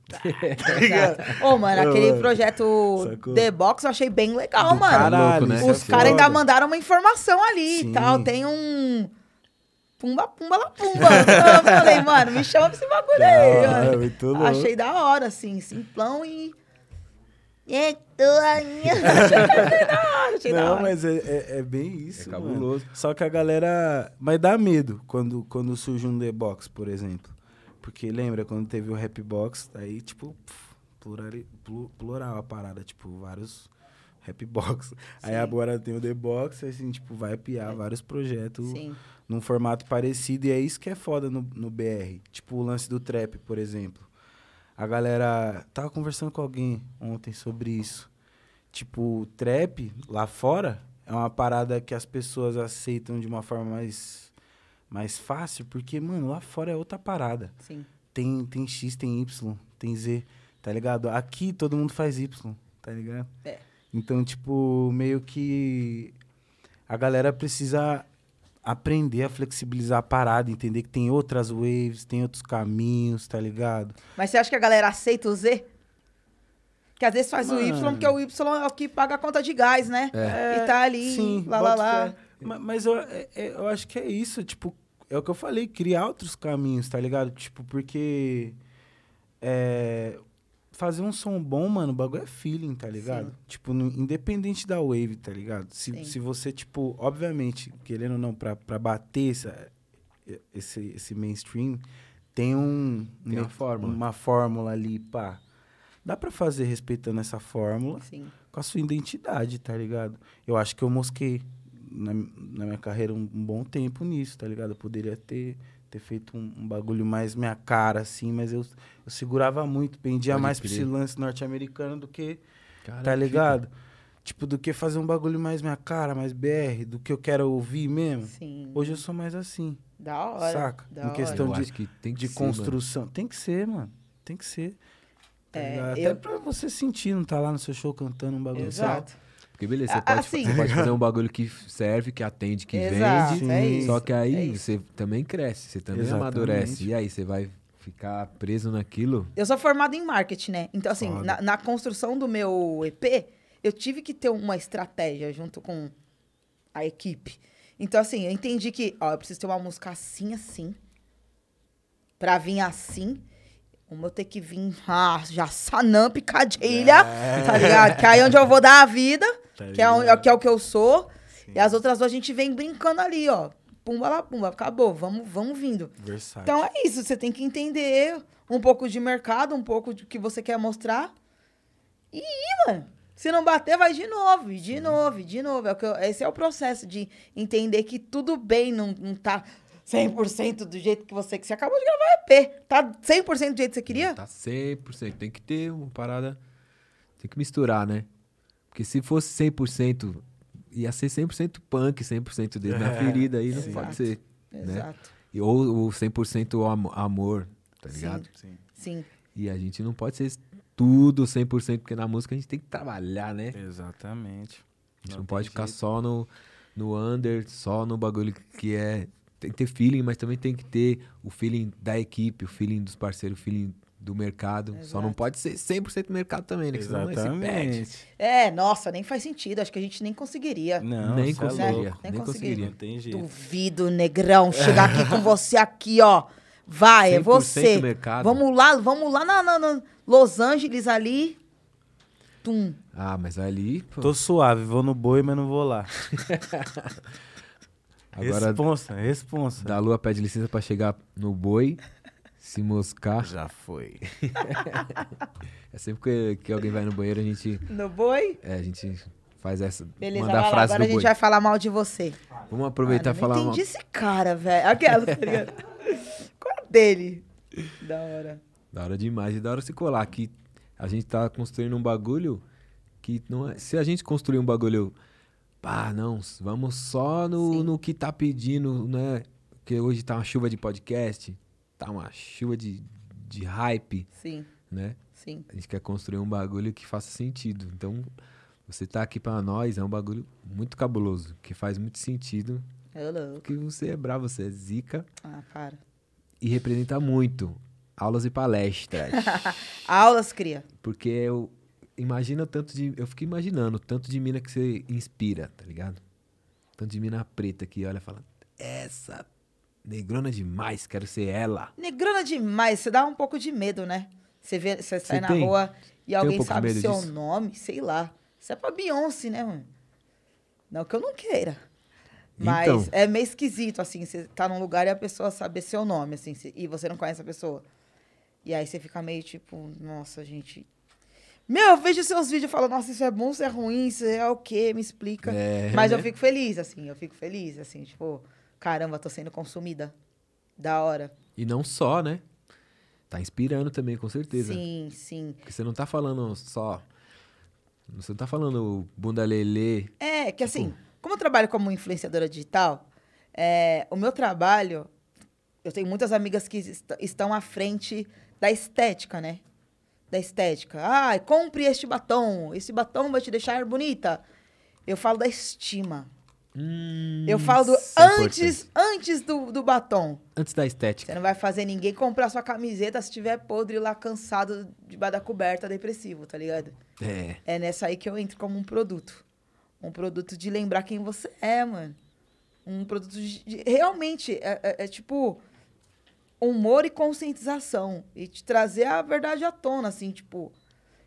tá? [LAUGHS] Exato. Ô, mano, Ô, aquele mano. projeto Sacou? The Box eu achei bem legal, Do mano. caralho, Louco, né? é Os caras ainda mandaram uma informação ali Sim. e tal. Tem um. Pumba, pumba, la pumba. [LAUGHS] eu falei, mano, me chama pra esse bagulho aí. Mano. muito louco. Achei da hora, assim, simplão e. É, [LAUGHS] achei da hora, achei da Não, hora. mas é, é, é bem isso. É mano. cabuloso. Só que a galera. Mas dá medo quando, quando surge um The Box, por exemplo. Porque lembra quando teve o Rap Box, aí, tipo, pff, plurali- plu- plural a parada, tipo, vários Rap Box. Aí Sim. agora tem o The Box, assim, tipo, vai piar vários projetos Sim. num formato parecido. E é isso que é foda no, no BR. Tipo, o lance do trap, por exemplo. A galera. Tava conversando com alguém ontem sobre isso. Tipo, o trap lá fora é uma parada que as pessoas aceitam de uma forma mais, mais fácil, porque, mano, lá fora é outra parada. Sim. Tem, tem X, tem Y, tem Z, tá ligado? Aqui todo mundo faz Y, tá ligado? É. Então, tipo, meio que a galera precisa aprender a flexibilizar a parada, entender que tem outras waves, tem outros caminhos, tá ligado? Mas você acha que a galera aceita o Z? Que às vezes faz o Y, Mano. porque o Y é o que paga a conta de gás, né? É. E tá ali, lá, lá, lá. fé. Ma- Mas eu, é- é- eu acho que é isso, tipo, é o que eu falei, criar outros caminhos, tá ligado? Tipo, porque é, fazer um som bom, mano, o bagulho é feeling, tá ligado? Sim. Tipo, no- independente da wave, tá ligado? Se, Sim. se você, tipo, obviamente, querendo ou não, pra, pra bater essa, esse, esse mainstream, tem um... Tem uma me- fórmula. Uma fórmula ali, pá. Dá pra fazer respeitando essa fórmula Sim. com a sua identidade, tá ligado? Eu acho que eu mosquei na, na minha carreira um, um bom tempo nisso, tá ligado? Eu poderia ter, ter feito um, um bagulho mais minha cara, assim, mas eu, eu segurava muito, pendia Pode mais pra esse lance norte-americano do que, Cara, tá que ligado? Tipo, do que fazer um bagulho mais minha cara, mais BR, do que eu quero ouvir mesmo. Sim. Hoje eu sou mais assim, Da hora. saca? da Em hora. questão Eu de- acho que tem que de ser, mano. construção. Tem que ser, mano. Tem que ser. Tá É, ligado? Até eu- pra você sentir, não tá lá no seu show cantando um bagulho só. Exato. Porque beleza, Ah, você pode, assim. você pode fazer um [LAUGHS] bagulho que serve, que atende, que Exato, vende. é isso. Só que aí é você também cresce, você também Exatamente. amadurece. E aí você vai ficar preso naquilo. Eu sou formada em marketing, né? Então, assim, na, na construção do meu EP, eu tive que ter uma estratégia junto com a equipe. Então, assim, eu entendi que, ó, eu preciso ter uma música assim, assim, pra vir assim. O meu ter que vir ah, já sanã, picadilha, tá ligado? Que aí é onde eu vou dar a vida, Tá que, é, o- ligado? que é o que eu sou. E as outras duas a gente vem brincando ali, ó. Pumba lá, pumba, acabou, vamos, vamos vindo. Versátil. Então é isso, você tem que entender um pouco de mercado, um pouco do que você quer mostrar. E ir, mano. Se não bater, vai de novo, e de novo, e de novo. É que eu- esse é o processo de entender que tudo bem não, não tá 100% do jeito que você... Que você acabou de gravar EP. Tá 100% do jeito que você queria? Tá 100%. Tem que ter uma parada. Tem que misturar, né? Porque se fosse 100%, ia ser 100% punk, 100% dedo na É, ferida. Aí não sim. pode ser. Né? Exato. E, ou o 100% amo- amor, tá ligado? Sim. Sim. E a gente não pode ser tudo 100%, porque na música a gente tem que trabalhar, né? Exatamente. A gente não, Não pode ficar jeito. só no, no under, só no bagulho que é. Tem que ter feeling, mas também tem que ter o feeling da equipe, o feeling dos parceiros, o feeling do mercado. Só não Exato. pode ser 100% mercado também, né? Que senão. Exatamente. É, nossa, nem faz sentido. Acho que a gente nem conseguiria. Não, Nem é conseguiria. louco. Nem Nem conseguiria. conseguiria. Não tem jeito. Duvido, negrão, chegar aqui com você aqui, ó. Vai, é 100% você. mercado. Vamos lá, vamos lá na, na- na Los Angeles ali. Tum. Ah, mas ali. pô, Tô suave, vou no boi, mas não vou lá. [LAUGHS] agora Responsa, responsa. da Lua pede licença pra chegar no boi, se moscar. Já foi. [LAUGHS] É sempre que, que alguém vai no banheiro, a gente, No boi? é, a gente faz essa. Beleza, manda a frase agora a gente boi. vai falar mal de você. Vamos aproveitar e Mano, falar não uma. entendi esse cara, velho. Aquela, tá ligado? Qual é dele? Da hora. Da hora demais. E da hora se colar que a gente tá construindo um bagulho que não é. Se a gente construir um bagulho. Pá, não, vamos só no, Sim. no que tá pedindo, né? Porque hoje tá uma chuva de podcast, tá uma chuva de, de hype, Sim, né? sim. A gente quer construir um bagulho que faça sentido. Então, você tá aqui pra nós é um bagulho muito cabuloso, que faz muito sentido. Ô, louco. Porque você é bravo, você é zica Ah, para. e representa muito aulas e palestras. [LAUGHS] Aulas, cria. Porque eu imagino tanto de. Eu fico imaginando tanto de mina que você inspira, tá ligado? Tanto de mina preta que olha e fala: Essa negrona demais, quero ser ela. Negrona demais, você dá um pouco de medo, né? Você, vê, você sai na tem? rua e um alguém de sabe seu disso? nome, sei lá. Isso é pra Beyoncé, né, mano? Não que eu não queira. Mas Então. é meio esquisito, assim, você tá num lugar e a pessoa saber seu nome, assim, e você não conhece a pessoa. E aí você fica meio tipo, nossa, gente. Meu, eu vejo seus vídeos e falo, nossa, isso é bom, isso é ruim, isso é o quê? Me explica. É, Mas eu fico feliz, assim, eu fico feliz, assim, tipo, caramba, tô sendo consumida. Da hora. E não só, né? Tá inspirando também, com certeza. Sim, sim. Porque você não tá falando só. Você não tá falando bunda lelê. É, que assim, como eu trabalho como influenciadora digital, é, o meu trabalho, eu tenho muitas amigas que est- estão à frente da estética, né? Da estética. Ah, compre este batom, esse batom vai te deixar bonita. Eu falo da estima. Hum, Eu falo do é antes, importante. antes do, do batom. Antes da Você estética. não vai fazer ninguém comprar sua camiseta se tiver podre lá, cansado, debaixo da coberta, depressivo, tá ligado? É. É nessa aí que eu entro como um produto. Um produto de lembrar quem você é, mano. Um produto de. de- realmente, é, é- é tipo. Humor e conscientização. E te trazer a verdade à tona, assim, tipo.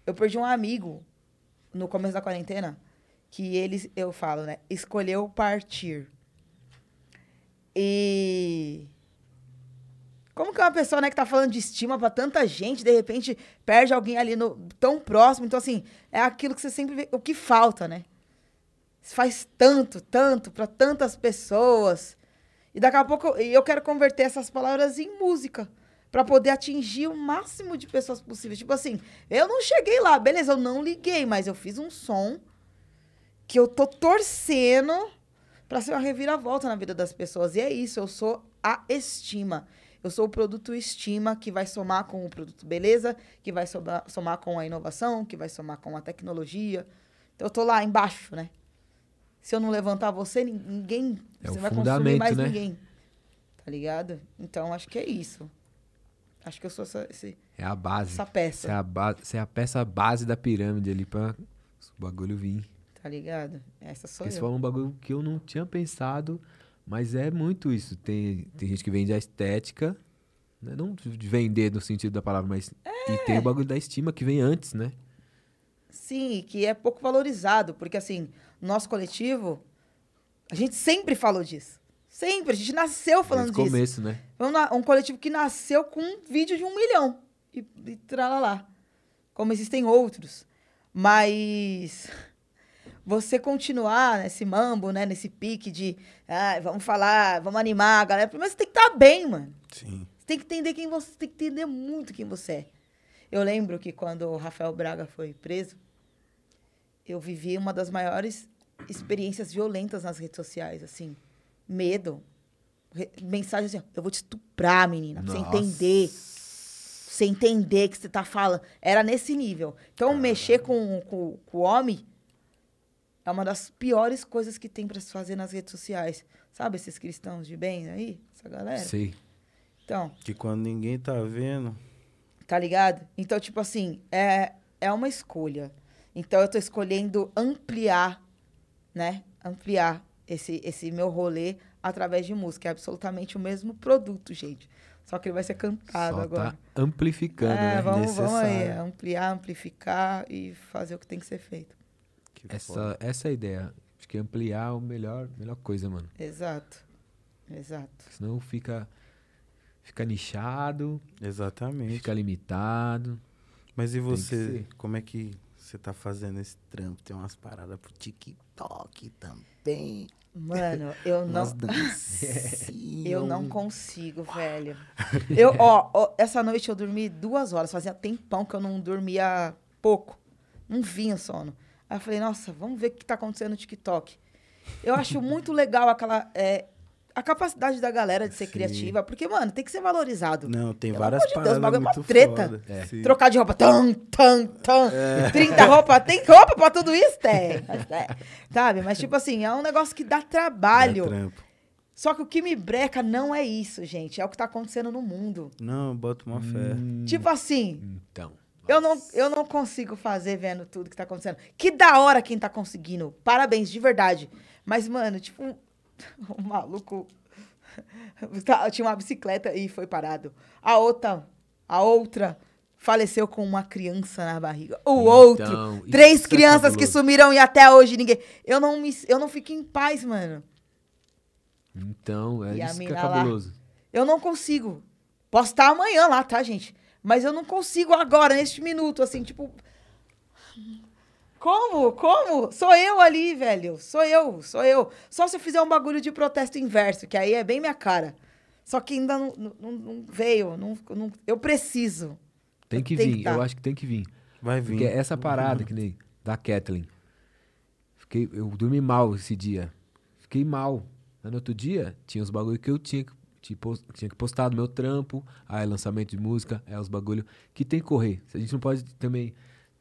Eu perdi um amigo no começo da quarentena que ele, eu falo, né? Escolheu partir. E. Como que uma pessoa, né, que tá falando de estima pra tanta gente, de repente perde alguém ali no, tão próximo? Então, assim, é aquilo que você sempre vê, o que falta, né? Você faz tanto, tanto pra tantas pessoas. E daqui a pouco eu, eu quero converter essas palavras em música. Pra poder atingir o máximo de pessoas possíveis. Tipo assim, eu não cheguei lá, beleza, eu não liguei, mas eu fiz um som que eu tô torcendo pra ser uma reviravolta na vida das pessoas. E é isso, eu sou a estima. Eu sou o produto estima que vai somar com o produto beleza, que vai somar, somar com a inovação, que vai somar com a tecnologia. Então eu tô lá embaixo, né? Se eu não levantar você, nin- ninguém. É você vai consumir mais né? ninguém. Tá ligado? Então acho que é isso. Acho que eu sou essa, esse- É a base. essa Você é peça, a, ba... você é a peça base da pirâmide ali pra o bagulho vir. Tá ligado? Essa sou você eu. falou um bagulho que eu não tinha pensado, mas é muito isso. Tem, tem gente que vende a estética, né? não de vender no sentido da palavra, mas. E tem o bagulho da estima que vem antes, né? Sim, que é pouco valorizado, porque assim, nosso coletivo, a gente sempre falou disso. Sempre, a gente nasceu falando Desde disso. começo, né? É um, um coletivo que nasceu com um vídeo de um milhão. E, e tralalá. Como existem outros. Mas você continuar nesse mambo, né? Nesse pique de ah, vamos falar, vamos animar a galera. Primeiro você tem que estar bem, mano. Sim. Você tem que entender quem você tem que entender muito quem você é. Eu lembro que quando o Rafael Braga foi preso, eu vivi uma das maiores experiências violentas nas redes sociais, assim, medo, Re- mensagem assim, eu vou te estuprar, menina, pra você Nossa. entender, pra você entender que você tá falando. Era nesse nível. Então, mexer com, com, com o homem é uma das piores coisas que tem pra se fazer nas redes sociais. Sabe esses cristãos de bem aí? Essa galera? Sei. Então, Que quando ninguém tá vendo. tá ligado? Então, tipo assim, é, é uma escolha. Então, eu tô escolhendo ampliar, né? Ampliar esse, esse meu rolê através de música. É absolutamente o mesmo produto, gente. Só que ele vai ser cantado Só agora. tá amplificando, é, né? vamos, vamos aí. Ampliar, amplificar e fazer o que tem que ser feito. Que foda. Essa, essa é a ideia. Acho que ampliar é a melhor, melhor coisa, mano. Exato. Exato. Senão fica, fica nichado, Exatamente. fica limitado. Mas e você, como é que você tá fazendo esse trampo? Tem umas paradas pro TikTok também. Mano, eu não. [LAUGHS] Eu não consigo, velho. [LAUGHS] Eu, ó, ó, essa noite eu dormi duas horas. Fazia tempão que eu não dormia pouco. Não vinha sono. Aí eu falei, nossa, vamos ver o que tá acontecendo no TikTok. Eu acho muito legal aquela. é, a capacidade da galera de ser Sim. criativa. Porque, mano, tem que ser valorizado. Não, tem Pelo várias amor de Deus, o paradas bagulho é uma muito treta. foda. É. Trocar de roupa. Tan, tan, tan. É. 30 roupas. Tem roupa pra tudo isso? Tem. É, Sabe? Mas, tipo assim, é um negócio que dá trabalho. É trampo. Só que o que me breca não é isso, gente. É o que tá acontecendo no mundo. Não, bota uma fé. Hum, Tipo assim, Então. Eu não, eu não consigo fazer vendo tudo que tá acontecendo. Que da hora quem tá conseguindo. Parabéns, de verdade. Mas, mano, tipo, [LAUGHS] um, um maluco. [LAUGHS] tá- Tinha uma bicicleta e foi parado. A outra, a outra faleceu com uma criança na barriga. O Então, outro, isso três é crianças que cabuloso. sumiram e até hoje ninguém. Eu não, me, eu não fico em paz, mano. Então, é E isso que é mina lá? cabuloso. Eu não consigo. Posso estar amanhã lá, tá, gente? Mas eu não consigo agora, neste minuto, assim, tipo. Como? Como? Sou eu ali, velho. Sou eu, sou eu. Só se eu fizer um bagulho de protesto inverso, que aí é bem minha cara. Só que ainda não, não- não- veio. Não, não- eu preciso. Tem que vir, tá. eu acho que tem que vir. Vai vir. Porque essa parada, que nem da Kathleen. Fiquei, eu dormi mal esse dia. Fiquei mal. No outro dia, tinha os bagulho que eu tinha que, tinha que postar do meu trampo, aí lançamento de música, é os bagulho que tem que correr. A gente não pode também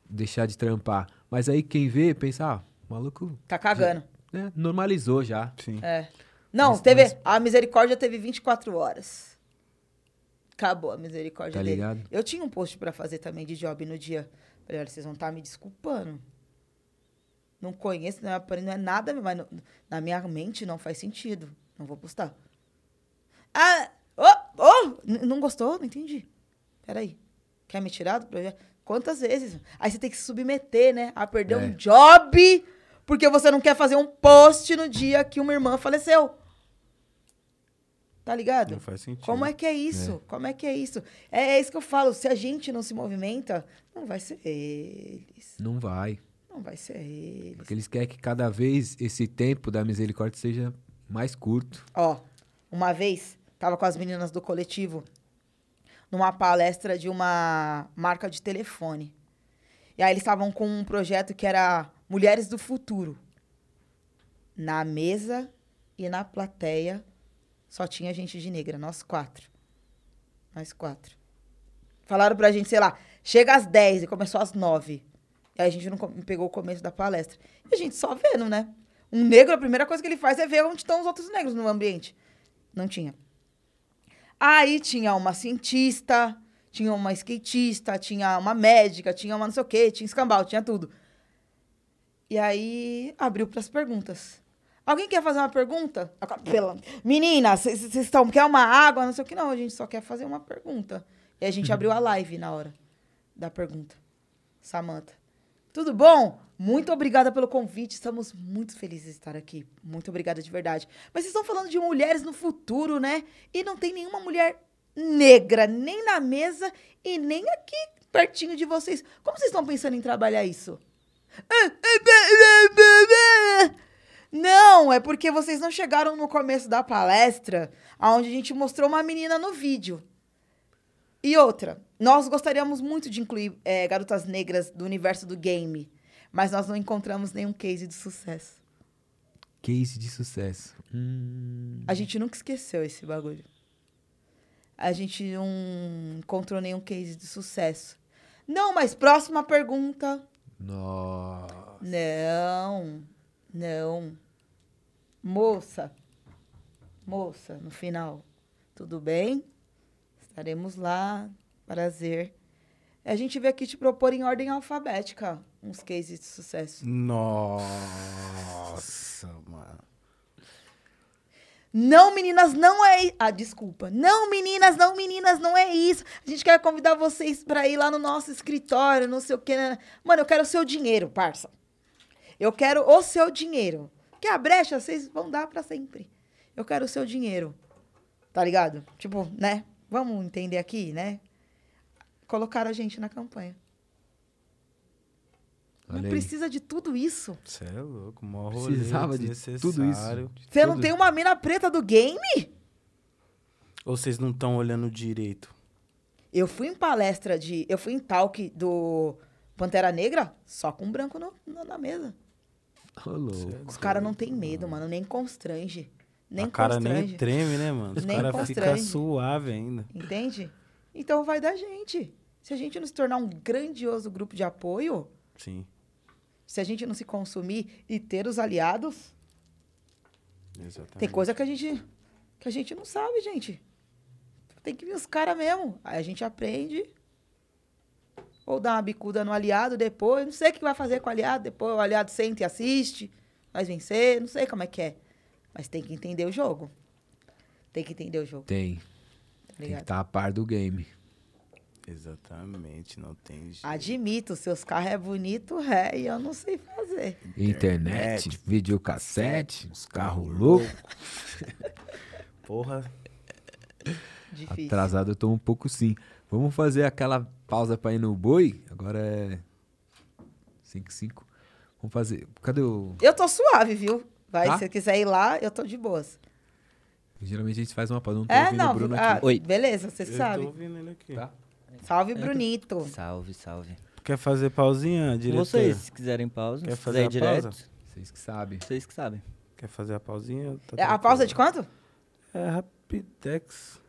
deixar de trampar. Mas aí quem vê, pensa, ah, o maluco Tá cagando. né, normalizou já. Sim. É. Não, Mas- teve. mas- A misericórdia teve 24 horas. Acabou a misericórdia Tá dele. ligado? Eu tinha um post pra fazer também de job no dia. Falei, olha, vocês vão estar me desculpando. Não conheço, não é, não é nada, mas não- na minha mente não faz sentido. Não vou postar. Ah, oh, oh, não gostou? Não entendi. Peraí. Quer me tirar do projeto? Quantas vezes? Aí você tem que se submeter, né? A perder É. um job porque você não quer fazer um post no dia que uma irmã faleceu. Tá ligado? Não faz sentido. Como é que é isso? Como é que é isso? É, é isso que eu falo. Se a gente não se movimenta, não vai ser eles. Não vai. Não vai ser eles. Porque eles querem que cada vez esse tempo da misericórdia seja mais curto. Ó, uma vez, tava com as meninas do coletivo numa palestra de uma marca de telefone. E aí eles estavam com um projeto que era Mulheres do Futuro. Na mesa e na plateia só tinha gente de negra, nós quatro. Nós quatro. Falaram pra gente, sei lá, chega às 10 e começou às 9. E aí a gente não pegou o começo da palestra. E a gente só vendo, né? Um negro, a primeira coisa que ele faz é ver onde estão os outros negros no ambiente. Não tinha. Aí tinha uma cientista, tinha uma skatista, tinha uma médica, tinha uma não sei o quê, tinha escambau, tinha tudo. E aí abriu para as perguntas. Alguém quer fazer uma pergunta? Pela... Menina, vocês estão quer uma água, não sei o que não, a gente só quer fazer uma pergunta. E a gente [LAUGHS] abriu a live na hora da pergunta. Samantha. Tudo bom? Muito obrigada pelo convite. Estamos muito felizes de estar aqui. Muito obrigada de verdade. Mas vocês estão falando de mulheres no futuro, né? E não tem nenhuma mulher negra, nem na mesa e nem aqui pertinho de vocês. Como vocês estão pensando em trabalhar isso? Não, é porque vocês não chegaram no começo da palestra, onde a gente mostrou uma menina no vídeo. E outra, nós gostaríamos muito de incluir é, garotas negras do universo do game, mas nós não encontramos nenhum case de sucesso. Case de sucesso. Hum, A gente nunca esqueceu esse bagulho. A gente não encontrou nenhum case de sucesso. Não, mas próxima pergunta. nossa. Não. Não. Moça. Moça, no final. Tudo bem? Estaremos lá. Prazer. A gente veio aqui te propor em ordem alfabética uns cases de sucesso. Nossa, mano. Não, meninas, não é. Ah, desculpa. Não, meninas, não, meninas, não é isso. A gente quer convidar vocês pra ir lá no nosso escritório, não sei o quê. né? Mano, eu quero o seu dinheiro, parça. Eu quero o seu dinheiro. Que a brecha vocês vão dar pra sempre. Eu quero o seu dinheiro. Tá ligado? Tipo, né? Vamos entender aqui, né? Colocaram a gente na campanha. Olha não aí. precisa de tudo isso. Você é louco, mó rolê Precisava de tudo isso. Você não tem uma mina preta do game? Ou vocês não estão olhando direito? Eu fui em palestra de. Eu fui em talk do Pantera Negra só com branco no- no- na mesa. Louco. Os caras não tem medo, mano. Nem constrange. Nem a cara constrange. nem treme, né, mano? Os caras ficam suave ainda. Entende? Então vai da gente. Se a gente não se tornar um grandioso grupo de apoio, Sim, se a gente não se consumir e ter os aliados, exatamente. tem coisa que a gente que a gente não sabe, gente. Tem que vir os caras mesmo. Aí a gente aprende. Ou dá uma bicuda no aliado depois. Não sei o que vai fazer com o aliado. Depois o aliado senta e assiste. Vai vencer. Não sei como é que é. Mas tem que entender o jogo. Tem que entender o jogo, Tem. tá Tem que estar a par do game. Exatamente, não tem jeito. Admito, seus carros é bonito, é, e eu não sei fazer. Internet, videocassete, os carros loucos. [LAUGHS] Porra, Difícil. Atrasado eu tô um pouco sim. Vamos fazer aquela pausa pra ir no boi? Agora é 5 5. Vamos fazer. Cadê o. Eu tô suave, viu? Vai, Tá? se você quiser ir lá, eu tô de boas. Geralmente a gente faz uma pausa. Não tô É, ouvindo não. o Bruno ah, aqui. Oi. Beleza, você eu sabe. tô ouvindo ele aqui. Tá. Salve, Brunito. Salve, salve. Quer fazer pausinha, diretor? Vocês, se quiserem pausa, Quer fazer a direto, pausa? Vocês que sabem. vocês que sabem. Quer fazer a pausinha? Tá É, a pausa de quanto? É Rapidex.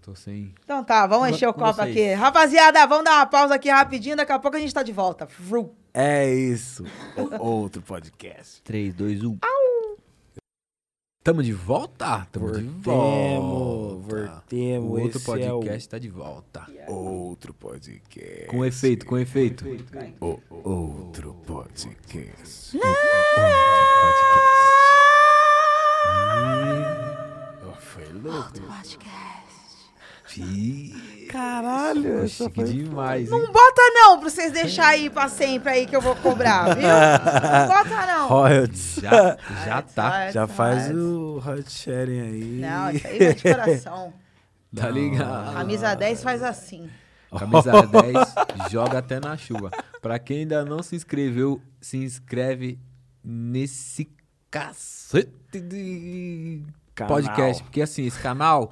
Tô sem. Então tá, vamos encher o copo vocês. aqui. Rapaziada, vamos dar uma pausa aqui rapidinho, daqui a pouco a gente tá de volta. Vru. É isso. Outro podcast. 3, 2, 1. Tamo de volta? Tamo de volta. voltemos. O outro Esse é o- podcast tá de volta. Outro podcast. Com efeito, com efeito. O outro podcast. Foi louco. Ih, Caralho, essa foi demais, Não hein? bota não pra vocês deixarem aí pra sempre aí que eu vou cobrar, viu? Não bota não. royalties. Já, já tá. Já faz o hot sharing aí. Não, isso aí vai de coração. Tá ligado? Camisa 10 faz assim. Camisa [LAUGHS] 10, joga até na chuva. Pra quem ainda não se inscreveu, se inscreve nesse cacete de Canal. podcast. Porque assim, esse canal,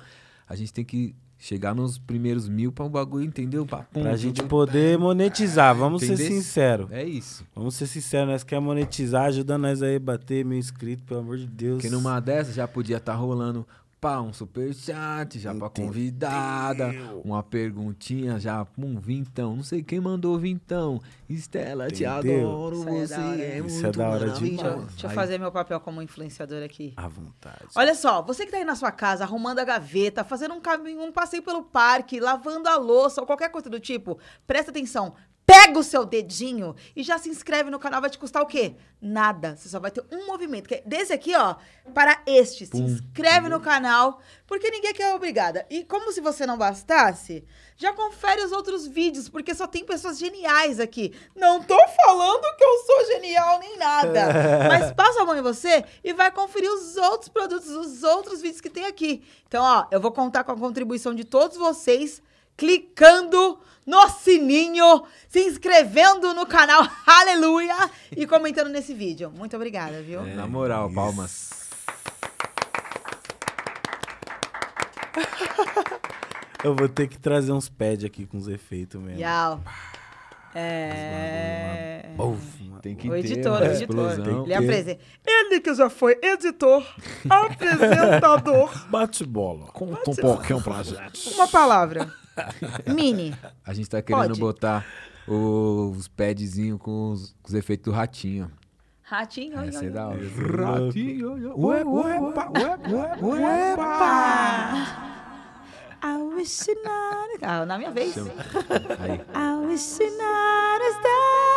a gente tem que chegar nos primeiros mil pra um bagulho, entendeu? Pra, pum, Pra gente poder monetizar, vamos ser sinceros. É isso. Vamos ser sinceros, nós quer monetizar, ajuda nós aí a bater mil inscritos, pelo amor de Deus. Porque numa dessas já podia estar rolando pá, um superchat, já pra Entendeu? convidada, uma perguntinha, já um vintão. Não sei quem mandou vintão. Estela, te adoro, Isso é você da hora. é, Isso é muito da hora maravilhosa. demais. Deixa, eu- deixa eu fazer meu papel como influenciador aqui. À vontade. Olha só, você que tá aí na sua casa, arrumando a gaveta, fazendo um caminho, um passeio pelo parque, lavando a louça ou qualquer coisa do tipo, presta atenção. Pega o seu dedinho e já se inscreve no canal. Vai te custar o quê? Nada. Você só vai ter um movimento. Que é desse aqui, ó, para este. Se Pum. inscreve no canal, porque ninguém aqui é obrigada. E como se você não bastasse, já confere os outros vídeos, porque só tem pessoas geniais aqui. Não tô falando que eu sou genial nem nada. [LAUGHS] Mas passa a mão em você e vai conferir os outros produtos, os outros vídeos que tem aqui. Então, ó, eu vou contar com a contribuição de todos vocês, clicando no sininho, se inscrevendo no canal [LAUGHS] Aleluia e comentando nesse vídeo. Muito obrigada, viu? É, na moral, palmas. [LAUGHS] Eu vou ter que trazer uns pads aqui com os efeitos mesmo. Yau. É... Mano. Tem que O ter editor, uma o editor. explosão. Ele apresenta. Ele que já foi editor, [LAUGHS] apresentador. Bate bola. Conta um pouquinho pra gente. Uma palavra. Mini. A gente tá querendo Pode. botar os padzinhos com os, com os efeitos do ratinho. Ratinho, oi, oi, da oi. hora. Ratinho, Ué, ué, ué, ué, ué, I wish you not... Ah, na minha vez. Aí. I wish you not a star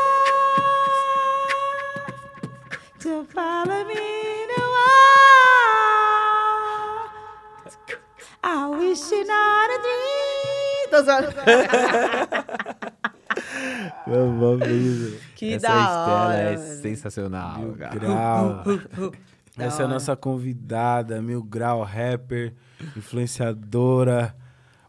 to follow me no more. I wish you not a dream. Tô zoando. [LAUGHS] Vamos. Que Essa da Estela hora. é mano. sensacional, Mil cara. grau. Da Essa é a hora. nossa convidada, Mil Grau, rapper, influenciadora,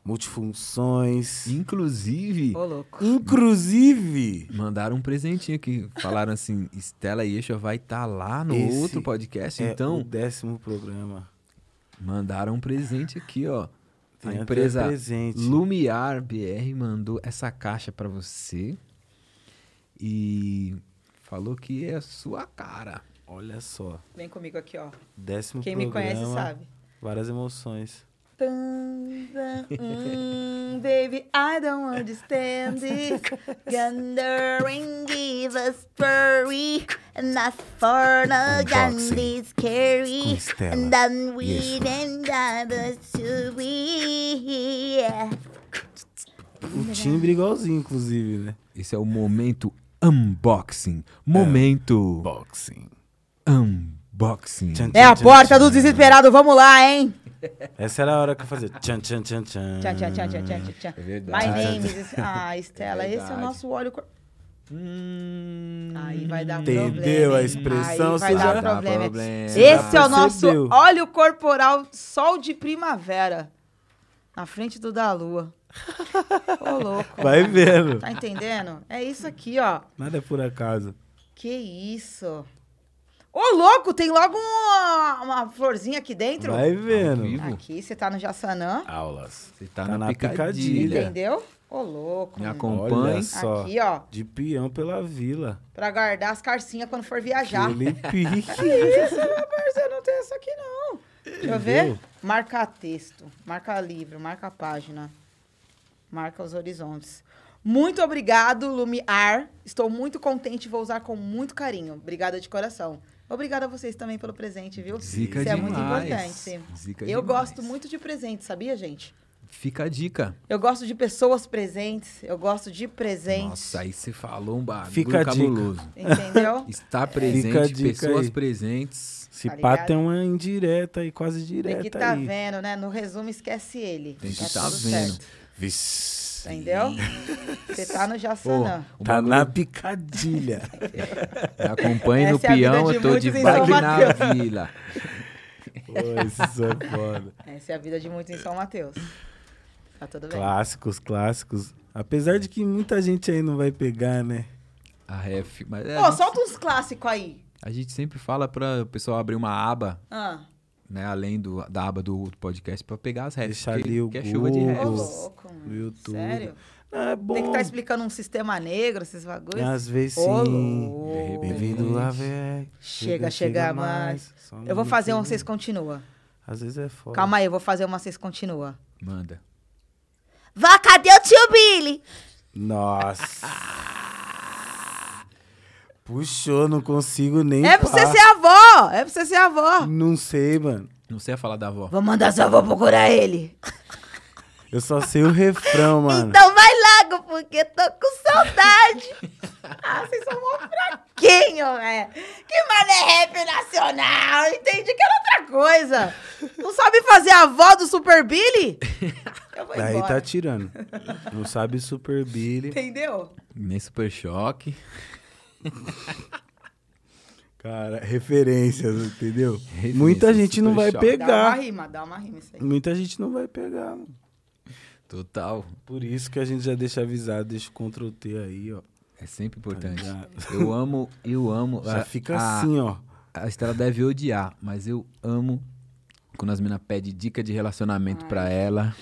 multifunções. Inclusive, Ô, louco. Inclusive, mandaram um presentinho aqui. Falaram assim, Estela Yesha vai estar lá no Esse outro podcast. é então, o décimo programa. mandaram um presente aqui, ó. A até empresa presente. Lumiar BR mandou essa caixa pra você e falou que é a sua cara. Olha só, Vem comigo aqui, ó. décimo Quem me programa. conhece sabe. Várias emoções. Mm, baby, I don't understand it. Wondering, give us furry, and not for Unboxing. candy scary. And then we then gather to be. O timbre igualzinho, inclusive, né? Esse é o momento unboxing. Momento Boxing. unboxing. Tchan, É a porta do desesperado, vamos lá, hein? Essa era a hora que eu fazia. Tchan, tchan, tchan, tchan. Tchan, tchan, tchan, tchan, tchan, tchan. É verdade. My name is... Ah, Estela, É esse é o nosso óleo... cor- Hum, Aí vai dar Entendeu problema. a hein? expressão? Aí vai dar já- problema. problema. Esse é o nosso óleo corporal sol de primavera. Na frente do da lua. Ô, louco. Vai vendo. Tá entendendo? É isso aqui, ó. Nada é por acaso. Que isso. Ô, louco, tem logo uma, uma florzinha aqui dentro. Vai vendo. Aqui, você tá no Jaçanã. Aulas. Você tá, Tá na, na picadilha. picadilha. Entendeu? Ô, louco. Me. Olha só. Aqui, ó. De peão pela vila. Pra guardar as carcinhas quando for viajar. Aquele [LAUGHS] pique. Isso, meu parceiro, não tem essa aqui, não. Deixa eu ver. Marca texto, marca livro, marca página, marca os horizontes. Muito obrigado, Lumiar. Estou muito contente e vou usar com muito carinho. Obrigada de coração. Obrigada a vocês também pelo presente, viu? Zica Isso é demais. muito importante. Zica Eu demais. gosto muito de presente, sabia, gente? Fica a dica. Eu gosto de pessoas presentes, eu gosto de presentes. Nossa, aí você falou um bagulho Fica a dica. cabuloso. Entendeu? [LAUGHS] Está Fica a presente, dica pessoas aí. presentes. Se Tá pá, tem uma indireta aí, quase Tem direta que tá aí. vendo, né? No resumo, esquece ele. Tem que Tá tá vendo. certo. Vixe. Entendeu? Você tá no Jaçanã. Tá bagulho- na picadilha. [LAUGHS] Acompanhe no é peão, eu tô de bike na vila. Pô, isso é foda. Essa é a vida de muitos em São Mateus. Tá tudo bem. Clássicos, clássicos. Apesar de que muita gente aí não vai pegar, né? A ref. Mas é, Ô, a, gente, solta uns clássicos aí. a gente sempre fala pra o pessoal abrir uma aba, Ah, né? Além do, da aba do podcast, pra pegar as refs. Deixar ali o que é chuva de Google. ô refs. louco, mano. No YouTube. Sério? É bom. Tem que estar explicando um sistema negro, esses bagulhos. Às vezes Ô, sim. Bem-vindo lá, velho. Chega, chega mais. Só um Eu vou fazer um, vocês continuam. Às vezes é foda. Calma aí, eu vou fazer uma, vocês continuam. Manda. Vá, cadê o tio Billy? Nossa. [LAUGHS] Puxou, não consigo nem. É pra você ser avó! É pra você ser avó! Não sei, mano. Não sei a falar da avó. Vou mandar sua avó procurar ele. Eu só sei o refrão, mano. Então vai logo, porque tô com saudade. ah, vocês são mó fraquinhos, velho. Que mano é rap nacional. Entendi que era outra coisa. Não sabe fazer a avó do Super Billy? Eu vou Daí embora. tá tirando. Não sabe Super Billy. Entendeu? Nem super choque. Cara, referências, entendeu? Referências, Muita gente não vai Choque. Dá uma pegar. rima, dá uma rima isso aí. Muita gente não vai pegar, mano. Total. Por isso que a gente já deixa avisado, deixa o Ctrl T aí, ó. É sempre importante. ligado? eu amo, eu amo. Já a- fica a- assim, ó. A Estela deve odiar, mas eu amo quando as meninas pedem dica de relacionamento pra ela.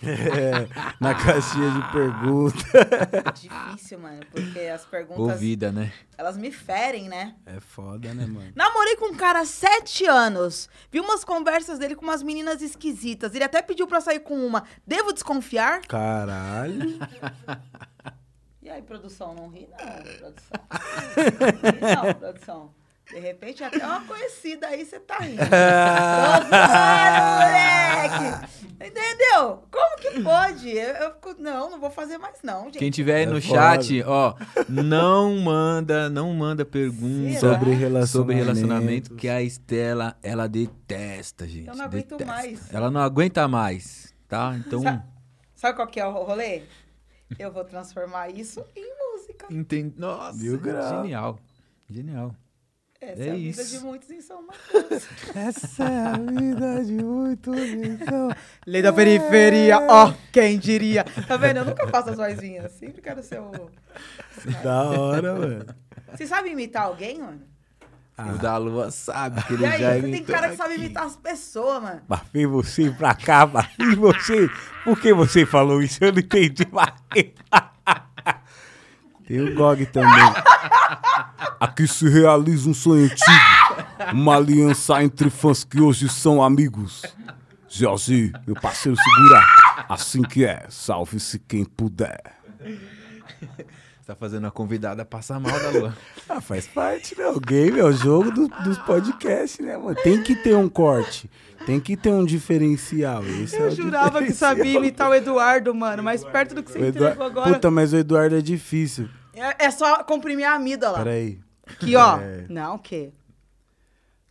É, na caixinha de pergunta. Difícil, mano, porque as perguntas, Ouvida, né? elas me ferem, né? É foda, né, mano? Namorei com um cara há sete anos. Vi umas conversas dele com umas meninas esquisitas. Ele até pediu pra sair com uma. Devo desconfiar? Caralho. E aí, produção, não ri não, produção. Não ri não, produção. De repente, até uma conhecida aí, você tá rindo. [LAUGHS] Zoando, moleque! Entendeu? Como que pode? Eu, eu fico, não, não vou fazer mais não, gente. Quem tiver aí É no foda. chat, ó, não manda, não manda pergunta Será? Sobre relacionamento. sobre relacionamento que a Estela, ela detesta, gente. Eu não aguento detesta. mais. Ela não aguenta mais, tá? Então, Sa- Sabe qual que é o rolê? Eu vou transformar isso em música. entende. Nossa, Mil genial. Genial. Essa É é, a vida isso. de muitos em São Mateus. [LAUGHS] Essa é a vida de muito então. [LAUGHS] Lei da periferia, ó, quem diria. Tá vendo? Eu nunca faço as vozinhas. Sempre quero ser o... [LAUGHS] Da hora, mano. Você sabe imitar alguém, mano? Ah. O da Lua sabe que ele E aí, já você tem imitou cara que sabe imitar as pessoas, mano. Mas vem você pra cá, mas vem você. Por que você falou isso? Eu não entendi. Tem o GOG também. Aqui se realiza um sonho antigo. Uma aliança entre fãs que hoje são amigos. Jorge, meu parceiro, segura. Assim que é, salve-se quem puder. Tá fazendo a convidada passar mal da Lua. Ah, faz parte, né? O game é o jogo do- dos podcasts, né, mano? Tem que ter um corte. Tem que ter um diferencial. Esse é Eu o jurava que sabia imitar o Eduardo, mano. Mas perto do que você O entregou agora. Puta, mas o Eduardo é difícil. É, é só comprimir a amígdala. Peraí. Aqui, ó. É. Não, o quê?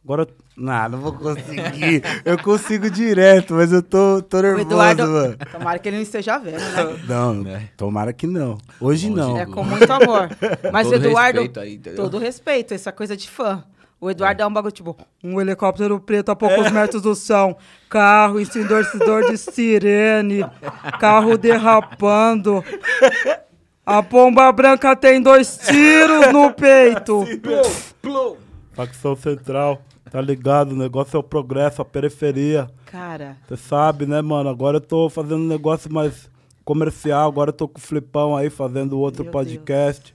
Agora, eu- não, não vou conseguir. eu consigo direto, mas eu tô, tô nervoso, Eduardo. mano. Tomara que ele não esteja vendo, né? Não, Né? tomara que não. Hoje não. É com muito amor. Mas o Todo Eduardo. respeito aí, todo respeito, essa coisa de fã. O Eduardo é, um bagulho tipo, um helicóptero preto a poucos metros do chão, carro ensurdecedor de sirene, carro derrapando. A pomba branca tem dois tiros no [LAUGHS] peito. Facção Central, tá ligado? O negócio é o progresso, a periferia. Cara, Você sabe, né, mano? Agora eu tô fazendo um negócio mais comercial. Agora eu tô com o Flipão aí fazendo outro Meu podcast,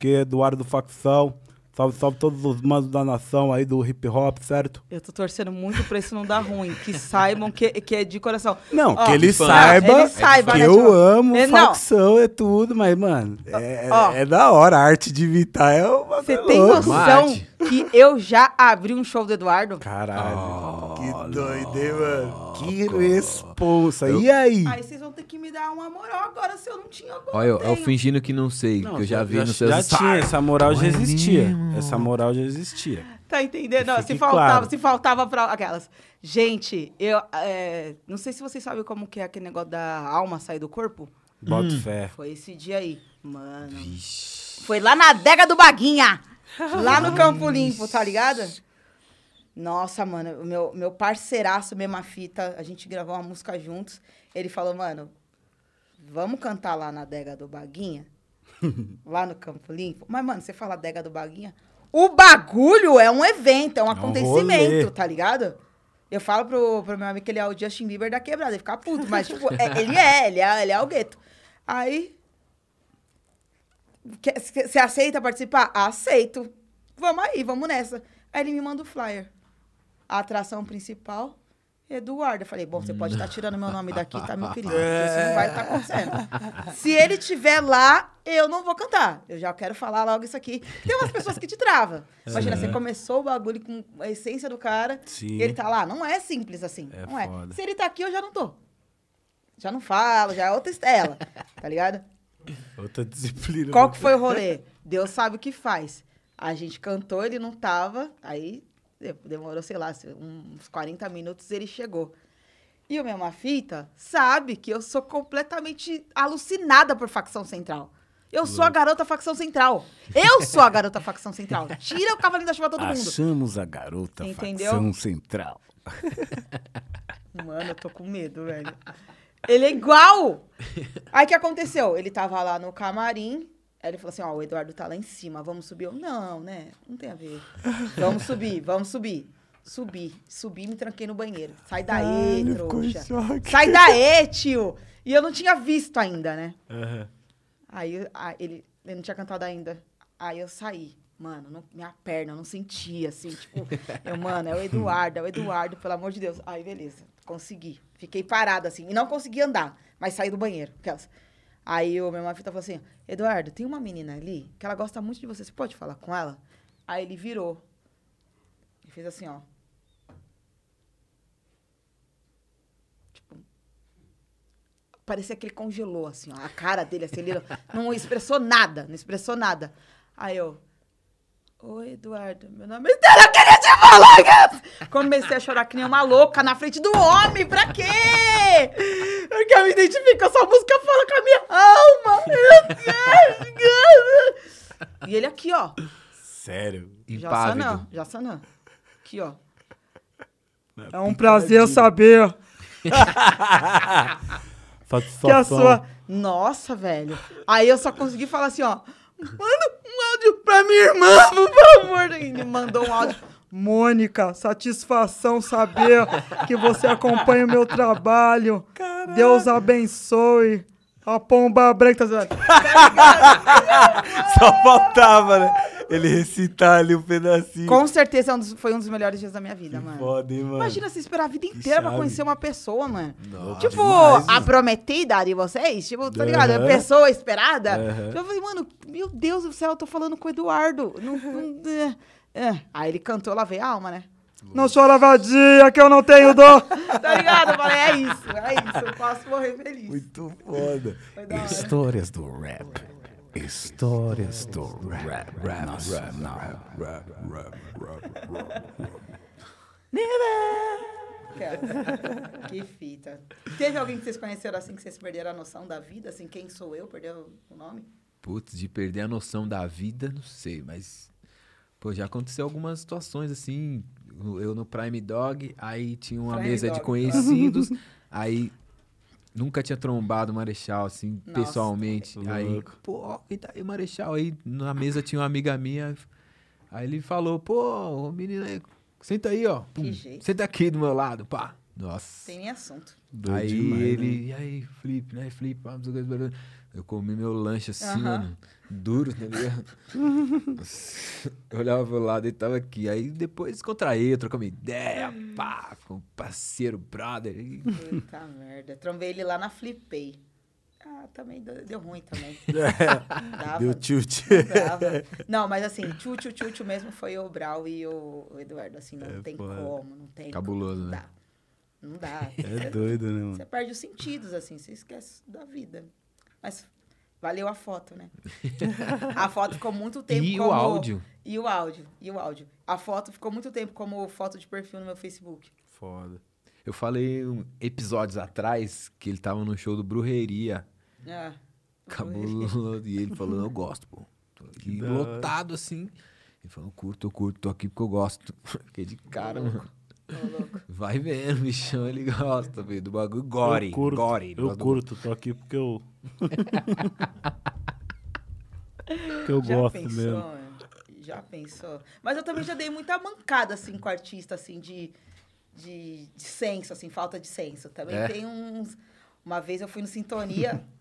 que é Eduardo Facção. Salve, salve todos os manos da nação aí do hip hop, certo? eu tô torcendo muito pra isso não dar ruim. Que saibam que, que é de coração. Não, Ó, que ele saiba, Ele saiba, que né, eu amo é, facção, é tudo, mas, mano, é, Ó. é da hora. A arte de imitar é o Você tem noção Mate. Que eu já abri um show do Eduardo? Caralho, que doido, hein, mano? Que responsa. E aí? Aí vocês vão ter que me dar uma moral agora se eu não tinha agora. Olha, eu, eu fingindo que não sei, que eu já vi já, no seus já stories. tinha, essa moral já existia. mesmo? Essa moral já existia. Tá entendendo? Não, se faltava, claro. se faltava pra aquelas. Gente, eu é, não sei se vocês sabem como que é aquele negócio da alma sair do corpo. Bota fé. Foi esse dia aí. Mano. Foi lá na adega do Baguinha. [LAUGHS] Lá no Campo Limpo, tá ligado? Nossa, mano, o meu, meu parceiraço, mesma fita, a gente gravou uma música juntos. Ele falou, mano, vamos cantar lá na adega do Baguinha? [LAUGHS] lá no Campo Limpo? Mas, mano, você fala adega do Baguinha? O bagulho é um evento, é um acontecimento, rolê. tá ligado? Eu falo pro, pro meu amigo que ele é o Justin Bieber da quebrada, ele fica puto, mas, tipo, é- ele é, ele é, ele é o gueto. Aí, você aceita participar? Aceito. Vamos aí, vamos nessa. Aí ele me manda o flyer. A atração principal, Eduardo. Eu falei, bom, você pode estar tirando meu nome daqui, tá, meu querido? Porque isso não vai estar acontecendo. Se ele estiver lá, eu não vou cantar. Eu já quero falar logo isso aqui. Tem umas pessoas que te travam. Imagina, você começou o bagulho com a essência do cara, Sim. e ele tá lá. Não é simples assim. É não é. foda. Se ele tá aqui, eu já não tô. Já não falo, já é outra estela. tá ligado? Outra disciplina. Qual que foi o rolê? [LAUGHS] Deus sabe o que faz. A gente cantou, ele não tava, aí de- demorou, sei lá, uns 40 minutos ele chegou. E o Mesma Fita sabe que eu sou completamente alucinada por facção central. Eu sou a garota facção central. Eu sou a garota facção central. [LAUGHS] Tira o cavalinho da chuva todo mundo. Achamos a garota Entendeu? facção central. [LAUGHS] Mano, eu tô com medo, velho. Ele é igual! Aí o que aconteceu? Ele tava lá no camarim, aí ele falou assim: ó, o Eduardo tá lá em cima, vamos subir? Eu, não, né? Não tem a ver. Vamos subir, vamos subir. Subi, subi, me tranquei no banheiro. Sai daí, em trouxa. choque. Sai daí, tio! E eu não tinha visto ainda, né? Aham. Aí aí ele, ele não tinha cantado ainda. Aí eu saí. Mano, não- minha perna, eu não sentia, assim, tipo... Eu, mano, é o Eduardo, é o Eduardo, pelo amor de Deus. Aí, beleza, consegui. Fiquei parada, assim, e não consegui andar, mas saí do banheiro. Aquelas. Aí o meu fita falou assim, Eduardo, tem uma menina ali que ela gosta muito de você, você pode falar com ela? Aí ele virou. Ele fez assim, ó. Tipo. Parecia que ele congelou, assim, ó. A cara dele, assim, ele não expressou nada, não expressou nada. Aí eu. Oi, Eduardo, meu nome é Estela, eu queria te falar! que-" Comecei a chorar que nem uma louca na frente do homem, pra quê? Porque eu me identifico essa música, fala com a minha alma! Meu Deus! E ele aqui, ó. Sério? Jassanã, Impávido. Jassanã. Aqui, ó. É um prazer saber [LAUGHS] que a sua. Nossa, velho. Aí eu só consegui falar assim, ó. Manda um áudio pra minha irmã, por favor. E Ele mandou um áudio. Mônica, satisfação saber que você acompanha o meu trabalho. Deus abençoe. A pomba branca. tá. Só faltava, né? Ele recitar ali um pedacinho. Com certeza é um dos- foi um dos melhores dias da minha vida, mano. Foda, hein, mano? Imagina você esperar a vida inteira pra chave. conhecer uma pessoa, mano. Nossa. Tipo, demais, a mano. prometida de vocês, tipo, tá ligado? A pessoa esperada. Aham. Eu falei, mano, meu Deus do céu, eu tô falando com o Eduardo. Não, não- é, é. Aí ele cantou, lá veio a alma, né? Não chora vadia, que eu não tenho dor. [LAUGHS] tá ligado? Eu falei, é isso, é isso. Eu posso morrer feliz. Muito foda. Foi da hora. Histórias do rap. Histórias do rap. Rap, nacional. Rap, rap, rap, rap. Cara, que fita. Teve alguém que vocês conheceram assim, que vocês perderam a noção da vida? Assim, quem sou eu? Perdeu o nome? Putz, de perder a noção da vida, não sei, mas. Pô, já aconteceu algumas situações assim. Eu no Prime Dog, aí tinha uma Prime mesa de Dog. conhecidos, [LAUGHS] aí nunca tinha trombado o Marechal, assim, Nossa. pessoalmente. Aí, Louco. pô, quem tá aí, Marechal? Aí na mesa tinha uma amiga minha, aí ele falou, pô, ô, menina aí, senta aí, ó. Pum, jeito. senta aqui do meu lado, pá. Nossa. Tem nem assunto. Doido aí demais, né? ele, e aí, Felipe, né, Felipe, pá, eu comi meu lanche assim, Aham. mano, duro, tá ligado? eu olhava pro lado e tava aqui, aí depois descontraí, trocamos ideia, pá, ficou um parceiro, brother, Puta merda. Trombei ele lá na Flipei. Ah, também deu, deu ruim também. Não [LAUGHS] dava. Deu tilt. não dava. Não, mas assim, tchu, tchu, tchu, tchu mesmo foi o Brau e o, o Eduardo. Assim, não É, tem foda. como, não tem Cabuloso, como. Não né? dá. Não dá. É doido, né, Você mano? perde os sentidos, assim, você esquece da vida. Mas valeu a foto, né? A foto ficou muito [LAUGHS] tempo E o como... áudio? E o áudio, e o áudio. A foto ficou muito tempo como foto de perfil no meu Facebook. Foda. eu falei um, episódios atrás que ele tava no show do Brujeria, Ah, cabuloso, [LAUGHS] e ele falou, eu gosto, pô, tô aqui lotado assim, ele falou, curto, eu curto, tô aqui porque eu gosto, [LAUGHS] fiquei de cara, mano. Vai vendo, bichão, ele gosta, do bagulho gore, eu curto, gore. eu curto, tô aqui porque eu... [LAUGHS] que eu Já gosto pensou, mesmo. Já pensou. Mas eu também já dei muita mancada, assim, com artista, assim, de, de, de senso, assim, falta de senso. Também É? tem uns... Uma vez eu fui no Sintonia, [LAUGHS]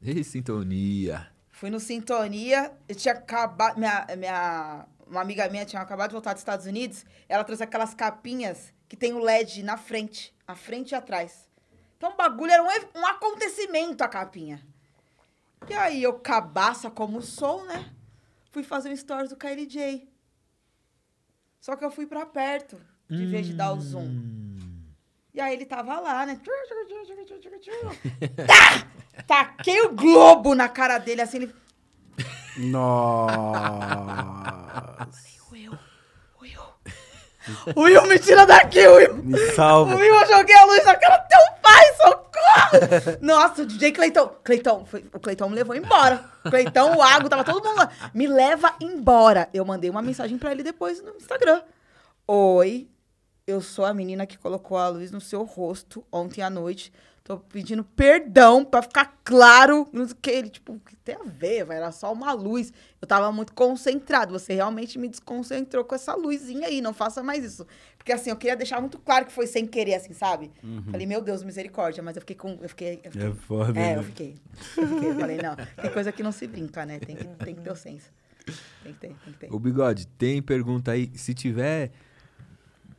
Ei, sintonia. fui no Sintonia, eu tinha acabado... Minha, minha, uma amiga minha tinha acabado de voltar dos Estados Unidos, ela trouxe aquelas capinhas que tem o LED na frente, à frente e atrás. Então o bagulho era um, um acontecimento, a capinha. E aí eu, cabaça como sou, né? Fui fazer um stories do KLJ. Só que eu fui pra perto, de vez de dar o zoom. Hum. E aí ele tava lá, né? [LAUGHS] Tá! Taquei o globo na cara dele, assim, ele... Nossa. Will, Will. Will, me tira daqui, Will! Me salva. Will, eu joguei a luz na cara do teu pai, socorro! Nossa, o DJ Cleiton. Cleiton, foi- o Cleiton me levou embora. Cleiton, o Água, tava todo mundo lá. Me leva embora. Eu mandei uma mensagem pra ele depois no Instagram. Oi, eu sou a menina que colocou a luz no seu rosto ontem à noite. Tô pedindo perdão pra ficar claro. Não sei o que. Ele, tipo, o que tem a ver? Vai, era só uma luz. Eu tava muito concentrado. Você realmente me desconcentrou com essa luzinha aí. Não faça mais isso. Porque assim, eu queria deixar muito claro que foi sem querer, assim, sabe? Falei, meu Deus, misericórdia. Mas eu fiquei com. Eu fiquei. Eu fiquei É foda, é, né? eu fiquei. Eu fiquei. Eu falei, não, tem coisa que não se brinca, né? Tem que, tem que ter o senso. Tem que ter, tem que ter. Ô, Bigode, tem pergunta aí, se tiver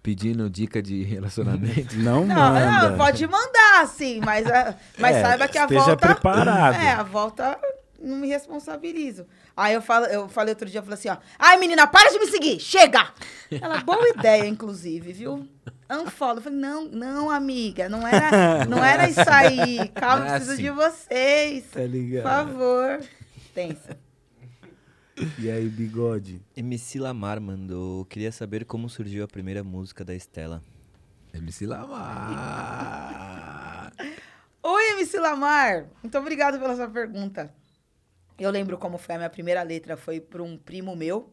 pedindo dica de relacionamento, [LAUGHS] Não, Não, manda. não, pode mandar, sim, mas, a- mas É, saiba que a esteja volta. preparado. É, a volta não me responsabilizo. Aí eu, falo, eu falei outro dia, eu falei assim, ó. Ai, menina, para de me seguir! Chega! Ela, boa [LAUGHS] ideia, inclusive, viu? Unfollow. Eu falei, não, não, amiga, não era, [LAUGHS] não era isso aí. Calma, Não é preciso assim. de vocês. Tá Por ligado? favor. Tensa. E aí, bigode? MC Lamar mandou. Queria saber como surgiu a primeira música da Estela. MC Lamar. [LAUGHS] Oi, MC Lamar. Muito obrigado pela sua pergunta. Eu lembro como foi a minha primeira letra. Foi para um primo meu,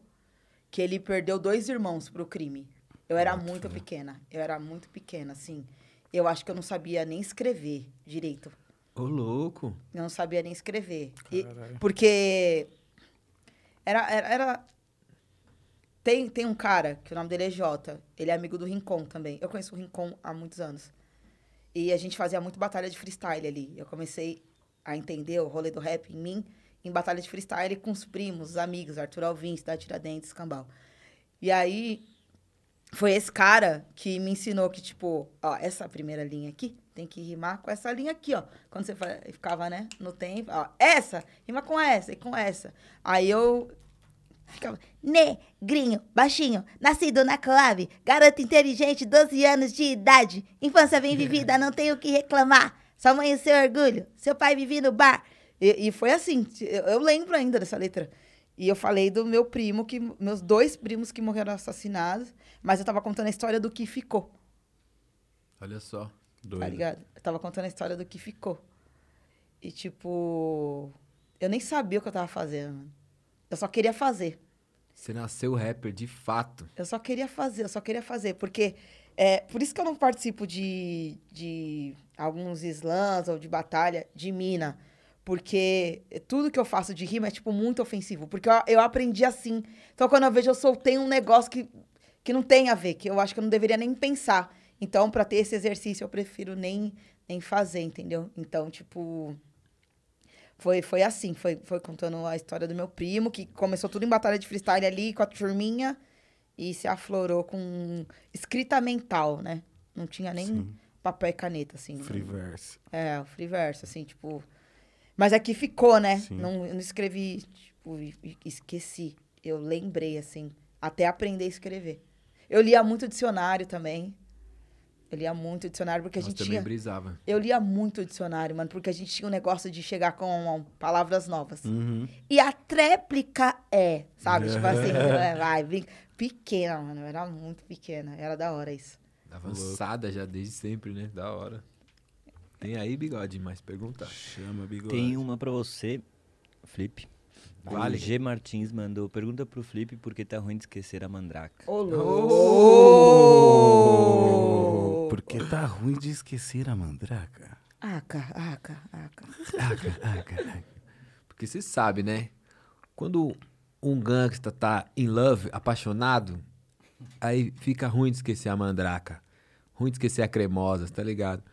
que ele perdeu dois irmãos pro crime. Eu era muito pequena. Eu era muito pequena, assim. Eu acho que eu não sabia nem escrever direito. Ô, louco. Eu não sabia nem escrever. E- porque era, era, era- Tem, tem um cara que o nome dele é Jota. Ele é amigo do Rincon também. Eu conheço o Rincon há muitos anos. E a gente fazia muito batalha de freestyle ali. Eu comecei a entender o rolê do rap em mim em batalha de freestyle com os primos, os amigos, Arthur Alvim, Cidade Tiradentes, Cambal. E aí foi esse cara que me ensinou que, tipo, ó, essa primeira linha aqui tem que rimar com essa linha aqui, ó. Quando você ficava, né, no tempo, ó, essa, rima com essa e com essa. Aí eu ficava, negrinho, baixinho, nascido na Coab, garoto inteligente, 12 anos de idade, infância bem vivida, não tenho o que reclamar. Sua mãe o seu orgulho, seu pai vivia no bar. E, e foi assim, eu, eu lembro ainda dessa letra. E eu falei do meu primo, que meus dois primos que morreram assassinados, mas eu tava contando a história do que ficou, Olha só. Tá Doido. ligado? Eu tava contando a história do que ficou. E, tipo, eu nem sabia o que eu tava fazendo, mano. Eu só queria fazer. Você nasceu rapper, de fato. Eu só queria fazer, eu só queria fazer. Porque é por isso que eu não participo de, de alguns slams ou de batalha de mina. Porque tudo que eu faço de rima é, tipo, muito ofensivo. Porque eu, eu aprendi assim. Então, quando eu vejo, eu soltei um negócio que, que não tem a ver, que eu acho que eu não deveria nem pensar. Então, pra ter esse exercício, eu prefiro nem, nem fazer, entendeu? Então, tipo. Foi, foi assim, foi, foi contando a história do meu primo, que começou tudo em batalha de freestyle ali com a turminha e se aflorou com escrita mental, né? Não tinha nem Sim. papel e caneta, assim. Free verse. É, o free verso, assim, tipo. Mas aqui ficou, né? Sim. Não, eu não escrevi, tipo, esqueci. Eu lembrei, assim, até aprender a escrever. Eu lia muito dicionário também. Eu lia muito dicionário, porque a Nós gente também tinha. brisava. Eu lia muito dicionário, mano, porque a gente tinha um negócio de chegar com palavras novas. Uhum. E a tréplica é, sabe? Tipo assim, [LAUGHS] É. vai, bem- pequena, mano. Eu era muito pequena. Era da hora isso. Avançada já desde sempre, né? Da hora. Tem aí, bigode, mais pergunta. Chama, bigode. Tem uma pra você, Flip. Vale. O G Martins mandou. Pergunta pro Flip por que tá ruim de esquecer a mandraca. Ô, Oh, Porque tá ruim de esquecer a mandraca. Aca, aca, aca. Aca, aca, aca. Porque você sabe, né? Quando um gangsta tá in love, apaixonado, aí fica ruim de esquecer a mandraca. Ruim de esquecer a cremosa, tá ligado?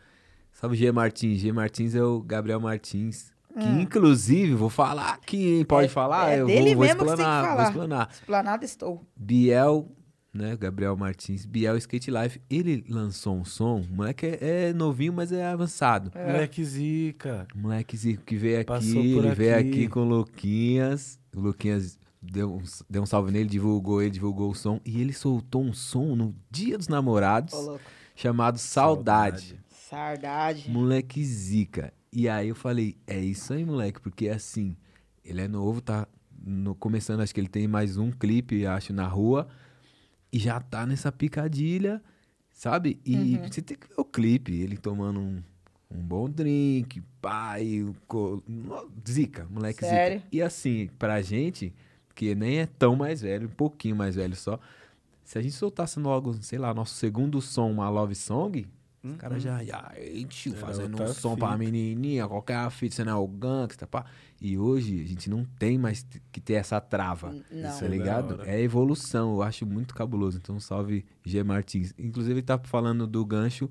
Salve G Martins. G Martins é o Gabriel Martins. Que inclusive, vou falar aqui, hein? Pode É- falar? é eu dele vou, vou mesmo que você tem que explanar, vou falar. explanar. Esplanada estou. Biel, né? Gabriel Martins, Biel Skate Life, ele lançou um som, o moleque é, é novinho, mas é avançado. Moleque zica. Moleque Zico que veio aqui, Passou por ele veio aqui. aqui com o Luquinhas. O Luquinhas deu um, deu um salve nele, divulgou ele, divulgou o som. E ele soltou um som no Dia dos Namorados, Ô, louco. chamado Saudade. Sardade. Moleque zica. E aí eu falei, é isso aí, moleque, porque assim, ele é novo, tá no- começando, acho que ele tem mais um clipe, acho, na rua, e já tá nessa picadilha, sabe? E você tem que ver o clipe, ele tomando um, um bom drink, pai, zica, moleque Sério? zica. E assim, pra gente, que nem é tão mais velho, um pouquinho mais velho só, se a gente soltasse logo, sei lá, nosso segundo som, uma love song, os caras já, já, gente, Era fazendo um som pra fita. menininha, qualquer fita, você não é o gangsta, pá. E hoje a gente não tem mais que ter essa trava, Não. tá é ligado? hora. É evolução, eu acho muito cabuloso. Então salve G Martins. Inclusive ele tá falando do gancho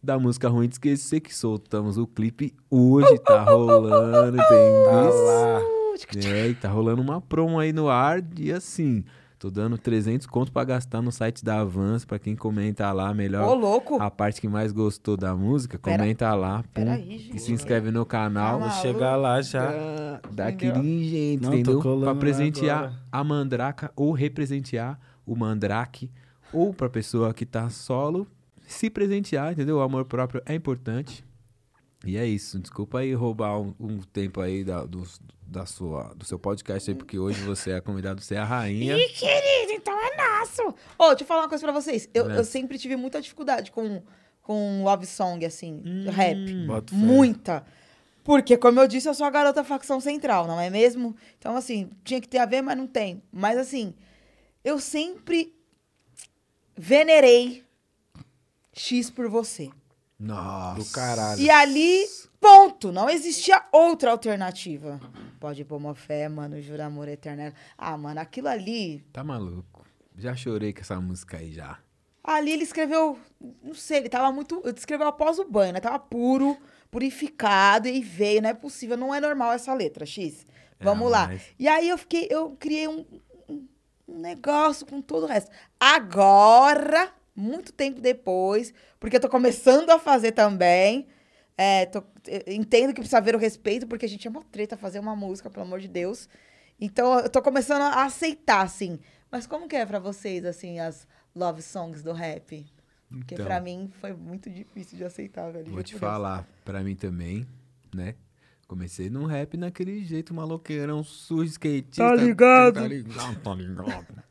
da música Ruim de Esquecer que soltamos o clipe hoje, tá rolando, tem Tá [LAUGHS] isso. lá. É, e tá rolando uma promo aí no ar e assim, Tô dando 300 conto pra gastar no site da Avans, pra quem comenta lá, Ô, melhor. louco. A parte que mais gostou da música, Pera- comenta lá. pum, Peraí, e gente. se inscreve no canal. Tá Vou maluco? chegar lá já. Ah, Dá jeito, Não, entendeu? Pra presentear agora. a mandraca ou representear o mandrake. Ou pra pessoa que tá solo, se presentear, entendeu? O amor próprio é importante. E é isso. Desculpa aí roubar um, um tempo aí da, do, da sua, do seu podcast aí, porque hoje você é convidado, você é a rainha. Ih, querido, então é nosso. Ô, deixa eu falar uma coisa pra vocês. Eu, É. eu sempre tive muita dificuldade com, com love song, assim, rap. Boto fé. Muita. Porque, como eu disse, eu sou a garota facção central, não é mesmo? Então, assim, tinha que ter a ver, mas não tem. Mas, assim, eu sempre venerei X por você. Nossa. Do caralho. E ali, ponto. Não existia outra alternativa. Pode pôr uma fé, mano, jura amor eterno. Ah, mano, aquilo ali. Tá maluco. Já chorei com essa música aí já. Ali ele escreveu. Não sei, ele tava muito. Ele escreveu após o banho, né? Tava puro, purificado e veio. Não é possível, não é normal essa letra, X. Vamos É, lá. mas- E aí eu fiquei. Eu criei um, um- um negócio com todo o resto. Agora, muito tempo depois, porque eu tô começando a fazer também. É, tô- eu entendo que precisa haver o respeito, porque a gente é uma treta fazer uma música, pelo amor de Deus. Então, eu tô começando a aceitar, assim. Mas como que é pra vocês, assim, as love songs do rap? Porque Então. pra mim foi muito difícil de aceitar, velho. Vou te falar, pra mim também, né? Comecei num rap naquele jeito maloqueirão, sujo, skatista. Tá ligado? Tá ligado, tá ligado.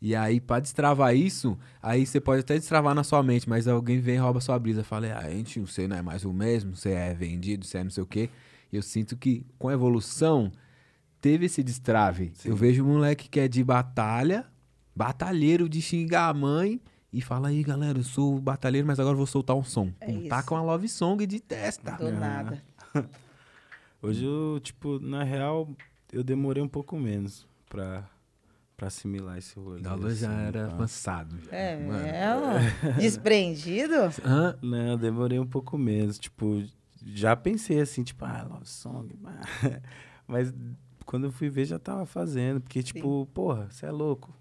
E aí, pra destravar isso, aí você pode até destravar na sua mente, mas alguém vem e rouba sua brisa. Fala, ah, gente, você não é mais o mesmo, você é vendido, você é não sei o quê. Eu sinto que com a evolução, teve esse destrave. Eu vejo um moleque que é de batalha, batalheiro de xingar a mãe, e fala aí, galera, eu sou batalheiro, mas agora eu vou soltar um som. É Pum. Taca uma love song de testa. Do nada. [LAUGHS] Hoje eu, tipo, na real, eu demorei um pouco menos pra, pra assimilar esse rolê. Da luz já assim, era pá. avançado. já, É, mano. mesmo? [LAUGHS] Desprendido? Hã? Não, eu demorei um pouco menos. Tipo, já pensei assim, tipo, ah, love song. [LAUGHS] Mas quando eu fui ver, já tava fazendo. Porque, tipo, porra, você é louco.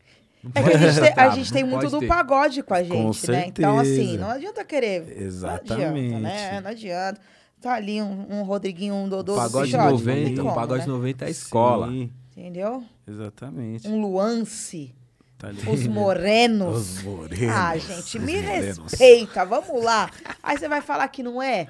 Não É que a gente [LAUGHS] tem, a Bravo, gente não tem muito do ter. pagode com a gente, né? Então, assim, certeza. não adianta querer. Não Exatamente. adianta, né? Não adianta. Tá ali um, um Rodriguinho, um Dodô, Pagode Xixote, não 90, tem o pagode né? 90 é a escola. Sim, Entendeu? exatamente. Um Luance, Tá os morenos. Os morenos. Ah, gente, me os morenos. respeita, vamos lá. Aí você vai falar que não é?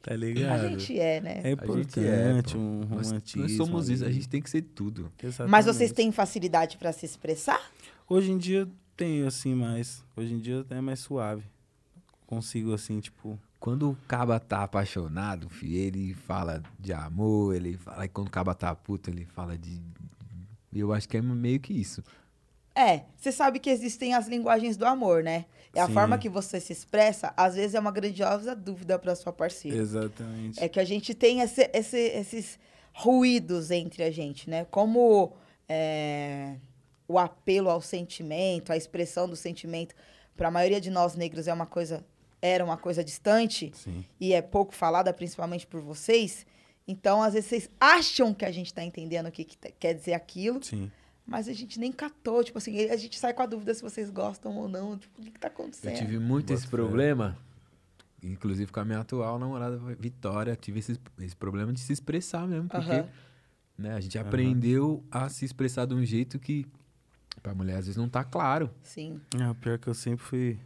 Tá A ligado? gente é, né? É A importante, é, pô. um romantismo. nós somos isso, a gente tem que ser tudo. Mas vocês Exatamente. têm facilidade pra se expressar? Hoje em dia tenho, assim, mais. Hoje em dia é mais suave. Consigo, assim, tipo. Quando o caba tá apaixonado, filho, ele fala de amor, ele fala. E quando o caba tá puto, ele fala de. Eu acho que é meio que isso. É, você sabe que existem as linguagens do amor, né? É a Sim. forma que você se expressa, às vezes é uma grandiosa dúvida pra sua parceira. Exatamente. É que a gente tem esse- esse- esses ruídos entre a gente, né? Como é, o apelo ao sentimento, a expressão do sentimento, para a maioria de nós negros é uma coisa, era uma coisa distante Sim. e é pouco falada, principalmente por vocês. Então, às vezes, vocês acham que a gente está entendendo o que, que te- quer dizer aquilo, Sim. mas a gente nem catou. Tipo assim, a gente sai com a dúvida se vocês gostam ou não. Tipo, o que, que tá Eu acontecendo? tive muito esse problema, inclusive com a minha atual namorada Vitória, tive esse, esse problema de se expressar mesmo, porque Aham. né, a gente Aham. aprendeu a se expressar de um jeito que pra mulher às vezes não tá claro. Sim. É, o pior que eu sempre fui.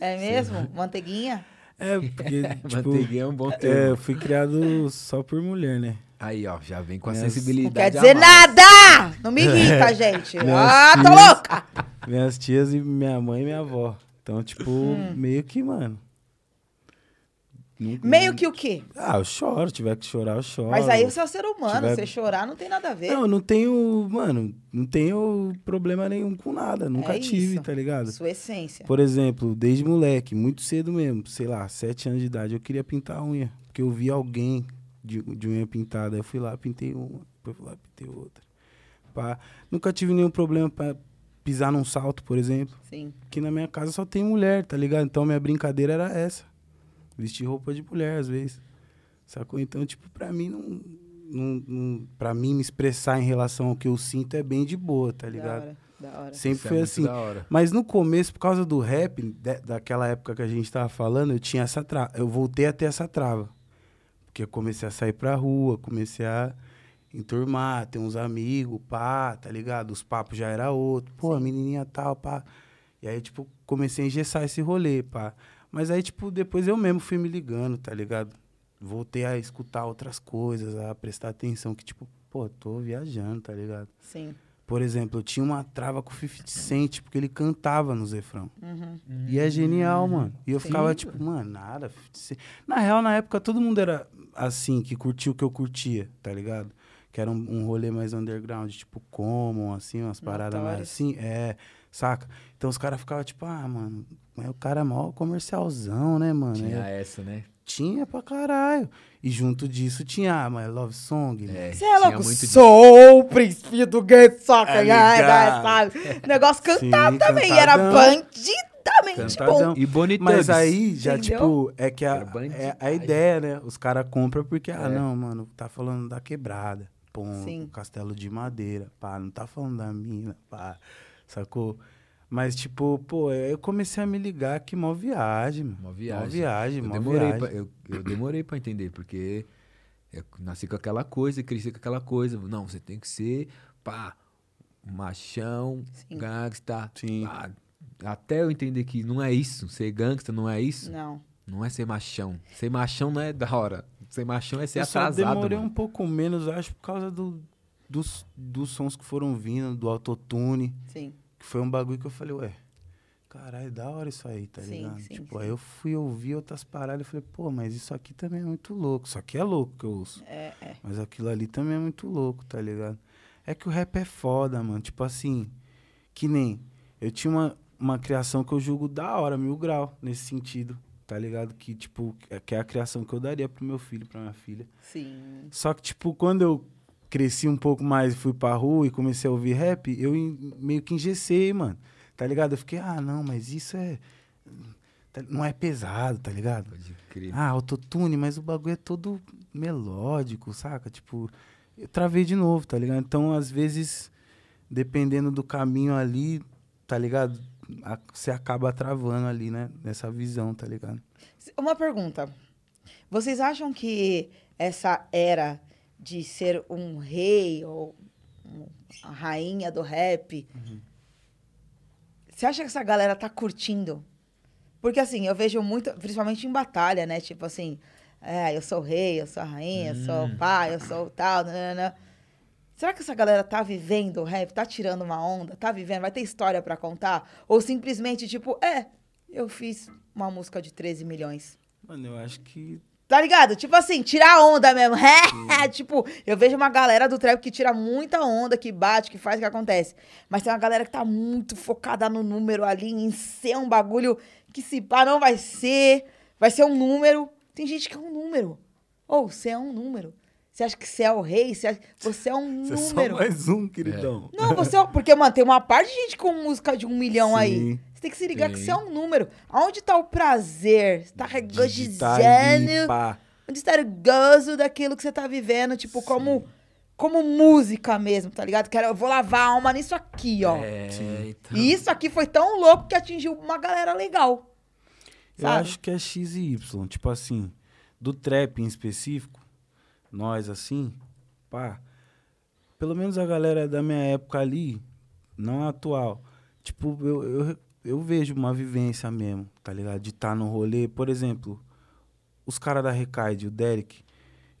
É mesmo? Manteiguinha? É, porque, [LAUGHS] tipo. Manteiguinha é um bom É, termo. eu fui criado só por mulher, né? Aí, ó, já vem com a Minhas- Não sensibilidade. quer a dizer mais. nada! Não me [LAUGHS] irrita, gente. Minhas ah, tô louca! Minhas tias e minha mãe e minha avó. Então, tipo, Hum. meio que, mano. Não- Meio não- que o quê? Ah, eu choro. Tiver que chorar, eu choro. Mas aí você é um ser humano, tiver- você chorar não tem nada a ver. Não, eu não tenho, mano, não tenho problema nenhum com nada. Nunca É tive, isso. tá ligado? Sua essência. Por exemplo, desde moleque, muito cedo mesmo, sei lá, sete anos de idade, eu queria pintar a unha. Porque eu vi alguém de, de unha pintada. Eu fui lá, pintei uma, depois fui lá, pintei outra. Pá. Nunca tive nenhum problema pra pisar num salto, por exemplo. Sim. Aqui na minha casa só tem mulher, tá ligado? Então minha brincadeira era essa. Vestir roupa de mulher, às vezes. Sacou? Então, tipo, pra mim não. não, não pra mim me expressar em relação ao que eu sinto é bem de boa, tá Da ligado? hora. Da hora. Sempre Isso é foi muito assim. da hora. Mas no começo, por causa do rap, de- daquela época que a gente tava falando, eu tinha essa trava. Eu voltei a ter essa trava. Porque eu comecei a sair pra rua, comecei a enturmar, ter uns amigos, pá, tá ligado? Os papos já era outro. Pô, a menininha tal, pá. E aí, tipo, comecei a engessar esse rolê, pá. Mas aí, tipo, depois eu mesmo fui me ligando, tá ligado? Voltei a escutar outras coisas, a prestar atenção que, tipo, pô, tô viajando, tá ligado? Sim. Por exemplo, eu tinha uma trava com o 50 Cent, porque ele cantava no Zefrão. Uhum. E é genial, mano. E eu Sim. ficava tipo, mano, nada. 50 Cent. Na real, na época, todo mundo era assim, que curtia o que eu curtia, tá ligado? Que era um, um rolê mais underground, tipo Common, assim, umas paradas mais assim, é, saca? Então os caras ficavam tipo, ah, mano, mas o cara é mó comercialzão, né, mano? Tinha É, essa, né? tinha pra caralho. E junto disso tinha, ah, mas Love Song, né? É, Você é tinha louco? muito disso. Sou o príncipe do Tá ai, ligado? sabe? Negócio cantado Sim, também. E era cantadão. bandidamente Cantadão. bom. E bonitão. Mas aí já, Entendeu? tipo, é que a, é a ideia, né? Os caras compram porque, ah, É. não, mano, tá falando da quebrada. Pô, Sim. castelo de madeira, pá, não tá falando da mina, pá, sacou? Mas, tipo, pô, eu comecei a me ligar que mó viagem, mano. Uma viagem. Mó viagem, Eu mó demorei, viagem. pra, eu, eu demorei pra entender, porque eu nasci com aquela coisa e cresci com aquela coisa. Não, você tem que ser, pá, machão, Sim. gangsta. Sim. pá. Até eu entender que não é isso. Ser gangsta não é isso. Não. Não é ser machão. Ser machão não é da hora. Ser machão é ser eu atrasado. demorei mano. um pouco menos, acho, por causa do, dos, dos sons que foram vindo, do autotune. Sim. Foi um bagulho que eu falei, ué, caralho, da hora isso aí, tá Sim, ligado? sim, tipo, sim. aí eu fui ouvir outras paradas e falei, pô, mas isso aqui também é muito louco. Isso aqui é louco que eu ouço. É, é. Mas aquilo ali também é muito louco, tá ligado? É que o rap é foda, mano. Tipo assim, que nem. Eu tinha uma, uma criação que eu julgo da hora, mil grau, nesse sentido, tá ligado? Que, tipo, é- que é a criação que eu daria pro meu filho, pra minha filha. Sim. Só que, tipo, quando eu cresci um pouco mais e fui pra rua e comecei a ouvir rap, eu meio que engessei, mano. Tá ligado? Eu fiquei, ah, não, mas isso é. tá- Não é pesado, tá ligado? Pode crer. Ah, autotune, mas o bagulho é todo melódico, saca? Tipo, eu travei de novo, tá ligado? Então, às vezes, dependendo do caminho ali, tá ligado? A- Você acaba travando ali, né? Nessa visão, tá ligado? Uma pergunta. Vocês acham que essa era de ser um rei ou a rainha do rap, você acha que essa galera tá curtindo? Porque assim, eu vejo muito, principalmente em batalha, né? Tipo assim, é, eu sou o rei, eu sou a rainha, eu sou o pai, eu sou o tal, nanana. Será que essa galera tá vivendo o rap, tá tirando uma onda, tá vivendo, vai ter história pra contar? Ou simplesmente, tipo, é, eu fiz uma música de 13 milhões. Mano, eu acho que. Tá ligado? Tipo assim, tirar onda mesmo. [LAUGHS] tipo, eu vejo uma galera do trap que tira muita onda, que bate, que faz o que acontece. Mas tem uma galera que tá muito focada no número ali, em ser um bagulho que se pá não vai ser, vai ser um número. Tem gente que é um número. Ou você é um número. Você acha que você é o rei? Você, acha- você é um [LAUGHS] Você é só número. mais um, queridão. Não, você é. Porque, mano, tem uma parte de gente com música de um milhão aí. Sim. Você tem que se ligar que Sim. você é um número. Aonde tá o prazer? Você tá regozijando. pá. Onde está o gozo daquilo que você tá vivendo, tipo, como, como música mesmo, tá ligado? Quero, eu vou lavar a alma nisso aqui, ó. É, então. E isso aqui foi tão louco que atingiu uma galera legal. Eu Sabe? acho que é X e Y. Tipo assim, do trap em específico, nós assim, pá. Pelo menos a galera da minha época ali, não a atual. Tipo, eu, eu, eu vejo uma vivência mesmo, tá ligado? De estar no rolê. Por exemplo, os caras da Recaide, o Derek,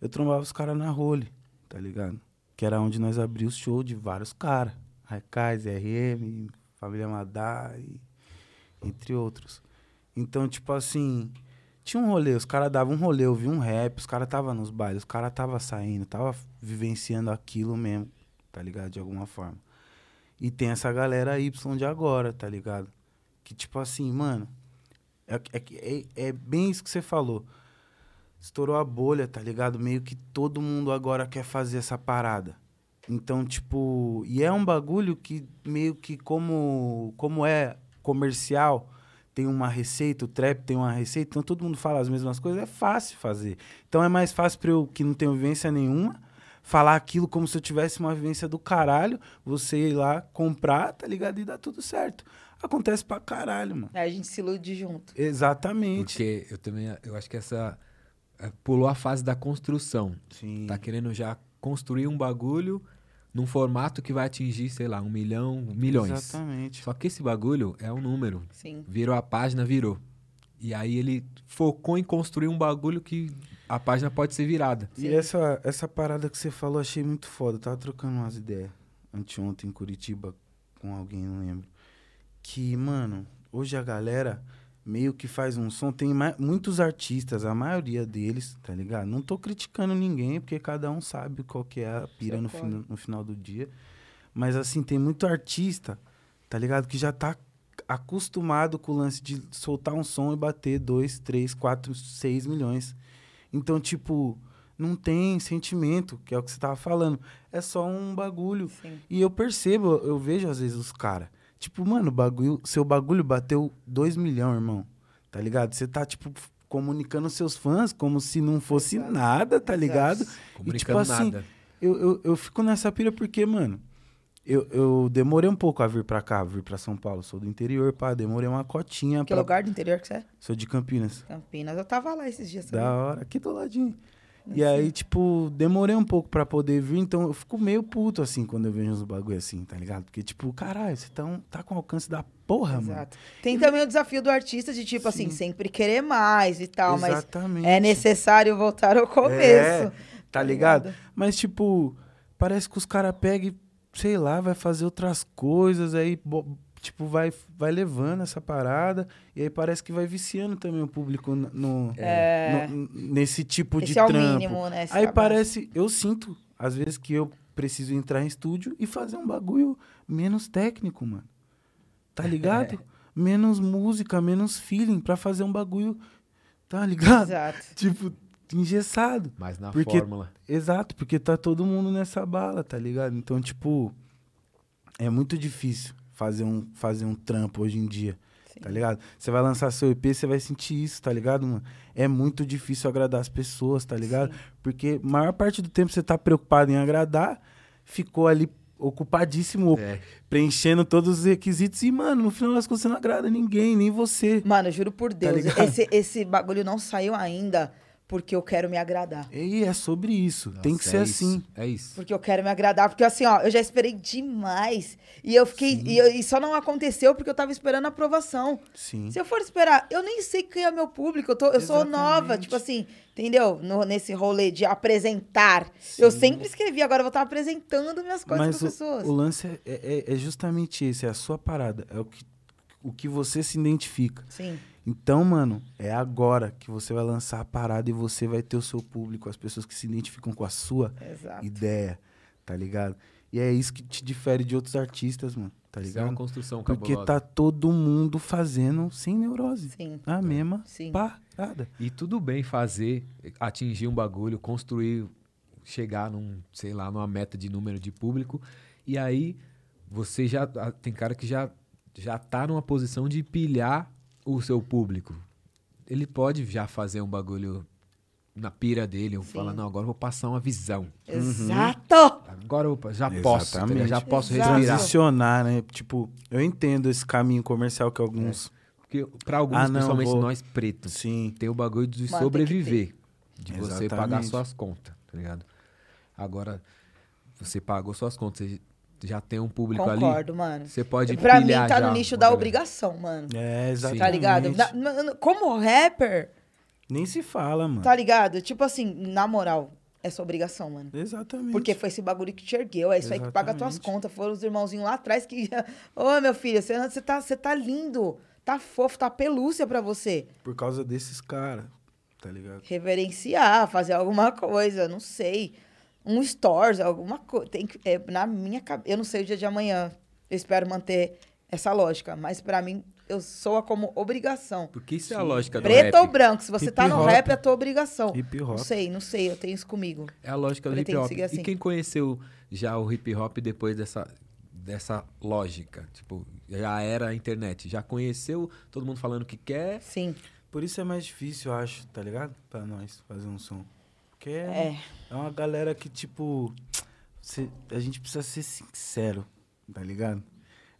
eu trombava os caras na role, tá ligado? Que era onde nós abríamos show de vários caras. Recaide, RM, Família Madá e entre outros. Então, tipo assim, tinha um rolê, os caras davam um rolê, eu vi um rap, os caras tava nos bailes, os caras tava saindo, tava vivenciando aquilo mesmo, tá ligado? De alguma forma. E tem essa galera Y de agora, tá ligado? Que tipo assim, mano, é, é, é, é bem isso que você falou. Estourou a bolha, tá ligado? Meio que todo mundo agora quer fazer essa parada. Então, tipo, e é um bagulho que meio que como, como é comercial, tem uma receita, o trap tem uma receita, então todo mundo fala as mesmas coisas, é fácil fazer. Então é mais fácil para eu que não tenho vivência nenhuma falar aquilo como se eu tivesse uma vivência do caralho, você ir lá comprar, tá ligado? E dá tudo certo. Acontece pra caralho, mano. Aí a gente se ilude junto. Exatamente. Porque eu também eu acho que essa é, pulou a fase da construção. Sim. Tá querendo já construir um bagulho num formato que vai atingir, sei lá, um milhão, milhões. Exatamente. Só que esse bagulho é um número. Sim. Virou a página, virou. E aí ele focou em construir um bagulho que a página pode ser virada. E essa, essa parada que você falou, achei muito foda. Eu tava trocando umas ideias anteontem em Curitiba com alguém, não lembro. Que, mano, hoje a galera meio que faz um som. Tem muitos artistas, a maioria deles, tá ligado? Não tô criticando ninguém, porque cada um sabe qual que é a pira Seu no, fin- no final do dia. Mas, assim, tem muito artista, tá ligado? Que já tá acostumado com o lance de soltar um som e bater 2, 3, 4, 6 milhões. Então, tipo, não tem sentimento, que é o que você tava falando. É só um bagulho. Sim. E eu percebo, eu vejo às vezes os caras. Tipo, mano, bagulho, seu bagulho bateu 2 milhões, irmão. Tá ligado? Você tá, tipo, comunicando seus fãs como se não fosse Exato. nada, tá Exato. ligado? Comunicando assim, nada. Eu, eu, eu fico nessa pira porque, mano, eu, eu demorei um pouco a vir pra cá, vir pra São Paulo. Sou do interior, pá, demorei uma cotinha. Que pra- lugar do interior que você é? Sou de Campinas. Campinas. Eu tava lá esses dias. Da hora, aqui do ladinho. E aí, tipo, demorei um pouco pra poder vir, então eu fico meio puto, assim, quando eu vejo uns bagulho assim, tá ligado? Porque, tipo, caralho, você tá, um- tá com alcance da porra, mano. Exato. Tem também o desafio do artista de, tipo assim, sempre querer mais e tal, mas Exatamente. é necessário voltar ao começo. É, tá ligado? Mas, tipo, parece que os caras pegam e, sei lá, vai fazer outras coisas, aí, tipo, vai, vai levando essa parada, e aí parece que vai viciando também o público no, no- É. no- nesse tipo de Esse é o trampo. mínimo, né? Aí trabalho. parece, eu sinto, às vezes, que eu preciso entrar em estúdio e fazer um bagulho menos técnico, mano. Tá [LAUGHS] ligado? Menos música, menos feeling pra fazer um bagulho, tá ligado? Exato. [LAUGHS] Tipo, engessado. Mas na Porque- fórmula. Exato, porque tá todo mundo nessa bala, tá ligado? Então, tipo, é muito difícil fazer um, fazer um trampo hoje em dia, Sim. tá ligado? Você vai lançar seu EP, você vai sentir isso, tá ligado, mano? É muito difícil agradar as pessoas, tá ligado? Sim. Porque a maior parte do tempo você tá preocupado em agradar, ficou ali ocupadíssimo, É. preenchendo todos os requisitos e, mano, no final das contas você não agrada ninguém, nem você. Mano, juro por Deus, ligado? esse, esse bagulho não saiu ainda porque eu quero me agradar. E é sobre isso, tem Nossa, que ser é assim. Isso, é isso. Porque eu quero me agradar. Porque assim, ó, eu já esperei demais. E eu fiquei. E, eu- e só não aconteceu porque eu tava esperando a aprovação. Sim. Se eu for esperar, eu nem sei quem é meu público. Eu, tô, eu sou nova, tipo assim, entendeu? No- nesse rolê de apresentar. Eu sempre escrevi, agora eu vou estar apresentando minhas coisas Mas para o, pessoas. o lance é, é- é justamente esse, é a sua parada. É o que, o que você se identifica. Sim. Então, mano, é agora que você vai lançar a parada e você vai ter o seu público, as pessoas que se identificam com a sua Exato. ideia, tá ligado? E é isso que te difere de outros artistas, mano, tá Isso é uma ligado? construção Porque cabulosa. tá todo mundo fazendo sem neurose. Sim. A mesma Sim. parada. E tudo bem fazer, atingir um bagulho, construir, chegar num, sei lá, numa meta de número de público. E aí você já. ah, Tem cara que já, já tá numa posição de pilhar o seu público. Ele pode já fazer um bagulho na pira dele, ou Sim. falar, não, agora eu vou passar uma visão. Exato! Agora eu já posso? Exatamente. já posso Exato. respirar. Transicionar, né? Tipo, eu entendo esse caminho comercial que alguns. Porque pra alguns, Ah, não, principalmente vou- nós pretos, Sim. tem o bagulho de que sobreviver. De você pagar Exatamente. suas contas, tá ligado? Agora, você pagou suas contas, você já tem um público ali. Concordo, mano. Você pode pra mim, tá já no nicho da obrigação, mano. É, exatamente. Tá ligado? Na- na- como rapper, Nem se fala, mano. tá ligado? Tipo assim, na moral, é sua obrigação, mano. Exatamente. Porque foi esse bagulho que te ergueu, é isso aí que paga tuas Exatamente. contas. Foram os irmãozinhos lá atrás que. [LAUGHS] Ô, meu filho, você, você, tá, você tá lindo, tá fofo, tá pelúcia pra você. Por causa desses caras, tá ligado? Reverenciar, fazer alguma coisa, não sei. Um stores, alguma coisa. Tem que. É, na minha cabeça. Eu não sei o dia de amanhã. Eu espero manter essa lógica. Mas pra mim, eu soa como obrigação. Porque isso é a lógica do Preto rap. ou branco? Se você tá Hip no hop. rap, é tua obrigação. Hip hop. Não sei, não sei, eu tenho isso comigo. É a lógica do hip hop. seguir assim. E quem conheceu já o hip hop depois dessa, dessa lógica? Tipo, já era a internet. Já conheceu todo mundo falando o que quer. Sim. Por isso é mais difícil, eu acho, tá ligado? Pra nós fazer um som. Porque é, É. é uma galera que, tipo, cê- a gente precisa ser sincero, tá ligado?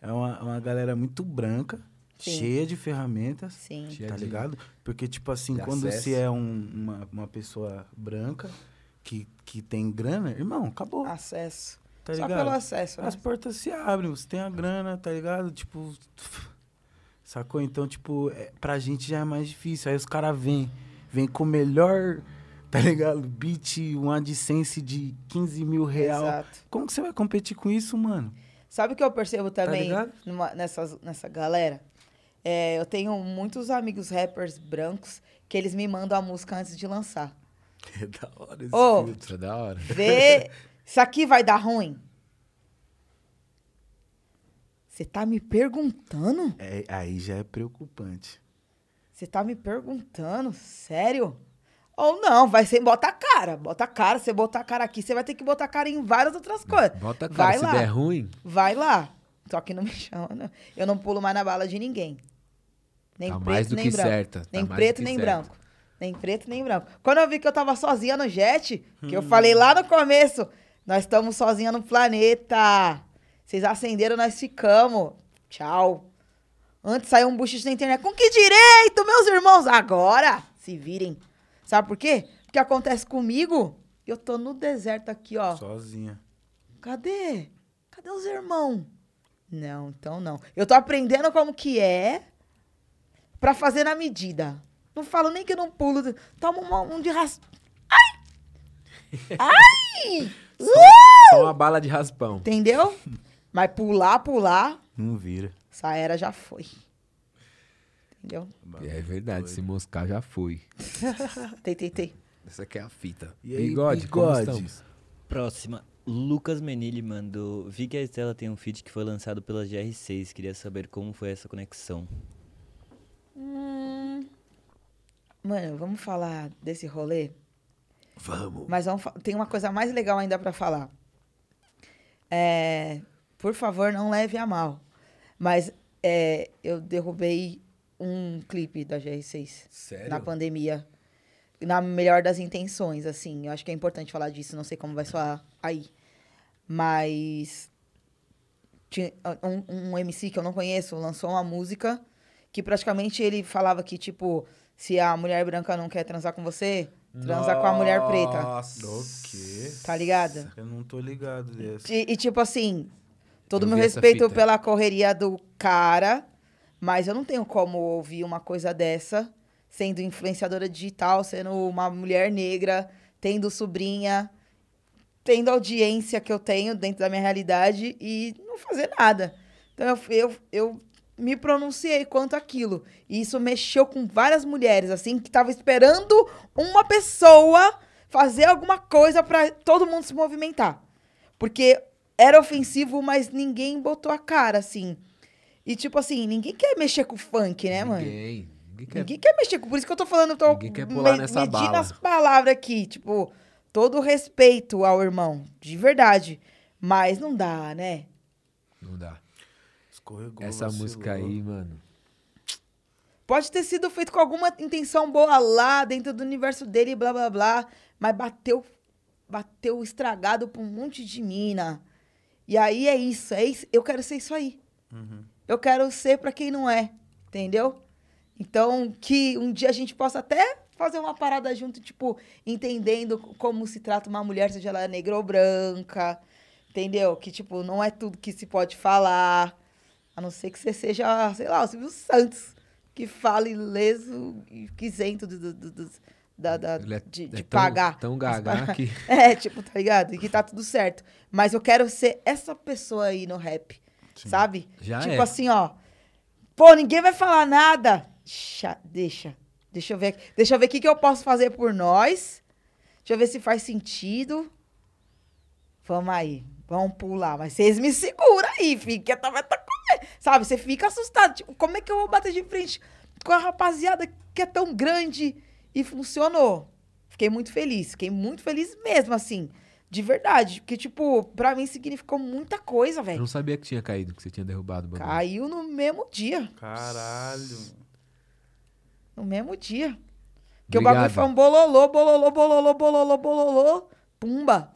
É uma, uma galera muito branca, Sim. cheia de ferramentas, Sim. Cheia tá de- ligado? Porque, tipo assim, de quando acesso. você é um- uma, uma pessoa branca que, que tem grana, irmão, acabou, Acesso. tá Só ligado? pelo acesso, né? As portas se abrem, você tem a grana, tá ligado? Tipo. Sacou? Então, tipo, é, pra gente já é mais difícil. Aí os caras vêm, vêm com o melhor, tá ligado? Beat, um AdSense de 15 mil real. Exato. Como que você vai competir com isso, mano? Sabe o que eu percebo também ligado? numa- nessas, nessa galera? É, eu tenho muitos amigos rappers brancos que eles me mandam a música antes de lançar. [LAUGHS] É da hora esse Ô, filtro. É da hora. Vê, [LAUGHS] isso aqui vai dar ruim? Você tá me perguntando? É, aí já é preocupante. Você tá me perguntando? Sério? Ou não, vai ser bota a cara. Bota a cara, você botar a cara aqui, você vai ter que botar a cara em várias outras coisas. Bota a cara, Vai se lá. der ruim, Vai lá. Só que não me [LAUGHS] chama, não. Eu não pulo mais na bala de ninguém. Nem Tá preto, mais do nem que branco. certa, tá Nem preto, que nem certa. branco. Nem preto, nem branco. Quando eu vi que eu tava sozinha no jet, que Hum. eu falei lá no começo, nós estamos sozinha no planeta. Vocês acenderam, nós ficamos. Tchau. Antes saiu um buchicho na internet. Com que direito, meus irmãos? Agora, se virem. Sabe por quê? Porque acontece comigo. Eu tô no deserto aqui, ó. Sozinha. Cadê? Cadê os irmãos? Não, então não. Eu tô aprendendo como que é pra fazer na medida. Não falo nem que eu não pulo. Toma uma- um de ras... Ai! Ai! [LAUGHS] só uma bala de raspão. Entendeu? Mas pular, pular, Não vira. essa era já foi. Entendeu? É verdade, se moscar já foi. [LAUGHS] Tem, tem, tem. Essa aqui é a fita. E aí, bigode, como bigode? estamos? Próxima. Lucas Menili mandou. Vi que a Estela tem um feat que foi lançado pela GR6. Queria saber como foi essa conexão. Hum... Mano, vamos falar desse rolê? Vamos. Mas vamos tem uma coisa mais legal ainda pra falar. É, por favor, não leve a mal. Mas é, eu derrubei um clipe da GR6 Sério? na pandemia. Na melhor das intenções, assim. Eu acho que é importante falar disso, não sei como vai soar aí. Mas tinha um, um MC que eu não conheço lançou uma música que praticamente ele falava que, tipo, se a mulher branca não quer transar com você, transa com a mulher preta. Nossa. O quê? Tá ligado? Eu não tô ligado dessa. E, e, tipo assim, todo Eu meu respeito pela correria do cara, mas eu não tenho como ouvir uma coisa dessa sendo influenciadora digital, sendo uma mulher negra, tendo sobrinha, tendo audiência que eu tenho dentro da minha realidade e não fazer nada. Então eu, eu, eu me pronunciei quanto aquilo. E isso mexeu com várias mulheres, assim, que estavam esperando uma pessoa fazer alguma coisa pra todo mundo se movimentar. Porque era ofensivo, mas ninguém botou a cara, assim. E, tipo assim, ninguém quer mexer com o funk, né, mano? Ninguém. Ninguém quer Ninguém quer mexer com. Por isso que eu tô falando, eu tô Ninguém quer pular nessa medindo bala. as palavras aqui. Tipo, todo respeito ao irmão, de verdade. Mas não dá, né? Não dá. Escorregou, Essa vacilou. música aí, mano. Pode ter sido feito com alguma intenção boa lá, dentro do universo dele, blá blá blá. Mas bateu, bateu estragado pra um monte de mina. E aí é isso, é isso. Eu quero ser isso aí. Uhum. Eu quero ser pra quem não é, entendeu? Então, que um dia a gente possa até fazer uma parada junto, tipo, entendendo como se trata uma mulher, seja ela negra ou branca, entendeu? Que, tipo, não é tudo que se pode falar, a não ser que você seja, sei lá, o Silvio Santos, que fale leso e que isento do, do- do- da, da- é, de, é de tão, pagar. Tão gaga paradas. que. [LAUGHS] É, tipo, tá ligado? E que tá tudo certo. Mas eu quero ser essa pessoa aí no rap, sabe? Já tipo é. assim, ó. Pô, ninguém vai falar nada. Deixa, deixa. Deixa eu ver, aqui- deixa eu ver o que, que eu posso fazer por nós. Deixa eu ver se faz sentido. Vamos aí. Vamos pular. Mas vocês me seguram aí. Que tá, vai tá. Sabe? Você fica assustado. Tipo, como é que eu vou bater de frente com a rapaziada que é tão grande? E funcionou. Fiquei muito feliz. Fiquei muito feliz mesmo, assim. De verdade. Porque, tipo, pra mim significou muita coisa, Eu velho. não sabia que tinha caído, que você tinha derrubado o bagulho. Caiu no mesmo dia. Caralho. No mesmo dia. Porque o bagulho Obrigado. foi um bololô, bololô, bololô, bololô, bololô, pumba.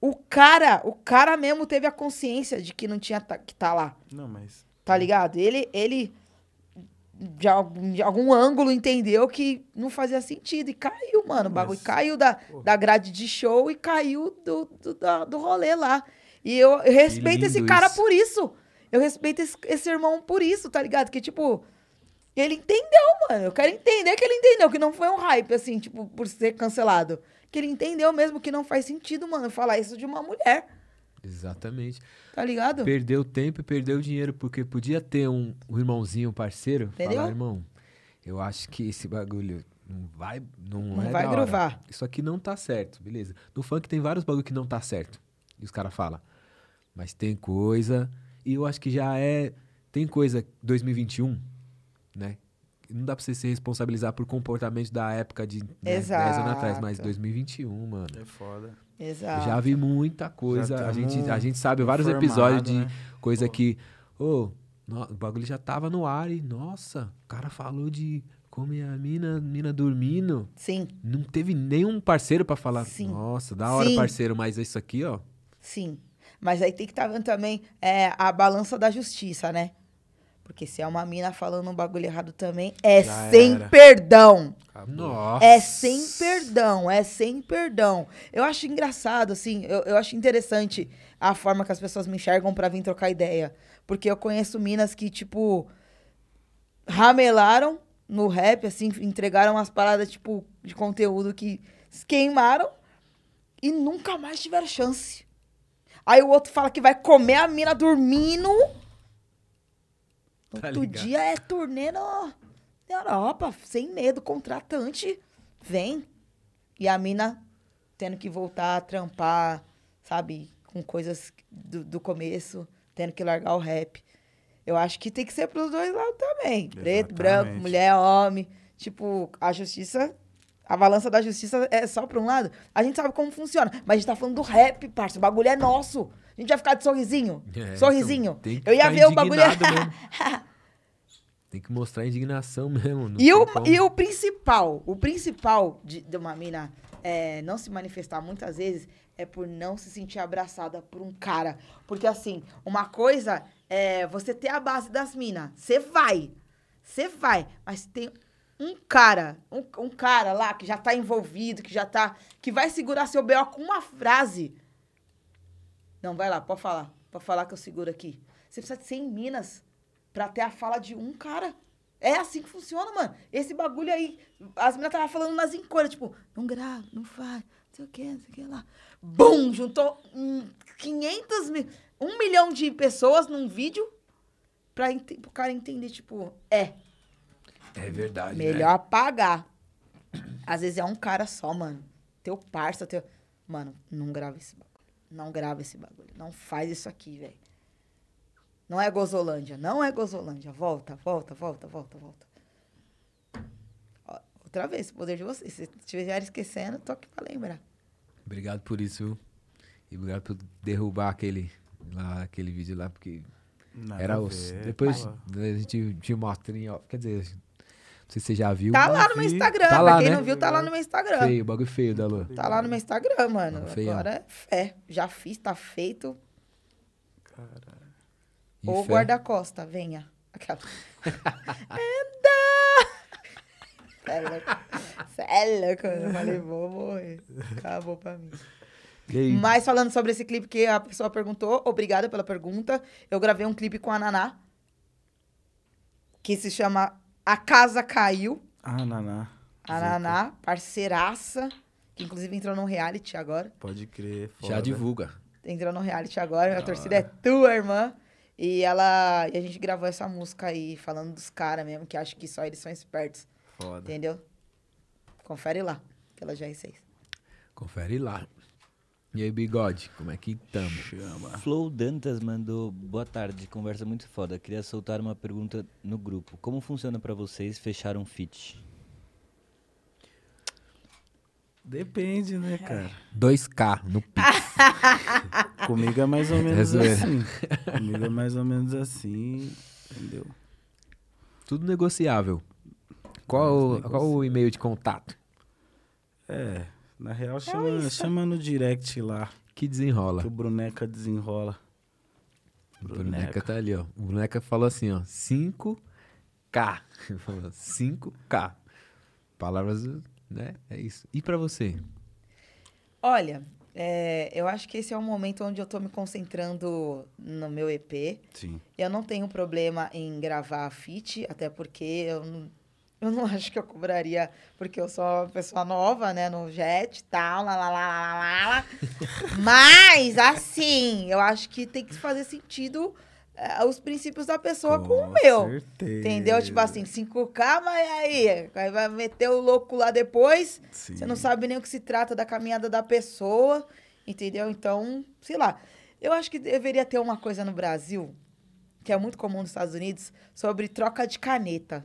O cara, o cara mesmo teve a consciência de que não tinha que tá lá, Não, mas. tá ligado? Ele, ele de, algum- de algum ângulo entendeu que não fazia sentido e caiu, mano. O bagulho Mas- caiu da, da grade de show e caiu do, do, da- do rolê lá. E eu, eu respeito esse cara isso. por isso. Eu respeito esse, esse irmão por isso, tá ligado? Que, tipo, ele entendeu, mano. Eu quero entender que ele entendeu, que não foi um hype, assim, tipo, por ser cancelado. Que ele entendeu mesmo que não faz sentido, mano, falar isso de uma mulher, Exatamente. tá ligado? Perdeu tempo e perdeu dinheiro, porque podia ter um, um irmãozinho, um parceiro, Entendeu? falar, irmão, eu acho que esse bagulho não vai, não, Não é vai da hora. grovar. Isso aqui não tá certo, beleza. No funk tem vários bagulho que não tá certo. E os caras falam. Mas tem coisa, e eu acho que já é, tem coisa 2021, né? Não dá pra você se responsabilizar por comportamento da época de né, 10 anos atrás, mas Exato. 2021, mano. É foda. Exato. já vi muita coisa. A, gente, a gente sabe vários episódios de né? coisa que. Ô, no- o bagulho já tava no ar e, nossa, o cara falou de comer a mina, mina dormindo. Sim, Não teve nenhum parceiro pra falar. Sim. Nossa, da hora, Sim. parceiro, mas isso aqui, ó. sim. Mas aí tem que estar vendo também é, a balança da justiça, né? Porque se é uma mina falando um bagulho errado também, é Já sem era. perdão. Nossa. É sem perdão, é sem perdão. Eu acho engraçado, assim, eu, eu acho interessante a forma que as pessoas me enxergam pra vir trocar ideia. Porque eu conheço minas que, tipo, ramelaram no rap, assim, entregaram umas paradas, tipo, de conteúdo que se queimaram e nunca mais tiveram chance. Aí o outro fala que vai comer a mina dormindo. Tá Outro ligado. dia é turnê no, na Europa, sem medo, contratante, vem. E a mina tendo que voltar a trampar, sabe, com coisas do, do começo, tendo que largar o rap. Eu acho que tem que ser pros dois lados também. Preto, branco, Exatamente. mulher, homem. Tipo, a justiça. A balança da justiça é só pra um lado. A gente sabe como funciona. Mas a gente tá falando do rap, parça. O bagulho é nosso. A gente vai ficar de sorrisinho. É, sorrisinho. então, tem que Eu ia ver o bagulho. [LAUGHS] Tem que mostrar indignação mesmo. E o, como. e o principal, o principal de, de uma mina é, não se manifestar muitas vezes é por não se sentir abraçada por um cara. Porque assim, uma coisa é você ter a base das minas. Você vai. Você vai. Mas tem um cara, um, um cara lá que já tá envolvido, que já tá. que vai segurar seu B.O. com uma frase. Não, vai lá, pode falar. Pode falar que eu seguro aqui. Você precisa de 100 minas pra ter a fala de um cara. É assim que funciona, mano. Esse bagulho aí, as meninas estavam falando nas encolhas, tipo, não grava, não faz, não sei o que, não sei o que lá. Bum! Juntou hum, 500 mil, um milhão de pessoas num vídeo pra pro cara entender, tipo, é, É verdade. melhor apagar. Às vezes é um cara só, mano. Teu parça, teu. Mano, não grava esse bagulho. Não grava esse bagulho. Não faz isso aqui, velho. Não é Gozolândia. Não é Gozolândia. Volta, volta, volta, volta, volta. Ó, outra vez, o poder de vocês. Se estiver esquecendo, tô aqui pra lembrar. Obrigado por isso, viu? E obrigado por derrubar aquele, lá, aquele vídeo lá, porque Nada era os. Depois a gente te mostra em off. Quer dizer, sei se você já viu. Tá lá no meu. Instagram. Tá pra lá, quem né? não viu, tá lá no meu Instagram. Feio, bagulho feio da Lu. Tá lá no meu Instagram, mano. Feião. Agora é fé. Já fiz, tá feito. E Ou guarda-costa, venha. Aquela. [LAUGHS] Anda! Cê é louco. Cê é louco. Eu falei, vou morrer. Acabou pra mim. Mas falando sobre esse clipe que a pessoa perguntou, obrigada pela pergunta. Eu gravei um clipe com a Naná. Que se chama A Casa Caiu. Ah, Naná. A. Naná, parceiraça. Que inclusive entrou no reality agora. Pode crer. Já foda. divulga. entrou no reality agora, a torcida é tua, irmã. E ela. E a gente gravou essa música aí, falando dos caras mesmo, que acho que só eles são espertos. Foda. Entendeu? Confere lá, pela GR6. Confere lá. E aí, bigode, como é que tamo? Chama. Flow Dantas mandou boa tarde, conversa muito foda. Queria soltar uma pergunta no grupo. Como funciona pra vocês fechar um feat? Depende, né, É. cara? 2K no [LAUGHS] Pix. Comigo é mais ou menos zoeira. assim. Comigo é mais ou menos assim. Entendeu? Tudo negociável. Qual, qual o e-mail de contato? É, na real, chama, isso. chama no direct lá, Que desenrola. que o Bruneca desenrola. O Bruneca tá ali, ó. O Bruneca falou assim, ó. 5K. [LAUGHS] Ele falou 5K. Palavras, né? É isso. E pra você? Olha, é, eu acho que esse é um momento onde eu tô me concentrando no meu EP. Sim. Eu não tenho problema em gravar feat, até porque eu não, [LAUGHS] eu não acho que eu cobraria, porque eu sou uma pessoa nova, né, no jet e tal, lá, lá, lá, lá, lá, lá. [LAUGHS] Mas, assim, eu acho que tem que fazer sentido eh, os princípios da pessoa com, o meu. certeza. Entendeu? Tipo assim, 5K, mas aí, aí vai meter o louco lá depois, Sim. você não sabe nem o que se trata da caminhada da pessoa, entendeu? Então, sei lá. Eu acho que deveria ter uma coisa no Brasil, que é muito comum nos Estados Unidos, sobre troca de caneta.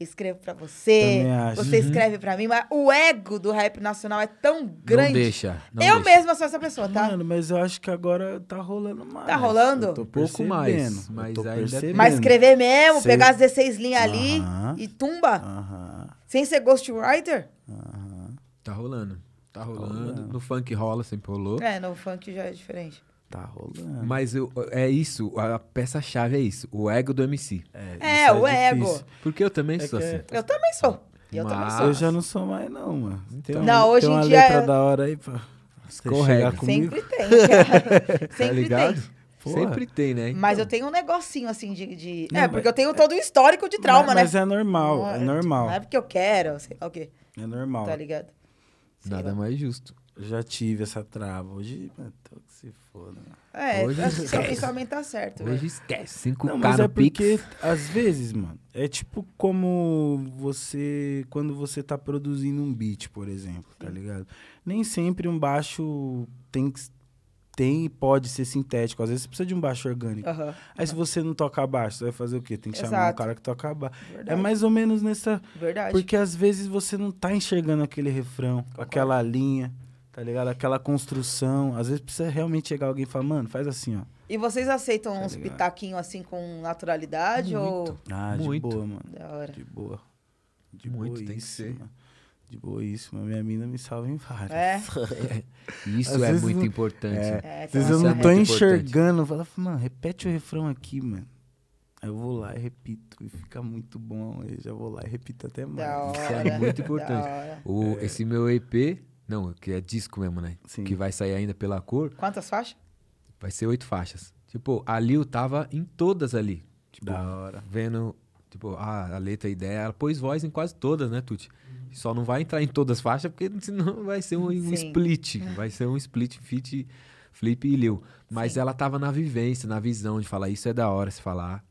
Escrevo pra você, você escreve pra mim, mas o ego do rap nacional é tão grande. Não deixa. Não eu deixa. mesma sou essa pessoa, tá? Mano, mas eu acho que agora tá rolando mais. Tá rolando? Eu tô Pouco mais, mas tô ainda- percebendo. mas escrever mesmo, Sei. pegar as 16 linhas ali Aham. e tumba, Aham, sem ser ghostwriter. aham. Tá rolando. Tá rolando. rolando. No funk rola, sempre rolou. É, no funk já é diferente. Tá rolando. Mas eu- é isso, a peça-chave é isso. O ego do MC. É, isso o ego. difícil. Porque eu também É sou que assim. é- Eu também sou. Eu também Mas- sou. Eu já não sou mais, não, mano. Tem uma- Não, hoje tem em uma dia letra eu- da hora aí chegar comigo. Sempre tem, cara. [LAUGHS] Tá Sempre ligado? tem. Porra. Sempre tem, né? Mas Então, eu tenho um negocinho assim de. de- Não, é, mas- porque eu tenho todo o histórico de trauma, mas, né? Mas é normal, é normal. Não é porque eu quero, sei lá o quê. É normal. Tá ligado? Sei Nada lá. mais justo. Eu já tive essa trava. Hoje, mano, tô que se foda. É, Hoje acho que esquece. pensamento tá certo. Hoje velho. esquece. 5K Não, mas no é porque, Pix. às vezes, mano, é tipo como você. Quando você tá produzindo um beat, por exemplo, tá ligado? Nem sempre um baixo tem que. Tem e pode ser sintético. Às vezes você precisa de um baixo orgânico. Aham. Aí se você não toca baixo, você vai fazer o quê? Tem que chamar um Exato. cara que toca baixo. É Verdade. mais ou menos nessa. Verdade. Porque às vezes você não tá enxergando aquele refrão, aquela linha, tá ligado? Aquela construção. Às vezes precisa realmente chegar alguém e falar, mano, faz assim, ó. E vocês aceitam uns Tá ligado. pitaquinhos assim com naturalidade ou. Ah, Muito. de boa, mano. Da hora. De boa. De Muito, tem que boíssima. ser. De boíssima. Minha mina me salva em várias. É. [LAUGHS] Isso Às é muito não- importante. É. É, Às vezes uma eu não Isso é tô muito enxergando. Fala, mano, repete o refrão aqui, mano. Aí eu vou lá e repito. E fica muito bom. Aí já vou lá e repito até mais. Da hora. Isso é muito importante. Da hora. O, Esse meu EP, não, que é disco mesmo, né? Sim. Que vai sair ainda pela cor, Quantas faixas? vai ser oito faixas. Tipo, a Lil tava em todas ali. Tipo, Da hora. vendo, tipo, ah, a letra, a ideia. Ela pôs voz em quase todas, né, Tuti? Só não vai entrar em todas as faixas, porque [LAUGHS] senão vai ser um, um split. Vai ser um split fit Flip e Lil. Mas Sim. ela tava na vivência, na visão de falar, isso é da hora se falar.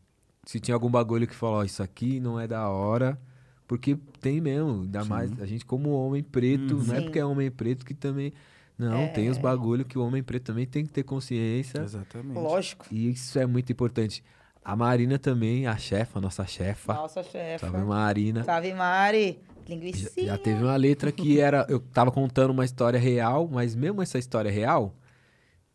Se tinha algum bagulho que falou, ó, isso aqui não é da hora. Porque tem mesmo, ainda Sim. mais a gente como homem preto, não é Sim. porque é homem preto que também... Não, tem os bagulho que o homem preto também tem que ter consciência. Exatamente. Lógico. E isso é muito importante. A Marina também, a chefa, a nossa chefa. Nossa, chefa. Salve Marina. Salve, Mari. Já, Linguicinha. já teve uma letra que era. Eu tava contando uma história real, mas mesmo essa história real,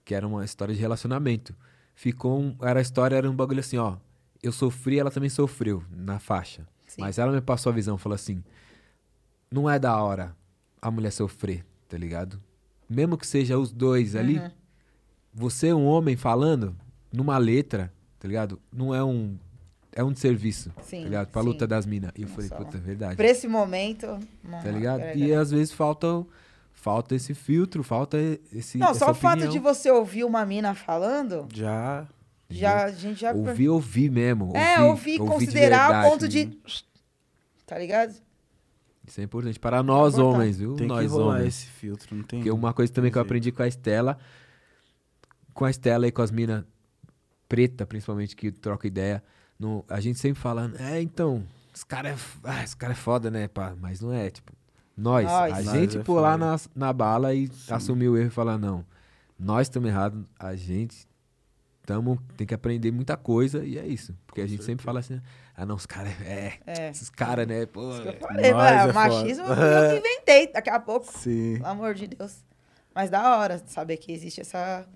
que era uma história de relacionamento, ficou. Um, era a história, era um bagulho assim, ó. Eu sofri, ela também sofreu na faixa. Sim. Mas ela me passou a visão, falou assim: não é da hora a mulher sofrer, tá ligado? Mesmo que seja os dois ali, Uhum. você, um homem falando, numa letra, tá ligado? Não é um. É um serviço, Sim, tá ligado? Pra sim. luta das minas. E eu falei, puta, é verdade. Pra esse momento. não Tá ligado? agrega E às vezes falta, falta esse filtro, falta esse. Não, essa só o fato opinião. de você ouvir uma mina falando, Já. Já, a gente já. Ouvir, ouvir mesmo. é, ouvir, ouvir de considerar verdade. o ponto de. Tá ligado? Isso é importante. Para nós importante. homens, viu? Tem que nós rolar homens. esse filtro, não tem. Porque uma coisa também que eu aprendi com a Estela, com a Estela e com as minas preta, principalmente, que troca ideia, no, a gente sempre fala, é, então, esse cara é, f- ah, esse cara é foda, né, pá? Mas não é, tipo, nós, Nós. a gente é pular foda. na, na bala e assumir o erro e falar, não, nós estamos errados, a gente tamo, tem que aprender muita coisa e é isso. Porque a gente sempre fala assim, ah, não, os caras, é, É. esses caras, né, pô, Isso que eu é. falei, Nós é machismo eu que [LAUGHS] inventei daqui a pouco. Sim. Pelo amor de Deus. Mas da hora saber que existe essa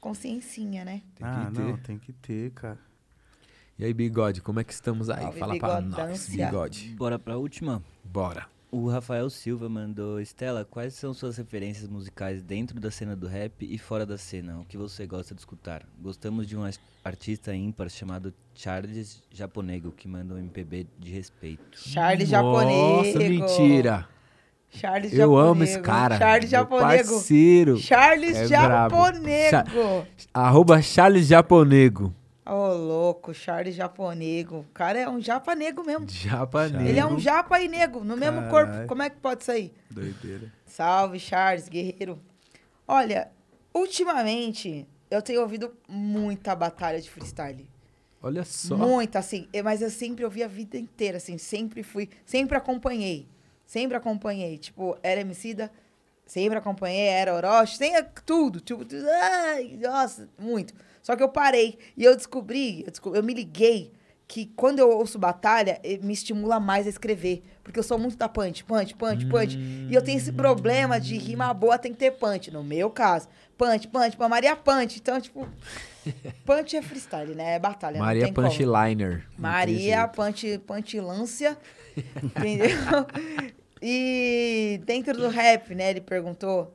consciencinha, né? tem ah, que ter. não, tem que ter, cara. E aí, Bigode, como é que estamos aí? Salve, Fala pra Bigodância. nós, Bigode. Bora pra última. Bora. O Rafael Silva mandou, Estela, quais são suas referências musicais dentro da cena do rap e fora da cena? O que você gosta de escutar? Gostamos de um artista ímpar chamado Charles Japonego, que manda um MPB de respeito. Charles Nossa, Japonego. mentira. Charles Eu Japonego. amo esse cara. Charles Japonego. Parceiro. Charles É brabo. Japonego. Arroba Charles Japonego. Ô, louco, Charles Japonego. O cara é um japanego mesmo. Japonego. Ele é um japa e nego, no mesmo Caralho. corpo. Como é que pode sair? Doideira. Salve, Charles, guerreiro. Olha, ultimamente eu tenho ouvido muita batalha de freestyle. Olha só. Muita, assim. Mas eu sempre ouvi a vida inteira, assim. Sempre fui. Sempre acompanhei. Sempre acompanhei. Tipo, era Emicida, sempre acompanhei, era Orochi, tem tudo. Tipo, tudo, ai, nossa, muito. Só que eu parei. E eu descobri, eu, descobri- eu me liguei que quando eu ouço batalha, eh, me estimula mais a escrever. Porque eu sou muito da punch, punch, punch, punch. E eu tenho esse problema de rima boa tem que ter punch. No meu caso. Punch, punch, pra Maria punch. Então, tipo, [LAUGHS] punch é freestyle, né? É batalha. Maria. Punchliner. Maria Punch, Punchilância, [LAUGHS] entendeu? E dentro do rap, né, ele perguntou.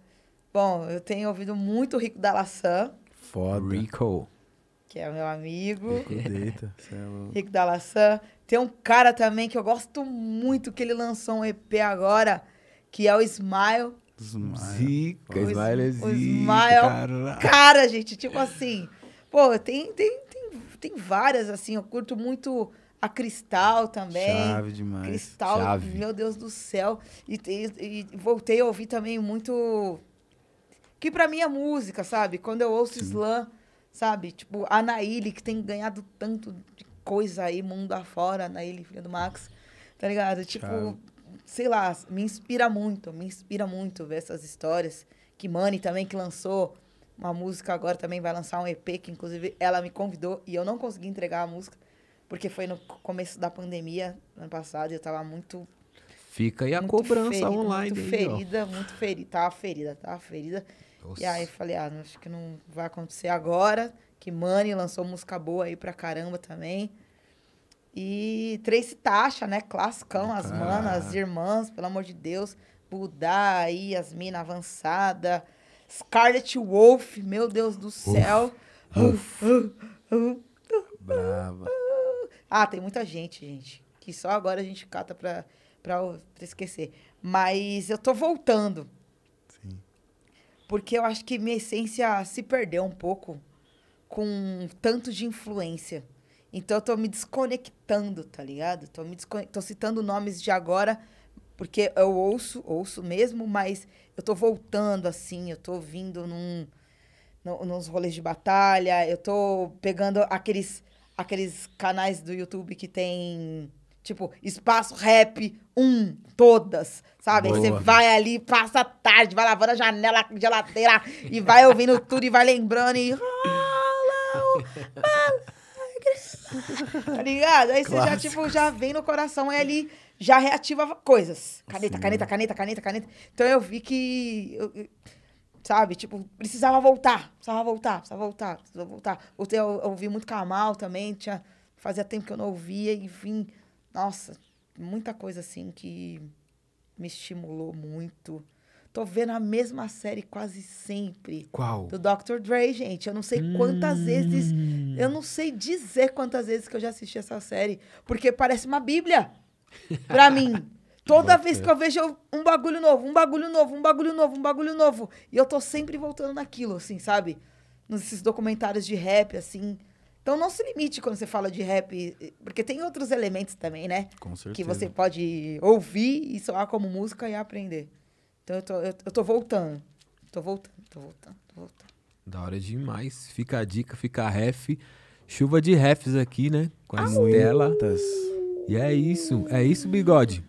Bom, eu tenho ouvido muito o Rico da Laçã, Foda. Rico. que é meu amigo. Deita. Cê é. Rico da Laçã. Tem um cara também que eu gosto muito, que ele lançou um EP agora, que é o Smile. Smile. Zica, O Smile é Is- o zica, Smile- caralho. Cara, gente, tipo assim. Pô, tem, tem, tem, tem várias, assim. Eu curto muito a Cristal também. Chave demais. Cristal, Chave. meu Deus do céu. E, e- e voltei a ouvir também muito. Que pra mim é música, sabe? Quando eu ouço slam, sabe? Tipo, a Naíli, que tem ganhado tanto de coisa aí, mundo afora, a Naíli, filha do Max. Tá ligado? Tipo, sei lá, me inspira muito, me inspira muito ver essas histórias. Que Mani também, que lançou uma música agora também, vai lançar um EP, que inclusive ela me convidou e eu não consegui entregar a música, porque foi no começo da pandemia, ano passado, e eu tava muito Fica aí a muito cobrança ferida, online Muito aí, ó. ferida, muito ferida. Tava ferida, tava ferida. Nossa. E aí eu falei, ah, acho que não vai acontecer agora. Que Mani lançou música boa aí pra caramba também. E Tracy Tasha, né? Classicão, as manas, as irmãs, pelo amor de Deus. Budá aí, as minas avançada. Scarlet Wolf, meu Deus do céu. Brava. Ah, tem muita gente, gente. Que só agora a gente cata pra, pra, pra esquecer. Mas eu tô voltando. Porque eu acho que minha essência se perdeu um pouco com tanto de influência. Então eu tô me desconectando, tá ligado? Tô, me descone... tô citando nomes de agora, porque eu ouço, ouço mesmo, mas eu tô voltando assim, eu tô vindo num, no- nos rolês de batalha, eu tô pegando aqueles, aqueles canais do YouTube que tem, tipo, espaço rap 1, todas, sabe? Aí você Boa. vai ali, passa a tarde, vai lavando a janela, a geladeira, e vai ouvindo tudo e vai lembrando e... Tá ligado? Aí você já, tipo, já vem no coração e ali já reativa coisas. Caneta, caneta, caneta, caneta, caneta. Então eu vi que. eu- eu- sabe, tipo, precisava voltar. Precisava voltar, precisava voltar, precisava voltar. Voltei a ou- a ouvir muito Kamal também. Tinha, fazia tempo que eu não ouvia e vim. Nossa, muita coisa assim que me estimulou muito. Tô vendo a mesma série quase sempre. Qual? Do Dr. Dre, gente. Eu não sei quantas vezes. Eu não sei dizer quantas vezes que eu já assisti essa série. Porque parece uma bíblia. [LAUGHS] Pra mim. Toda vez que eu vejo um bagulho novo, um bagulho novo, um bagulho novo, um bagulho novo. E eu tô sempre voltando naquilo, assim, sabe? Nesses documentários de rap, assim. Então não se limite quando você fala de rap. Porque tem outros elementos também, né? Com certeza. que você pode ouvir e soar como música e aprender. Então eu tô, eu, eu tô voltando. Tô voltando, tô voltando, tô voltando. Da hora demais. Fica a dica, fica a ref. Chuva de refs aqui, né? Com a Estela. E é isso. É isso, bigode.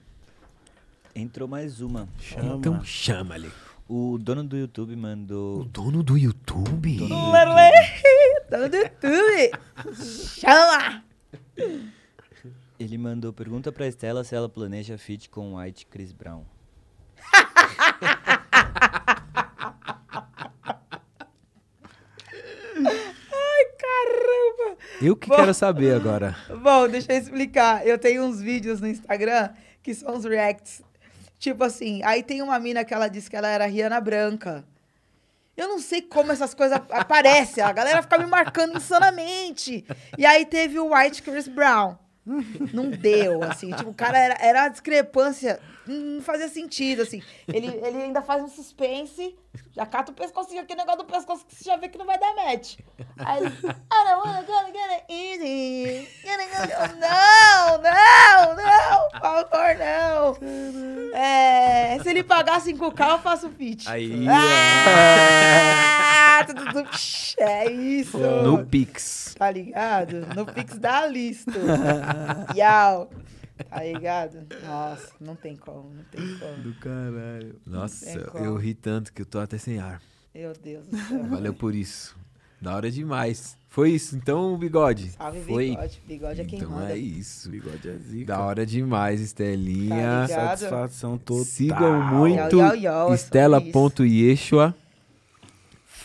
Entrou mais uma. Chama. Então chama ali. O dono do YouTube O mandou. dono do YouTube? Dono do Lele! Tá no YouTube! Chama! Ele mandou pergunta pra Estela se ela planeja feat com White Chris Brown. Caramba! Eu que Bom. quero saber agora. Bom, deixa eu explicar. Eu tenho uns vídeos no Instagram que são os reacts. Tipo assim, aí tem uma mina que ela disse que ela era Rihanna Branca. Eu não sei como essas coisas [LAUGHS] aparecem. A galera fica me marcando insanamente. E aí teve o White Chris Brown. Não deu, assim. Tipo, o cara era, era a discrepância. Não fazia sentido, assim. Ele, ele ainda faz um suspense. Já cata o pescocinho, aquele negócio do pescoço que você já vê que não vai dar match. Aí ele. I don't wanna go get it easy. Gonna go- Não, não, não. Por favor, não. É, se ele pagar 5K, eu faço feat. Aí, Ah, é isso. No Pix. Tá ligado? No Pix da lista. Yau. Tá ligado? Nossa, não tem como, não tem como. Do caralho. Nossa, eu ri tanto que eu tô até sem ar. Meu Deus do céu. Valeu por isso. Da hora demais. Foi isso, então, bigode. Salve Foi. bigode. Bigode é quem então manda. é isso. Bigode é zica. Da hora demais, Estelinha. Tá? Satisfação total. Sigam muito yau, é Estela.yeshua.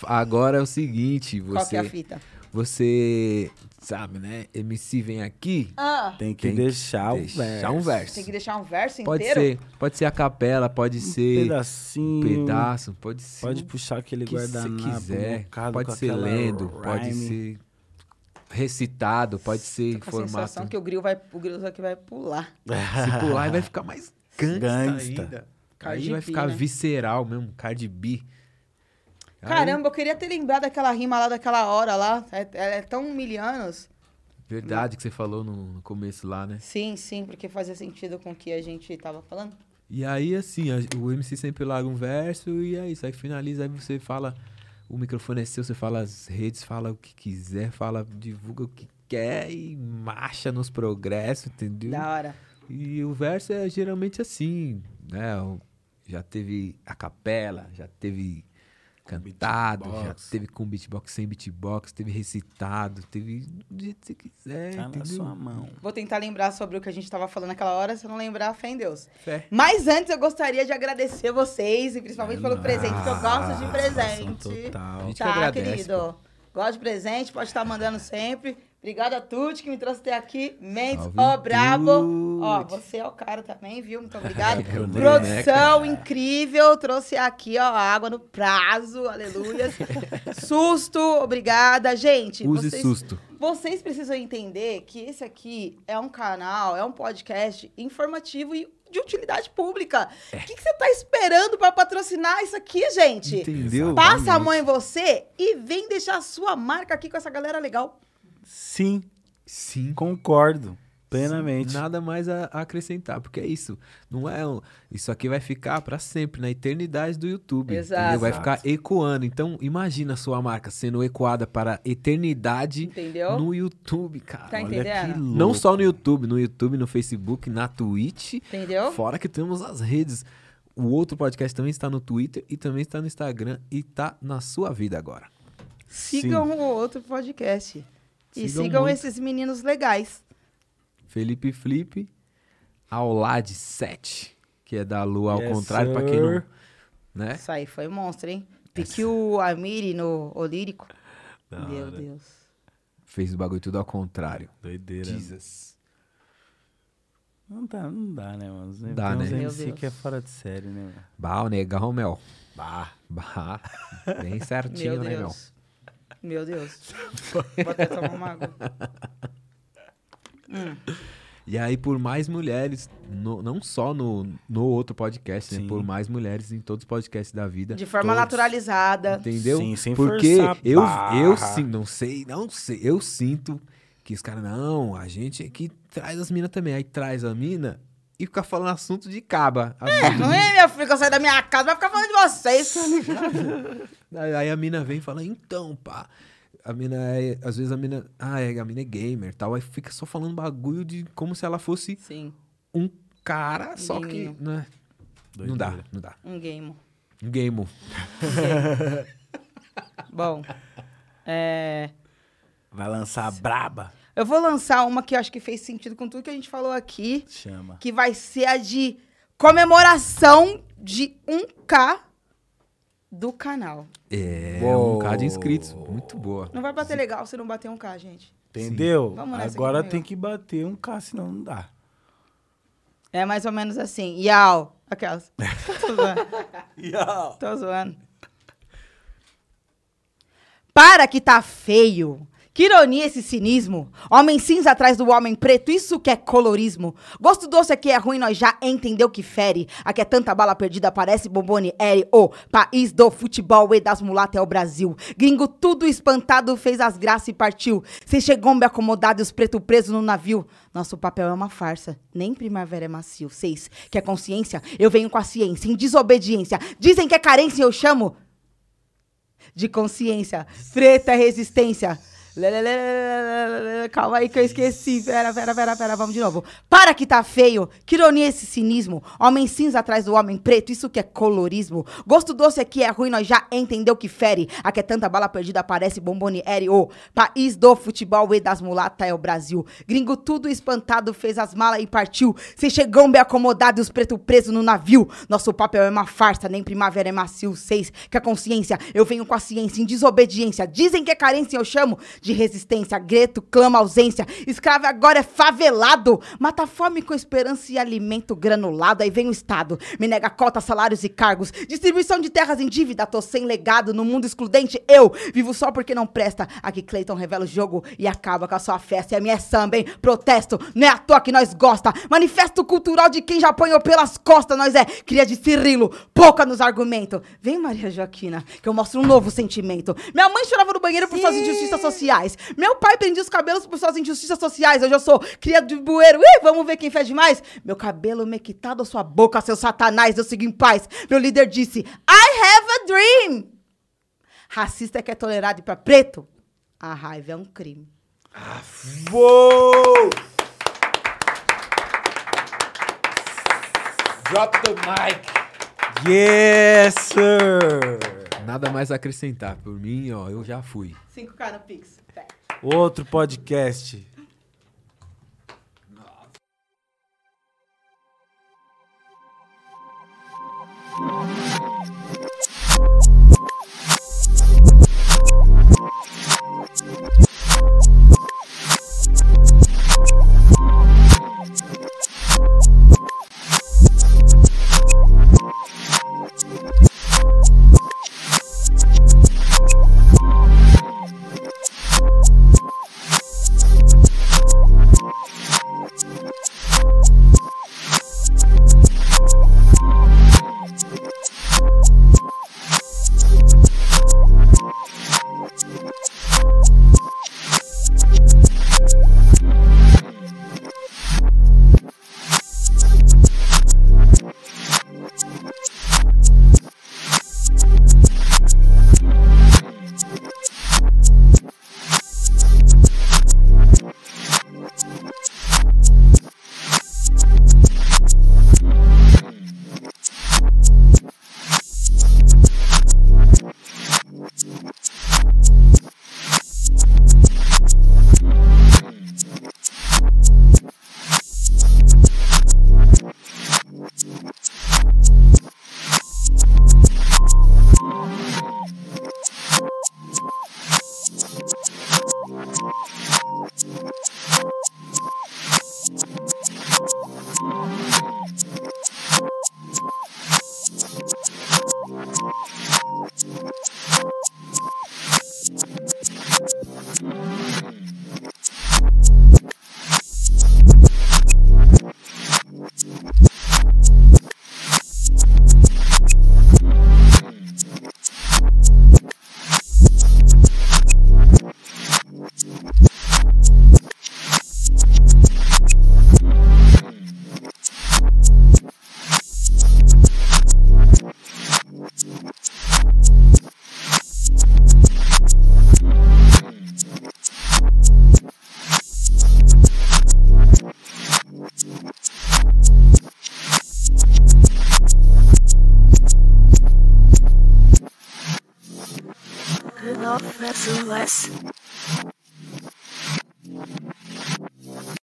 Agora é o seguinte, Qual que é a você, fita? você sabe, né? MC vem aqui, Ah, Tem que tem que deixar o deixar verso. um verso. tem que deixar um verso Pode inteiro? ser, pode ser a capela, pode Um ser um pedacinho. pedaço, pode ser Pode puxar aquele que você guardanapo. quiser, mocado pode com ser lendo, pode rhyme. ser recitado, pode ser em Tô com a sensação formato. que o grilo vai, o grilo aqui vai pular. [LAUGHS] Se pular, vai ficar mais gangsta, Gangsta. ainda. Cardi Aí vai B, ficar né? visceral mesmo, Cardi B. Caramba, eu queria ter lembrado daquela rima lá daquela hora lá. É, é tão mil anos. Verdade que você falou no, no começo lá, né? Sim, sim, porque fazia sentido com o que a gente tava falando. E aí, assim, a- o MC sempre larga um verso e é isso. Aí finaliza, aí você fala, o microfone é seu, você fala as redes, fala o que quiser, fala, divulga o que quer e marcha nos progressos, entendeu? Da hora. E o verso é geralmente assim, né? Já teve a capela, já teve cantado, já beatbox. teve com beatbox, sem beatbox, teve recitado, teve do jeito que você quiser, Tá na entendeu? sua mão. Vou tentar lembrar sobre o que a gente tava falando naquela hora. Se eu não lembrar, fé em Deus. Fé. Mas antes, eu gostaria de agradecer vocês, e principalmente pelo presente, que eu gosto de presente. Total. A gente que Tá, agradece, querido. Gosto de presente, pode estar mandando sempre. Obrigada a Tuti que me trouxe até aqui. Mendes, ó, brabo. Ó, Tuti. você é o cara também, viu? Muito obrigado. Que [LAUGHS] bonito, Produção incrível. Trouxe aqui, ó, água no prazo. Aleluia. [LAUGHS] Susto, obrigada. Gente, Use vocês, susto. vocês precisam entender que esse aqui é um canal, é um podcast informativo e de utilidade pública. O que, que você tá esperando para patrocinar isso aqui, gente? Entendeu? Passa a mão em você e vem deixar a sua marca aqui com essa galera legal. Sim, Sim. concordo. Plenamente. Nada mais a, a acrescentar, porque é isso. Não é um- isso aqui vai ficar pra sempre na eternidade do YouTube. Exato. entendeu? Vai Exato. ficar ecoando. Então, imagina a sua marca sendo ecoada para a eternidade Entendeu? no YouTube, cara. Tá Olha entendendo? que louco. Não só no YouTube, no YouTube, no Facebook, na Twitch. Entendeu? Fora que temos as redes. O outro podcast também está no Twitter e também está no Instagram e tá na sua vida agora. Sigam o outro podcast. E Sigam sigam esses meninos legais. Felipe Flip, Aulade 7, que é da Lua ao Yes, contrário, pra quem não. Né? Isso aí foi monstro, hein? Pique o Amiri no Olírico. Da Meu hora. Deus. Fez o bagulho tudo ao contrário. Doideira. Jesus. Não dá, não dá, né, mano? Tem Dá, né? Meu MC que é fora de série, né, mano? Bah, o negão, Mel. Bah. Bah. [LAUGHS] Bem certinho, Meu né, Mel? Meu Deus. [LAUGHS] Vou até tomar uma água. Hum, E aí, por mais mulheres, no- não só no, no outro podcast, né? Sim. Por mais mulheres em todos os podcasts da vida. De forma Todos. naturalizada. Entendeu? Sim, sem Porque eu, eu sim, não sei, não sei. Eu sinto que os caras, não, a gente aqui traz as minas também. Aí traz a mina e fica falando assunto de caba. assunto Não de- é, minha filha, que eu saio da minha casa, vai ficar falando de vocês. Aí a mina vem e fala, então, pá. A mina é. Às vezes a mina. Ah, é, a mina é gamer e tal. Aí fica só falando bagulho de como se ela fosse Sim, um cara, só que. Gaminho. Né, não dá, não dá. um game. Um game. [LAUGHS] Bom, é, Vai lançar a braba. Eu vou lançar uma que eu acho que fez sentido com tudo que a gente falou aqui, Chama. que vai ser a de comemoração de 1K do canal. É, Uou. um K de inscritos. Muito boa. Não vai bater legal se não bater 1K, gente. Entendeu? Agora tem que bater um K, senão não dá. É mais ou menos assim. Yau. Aquelas. [LAUGHS] Tô zoando. Tô zoando. Para que tá feio. Que ironia esse cinismo. Homem cinza atrás do homem preto, isso que é colorismo. Gosto doce aqui é ruim, nós já entendeu que fere. Aqui é tanta bala perdida, parece bombone ere. O país do futebol e das mulatas é o Brasil. Gringo tudo espantado, fez as graças e partiu. Sem chegou me acomodado e os preto presos no navio. Nosso papel é uma farsa, nem primavera é macio. Seis, que é consciência, eu venho com a ciência, em desobediência. Dizem que é carência, eu chamo de consciência. Preta é resistência. Calma aí que eu esqueci. Pera, pera, pera, pera. Vamos de novo. Para que tá feio. Que ironia esse cinismo. Homem cinza atrás do homem preto. Isso que é colorismo. Gosto doce aqui é ruim, nós já entendeu que fere. Aqui é tanta bala perdida, parece bomboniere. O país do futebol e das mulatas é o Brasil. Gringo tudo espantado, fez as malas e partiu. Cê chegou bem acomodado e os pretos presos no navio. Nosso papel é uma farsa, nem primavera é macio. Seis, que a consciência, eu venho com a ciência, em desobediência. Dizem que é carência, eu chamo de resistência. Greto clama ausência. Escravo agora é favelado. Mata a fome com esperança e alimento granulado. Aí vem o Estado, me nega cota, salários e cargos. Distribuição de terras em dívida, tô sem legado. No mundo excludente, eu vivo só porque não presta. Aqui Clayton revela o jogo e acaba com a sua festa. E a minha é samba, hein? Protesto, não é à toa que nós gosta. Manifesto cultural de quem já apanhou pelas costas. Nós é cria de Cirilo, pouca nos argumentos. Vem, Maria Joaquina, que eu mostro um novo sentimento. Minha mãe chorava no banheiro por suas injustiças sociais. Meu pai prendia os cabelos por suas injustiças sociais. Hoje eu sou cria de bueiro. Ih, vamos ver quem fez demais? Meu cabelo mequitado, sua boca, seu satanás. Eu sigo em paz. Meu líder disse: I have a dream. Racista é que é tolerado e pra preto, a raiva é um crime. Uou! Drop the mic. Yes, sir! Nada mais a acrescentar. Por mim, ó, eu já fui. 5K no Pix. Outro podcast.